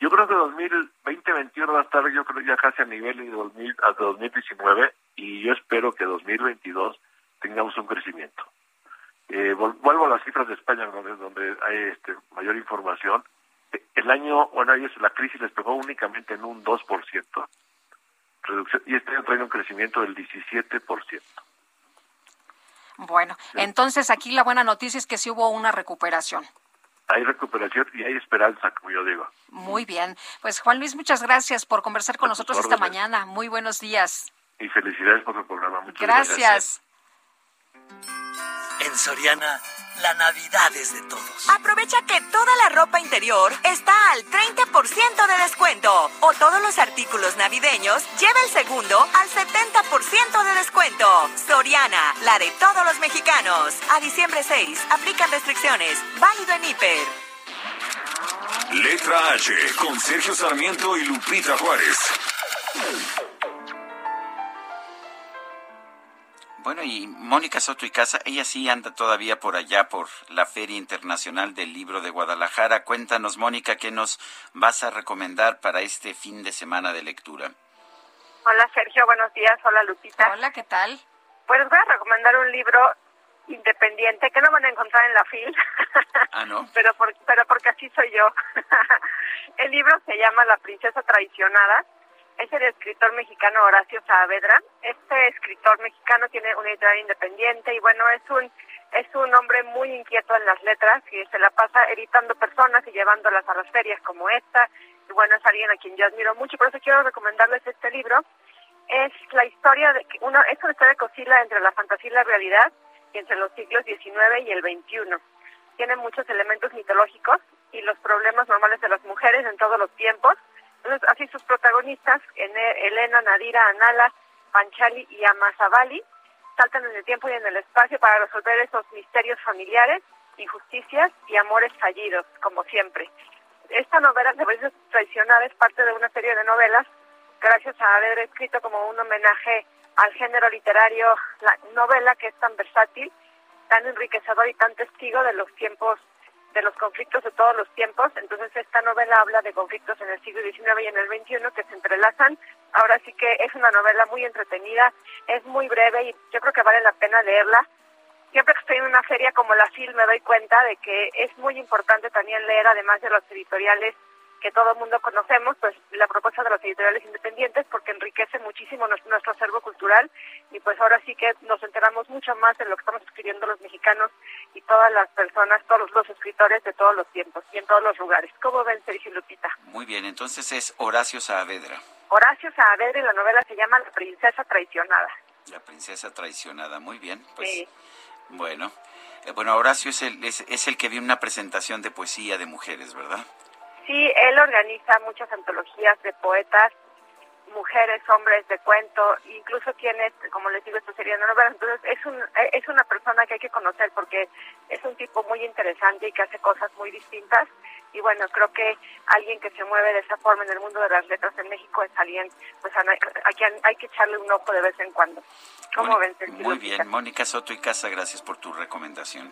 Yo creo que 2020-2021 va a estar yo creo ya casi a nivel de 2000, a 2019 y yo espero que 2022 tengamos un crecimiento. Eh, vuelvo a las cifras de España donde, donde hay este, mayor información. El año, bueno, ellos la crisis les pegó únicamente en un 2%. Reducción, y este año trae un crecimiento del 17%. Bueno, entonces aquí la buena noticia es que sí hubo una recuperación. Hay recuperación y hay esperanza, como yo digo. Muy bien. Pues Juan Luis, muchas gracias por conversar con nosotros esta mañana. Muy buenos días. Y felicidades por su programa. Muchas gracias. En Soriana, la Navidad es de todos. Aprovecha que toda la ropa interior está al 30% de descuento. O todos los artículos navideños lleva el segundo al 70% de descuento. Soriana, la de todos los mexicanos. A diciembre 6, aplican restricciones. Válido en hiper. Letra H, con Sergio Sarmiento y Lupita Juárez. Bueno, y Mónica Soto y Casa, ella sí anda todavía por allá, por la Feria Internacional del Libro de Guadalajara. Cuéntanos, Mónica, ¿qué nos vas a recomendar para este fin de semana de lectura? Hola, Sergio, buenos días. Hola, Lupita. Hola, ¿qué tal? Pues voy a recomendar un libro independiente que no van a encontrar en la FIL. Ah, ¿no? (laughs) pero, pero porque así soy yo. (laughs) El libro se llama La Princesa Traicionada es el escritor mexicano Horacio Saavedra. Este escritor mexicano tiene una editorial independiente y bueno, es un es un hombre muy inquieto en las letras y se la pasa editando personas y llevándolas a las ferias como esta. Y bueno, es alguien a quien yo admiro mucho, por eso quiero recomendarles este libro. Es la historia de una es una historia que oscila entre la fantasía y la realidad y entre los siglos XIX y el XXI. Tiene muchos elementos mitológicos y los problemas normales de las mujeres en todos los tiempos así sus protagonistas, Elena, Nadira, Anala, Panchali y Amazabali, saltan en el tiempo y en el espacio para resolver esos misterios familiares, injusticias y amores fallidos, como siempre. Esta novela, de veces traicionada, es parte de una serie de novelas, gracias a haber escrito como un homenaje al género literario, la novela que es tan versátil, tan enriquecedor y tan testigo de los tiempos de los conflictos de todos los tiempos. Entonces esta novela habla de conflictos en el siglo XIX y en el XXI que se entrelazan. Ahora sí que es una novela muy entretenida, es muy breve y yo creo que vale la pena leerla. Siempre que estoy en una feria como la FIL me doy cuenta de que es muy importante también leer, además de los editoriales que todo el mundo conocemos, pues la propuesta de los editoriales independientes porque enriquece muchísimo nuestro acervo cultural y pues ahora sí que nos enteramos mucho más de lo que estamos escribiendo los mexicanos y todas las personas, todos los escritores de todos los tiempos y en todos los lugares. ¿Cómo ven, Sergio Lupita? Muy bien, entonces es Horacio Saavedra. Horacio Saavedra y la novela se llama La princesa traicionada. La princesa traicionada, muy bien. Pues, sí. Bueno, eh, bueno, Horacio es el, es, es el que dio una presentación de poesía de mujeres, ¿verdad? Sí, él organiza muchas antologías de poetas, mujeres, hombres de cuento, incluso tiene, como les digo, esto sería una novela. Entonces, es, un, es una persona que hay que conocer porque es un tipo muy interesante y que hace cosas muy distintas. Y bueno, creo que alguien que se mueve de esa forma en el mundo de las letras en México es alguien, pues a quien hay que echarle un ojo de vez en cuando. ¿Cómo ven? Muy bien, Mónica Soto y Casa, gracias por tu recomendación.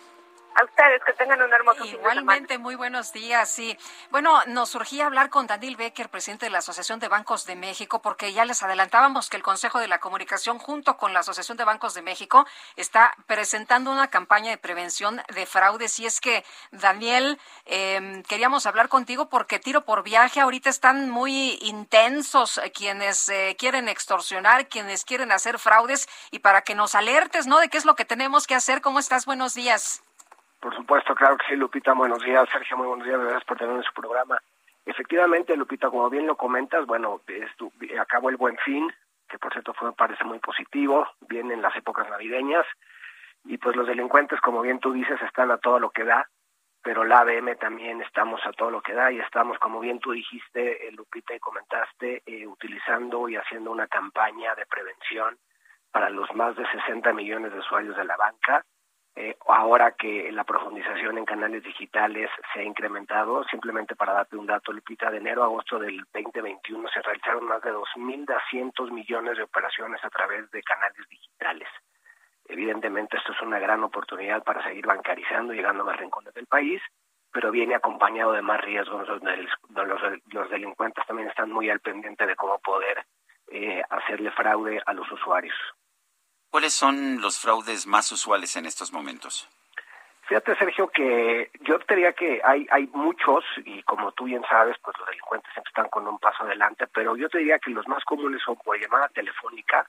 A ustedes, que tengan un hermoso Igualmente, muy buenos días. Sí. Bueno, nos surgía hablar con Daniel Becker, presidente de la Asociación de Bancos de México, porque ya les adelantábamos que el Consejo de la Comunicación, junto con la Asociación de Bancos de México, está presentando una campaña de prevención de fraudes. Y es que, Daniel, em, queríamos hablar contigo porque tiro por viaje. Ahorita están muy intensos eh, quienes eh, quieren extorsionar, quienes quieren hacer fraudes. Y para que nos alertes, ¿no? De qué es lo que tenemos que hacer. ¿Cómo estás? Buenos días. Por supuesto, claro que sí, Lupita. Buenos días, Sergio. Muy buenos días. Gracias por tener en su programa. Efectivamente, Lupita, como bien lo comentas, bueno, esto, acabó el buen fin, que por cierto fue, parece muy positivo, vienen las épocas navideñas, y pues los delincuentes, como bien tú dices, están a todo lo que da, pero la ABM también estamos a todo lo que da y estamos, como bien tú dijiste, eh, Lupita, y comentaste, eh, utilizando y haciendo una campaña de prevención para los más de 60 millones de usuarios de la banca, eh, ahora que la profundización en canales digitales se ha incrementado, simplemente para darte un dato, Lupita, de enero a agosto del 2021 se realizaron más de 2.200 millones de operaciones a través de canales digitales. Evidentemente esto es una gran oportunidad para seguir bancarizando, llegando a más rincones del país, pero viene acompañado de más riesgos. Los, los delincuentes también están muy al pendiente de cómo poder eh, hacerle fraude a los usuarios. ¿Cuáles son los fraudes más usuales en estos momentos? Fíjate, Sergio, que yo diría que hay, hay muchos, y como tú bien sabes, pues los delincuentes siempre están con un paso adelante, pero yo te diría que los más comunes son por llamada telefónica,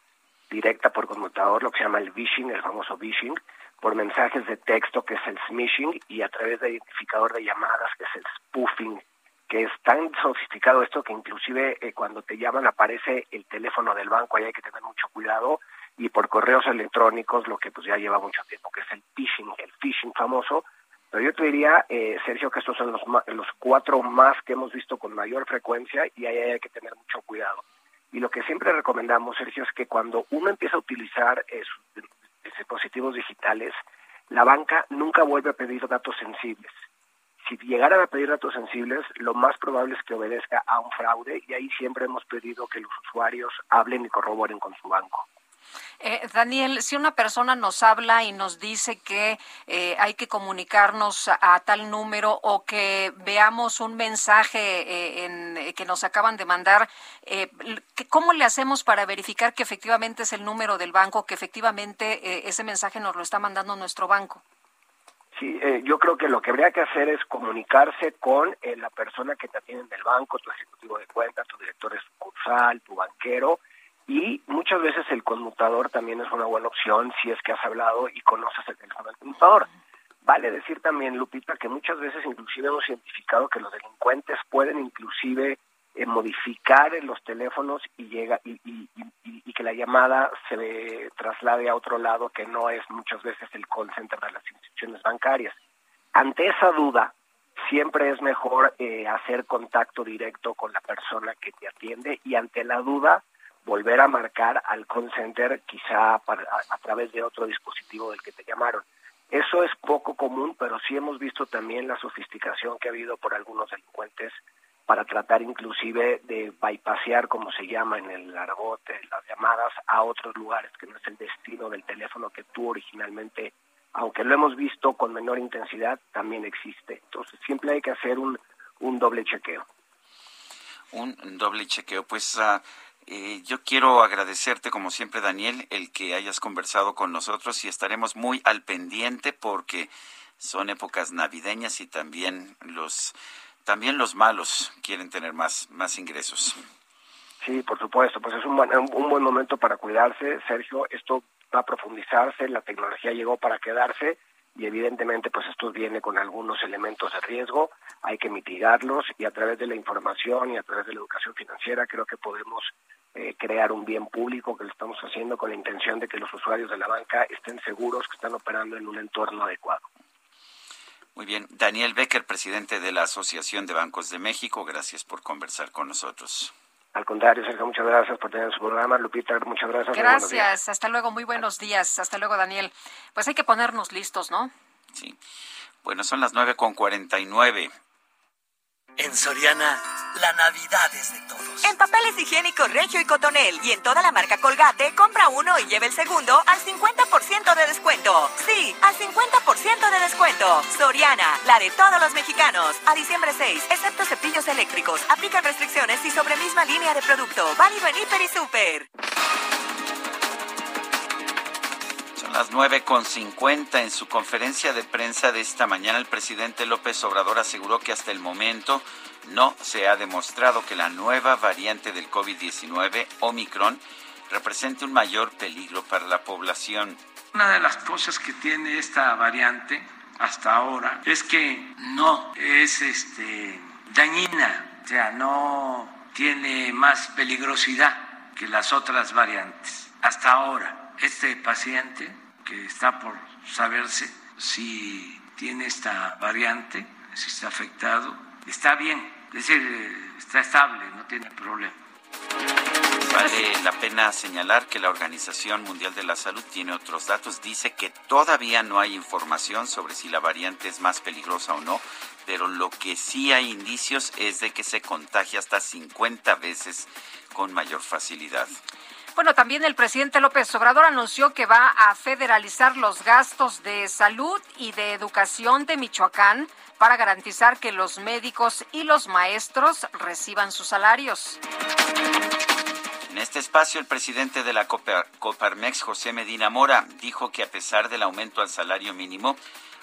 directa por conmutador, lo que se llama el phishing, el famoso phishing, por mensajes de texto, que es el smishing, y a través de identificador de llamadas, que es el spoofing, que es tan sofisticado esto que inclusive eh, cuando te llaman aparece el teléfono del banco, ahí hay que tener mucho cuidado, y por correos electrónicos, lo que pues ya lleva mucho tiempo, que es el phishing, el phishing famoso, pero yo te diría, eh, Sergio, que estos son los, los cuatro más que hemos visto con mayor frecuencia y ahí hay que tener mucho cuidado. Y lo que siempre recomendamos, Sergio, es que cuando uno empieza a utilizar eh, dispositivos digitales, la banca nunca vuelve a pedir datos sensibles. Si llegaran a pedir datos sensibles, lo más probable es que obedezca a un fraude y ahí siempre hemos pedido que los usuarios hablen y corroboren con su banco. Eh, Daniel, si una persona nos habla y nos dice que eh, hay que comunicarnos a, tal número o que veamos un mensaje eh, en, que nos acaban de mandar, ¿cómo le hacemos para verificar que efectivamente es el número del banco, que efectivamente ese mensaje nos lo está mandando nuestro banco? Sí, yo creo que lo que habría que hacer es comunicarse con la persona que te atiende en el banco, tu ejecutivo de cuenta, tu director de sucursal, tu banquero, y muchas veces el conmutador también es una buena opción si es que has hablado y conoces el teléfono del conmutador. Vale decir también, Lupita, que muchas veces inclusive hemos identificado que los delincuentes pueden inclusive eh, modificar los teléfonos y llega y, y, que la llamada se traslade a otro lado que no es muchas veces el call center de las instituciones bancarias. Ante esa duda, siempre es mejor eh, hacer contacto directo con la persona que te atiende y ante la duda volver a marcar al call center quizá a, través de otro dispositivo del que te llamaron. Eso es poco común, pero sí hemos visto también la sofisticación que ha habido por algunos delincuentes para tratar inclusive de bypassear, como se llama en el argot, las llamadas a otros lugares que no es el destino del teléfono que tú originalmente, aunque lo hemos visto con menor intensidad, también existe. Entonces siempre hay que hacer un, un doble chequeo. Un doble chequeo. Pues uh, eh, yo quiero agradecerte, como siempre, Daniel, el que hayas conversado con nosotros y estaremos muy al pendiente porque son épocas navideñas y también los también los malos quieren tener más más ingresos. Sí, por supuesto, pues es un un buen momento para cuidarse, Sergio. Esto va a profundizarse, la tecnología llegó para quedarse y evidentemente pues esto viene con algunos elementos de riesgo, hay que mitigarlos y a través de la información y a través de la educación financiera creo que podemos eh, crear un bien público que lo estamos haciendo con la intención de que los usuarios de la banca estén seguros que están operando en un entorno adecuado. Muy bien. Daniel Becker, presidente de la Asociación de Bancos de México, gracias por conversar con nosotros. Al contrario, Sergio, muchas gracias por tener su programa. Lupita, muchas gracias. Gracias. Hasta luego. Muy buenos días. Hasta luego, Daniel. Pues hay que ponernos listos, ¿no? Sí. Bueno, son las nueve con cuarenta y nueve. En Soriana, la Navidad es de todos. En papeles higiénicos Regio y Cotonel y en toda la marca Colgate, compra uno y lleve el segundo al 50% de descuento. Sí, al 50% de descuento. Soriana, la de todos los mexicanos. A diciembre 6, excepto cepillos eléctricos. Aplican restricciones y sobre misma línea de producto. Válido en y Super. Son las nueve con cincuenta. En su conferencia de prensa de esta mañana, el presidente López Obrador aseguró que hasta el momento no se ha demostrado que la nueva variante del COVID-19, Omicron, represente un mayor peligro para la población. Una de las cosas que tiene esta variante hasta ahora es que no es este, dañina, o sea, no tiene más peligrosidad que las otras variantes. Hasta ahora este paciente que está por saberse si tiene esta variante, si está afectado, está bien, es decir, está estable, no tiene problema. Vale la pena señalar que la Organización Mundial de la Salud tiene otros datos. Dice que todavía no hay información sobre si la variante es más peligrosa o no, pero lo que sí hay indicios es de que se contagia hasta 50 veces con mayor facilidad. Bueno, también el presidente López Obrador anunció que va a federalizar los gastos de salud y de educación de Michoacán para garantizar que los médicos y los maestros reciban sus salarios. En este espacio, el presidente de la Coparmex, José Medina Mora, dijo que a pesar del aumento al salario mínimo,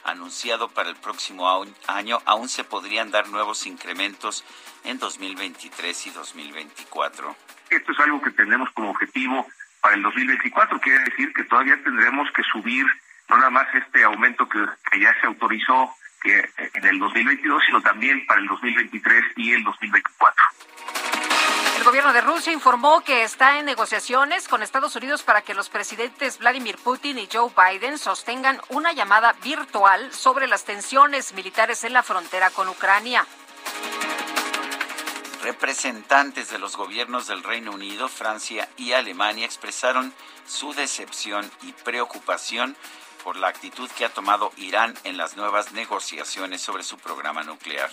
anunciado para el próximo año, aún se podrían dar nuevos incrementos en 2023 y 2024. Esto es algo que tenemos como objetivo para el 2024, quiere decir que todavía tendremos que subir no nada más este aumento que, ya se autorizó en el 2022, sino también para el 2023 y el 2024. El gobierno de Rusia informó que está en negociaciones con Estados Unidos para que los presidentes Vladimir Putin y Joe Biden sostengan una llamada virtual sobre las tensiones militares en la frontera con Ucrania. Representantes de los gobiernos del Reino Unido, Francia y Alemania expresaron su decepción y preocupación por la actitud que ha tomado Irán en las nuevas negociaciones sobre su programa nuclear.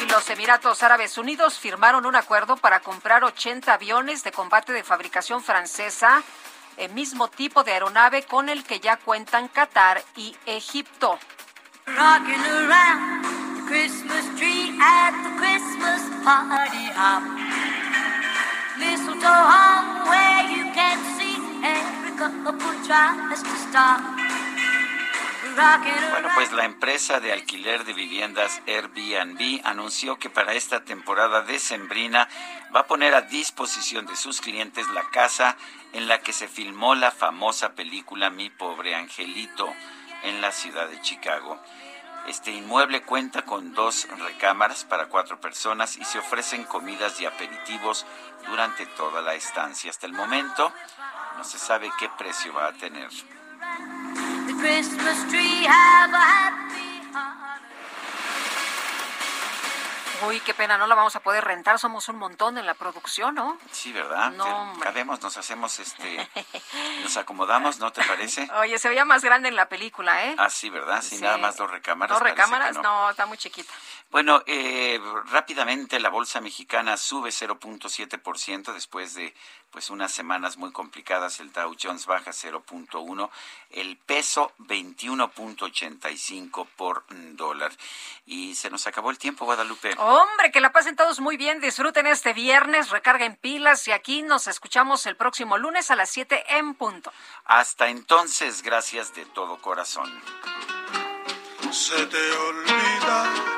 Y los Emiratos Árabes Unidos firmaron un acuerdo para comprar 80 aviones de combate de fabricación francesa, el mismo tipo de aeronave con el que ya cuentan Qatar y Egipto. Bueno, pues la empresa de alquiler de viviendas Airbnb anunció que para esta temporada decembrina va a poner a disposición de sus clientes la casa en la que se filmó la famosa película Mi pobre angelito en la ciudad de Chicago. Este inmueble cuenta con dos recámaras para cuatro personas y se ofrecen comidas y aperitivos durante toda la estancia. Hasta el momento, no se sabe qué precio va a tener. Uy, qué pena, no la vamos a poder rentar, somos un montón en la producción, ¿no? Sí, ¿verdad? No, cabemos, nos hacemos, este, (laughs) nos acomodamos, ¿no te parece? Oye, se veía más grande en la película, ¿eh? Ah, sí, ¿verdad? Sí, nada más dos recámaras. Dos recámaras, no. está muy chiquita. Bueno, eh, rápidamente la bolsa mexicana sube 0.7% después de pues unas semanas muy complicadas. El Dow Jones baja 0.1, el peso 21.85 por dólar. Y se nos acabó el tiempo, Guadalupe. Hombre, que la pasen todos muy bien, disfruten este viernes, recarguen pilas y aquí nos escuchamos el próximo lunes a las 7 en punto. Hasta entonces, gracias de todo corazón. Se te olvida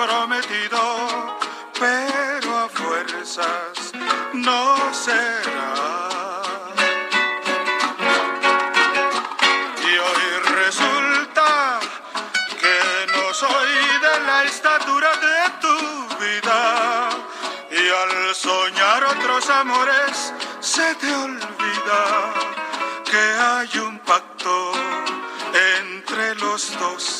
comprometido, pero a fuerzas no será. Y hoy resulta que no soy de la estatura de tu vida, y al soñar otros amores se te olvida que hay un pacto entre los dos.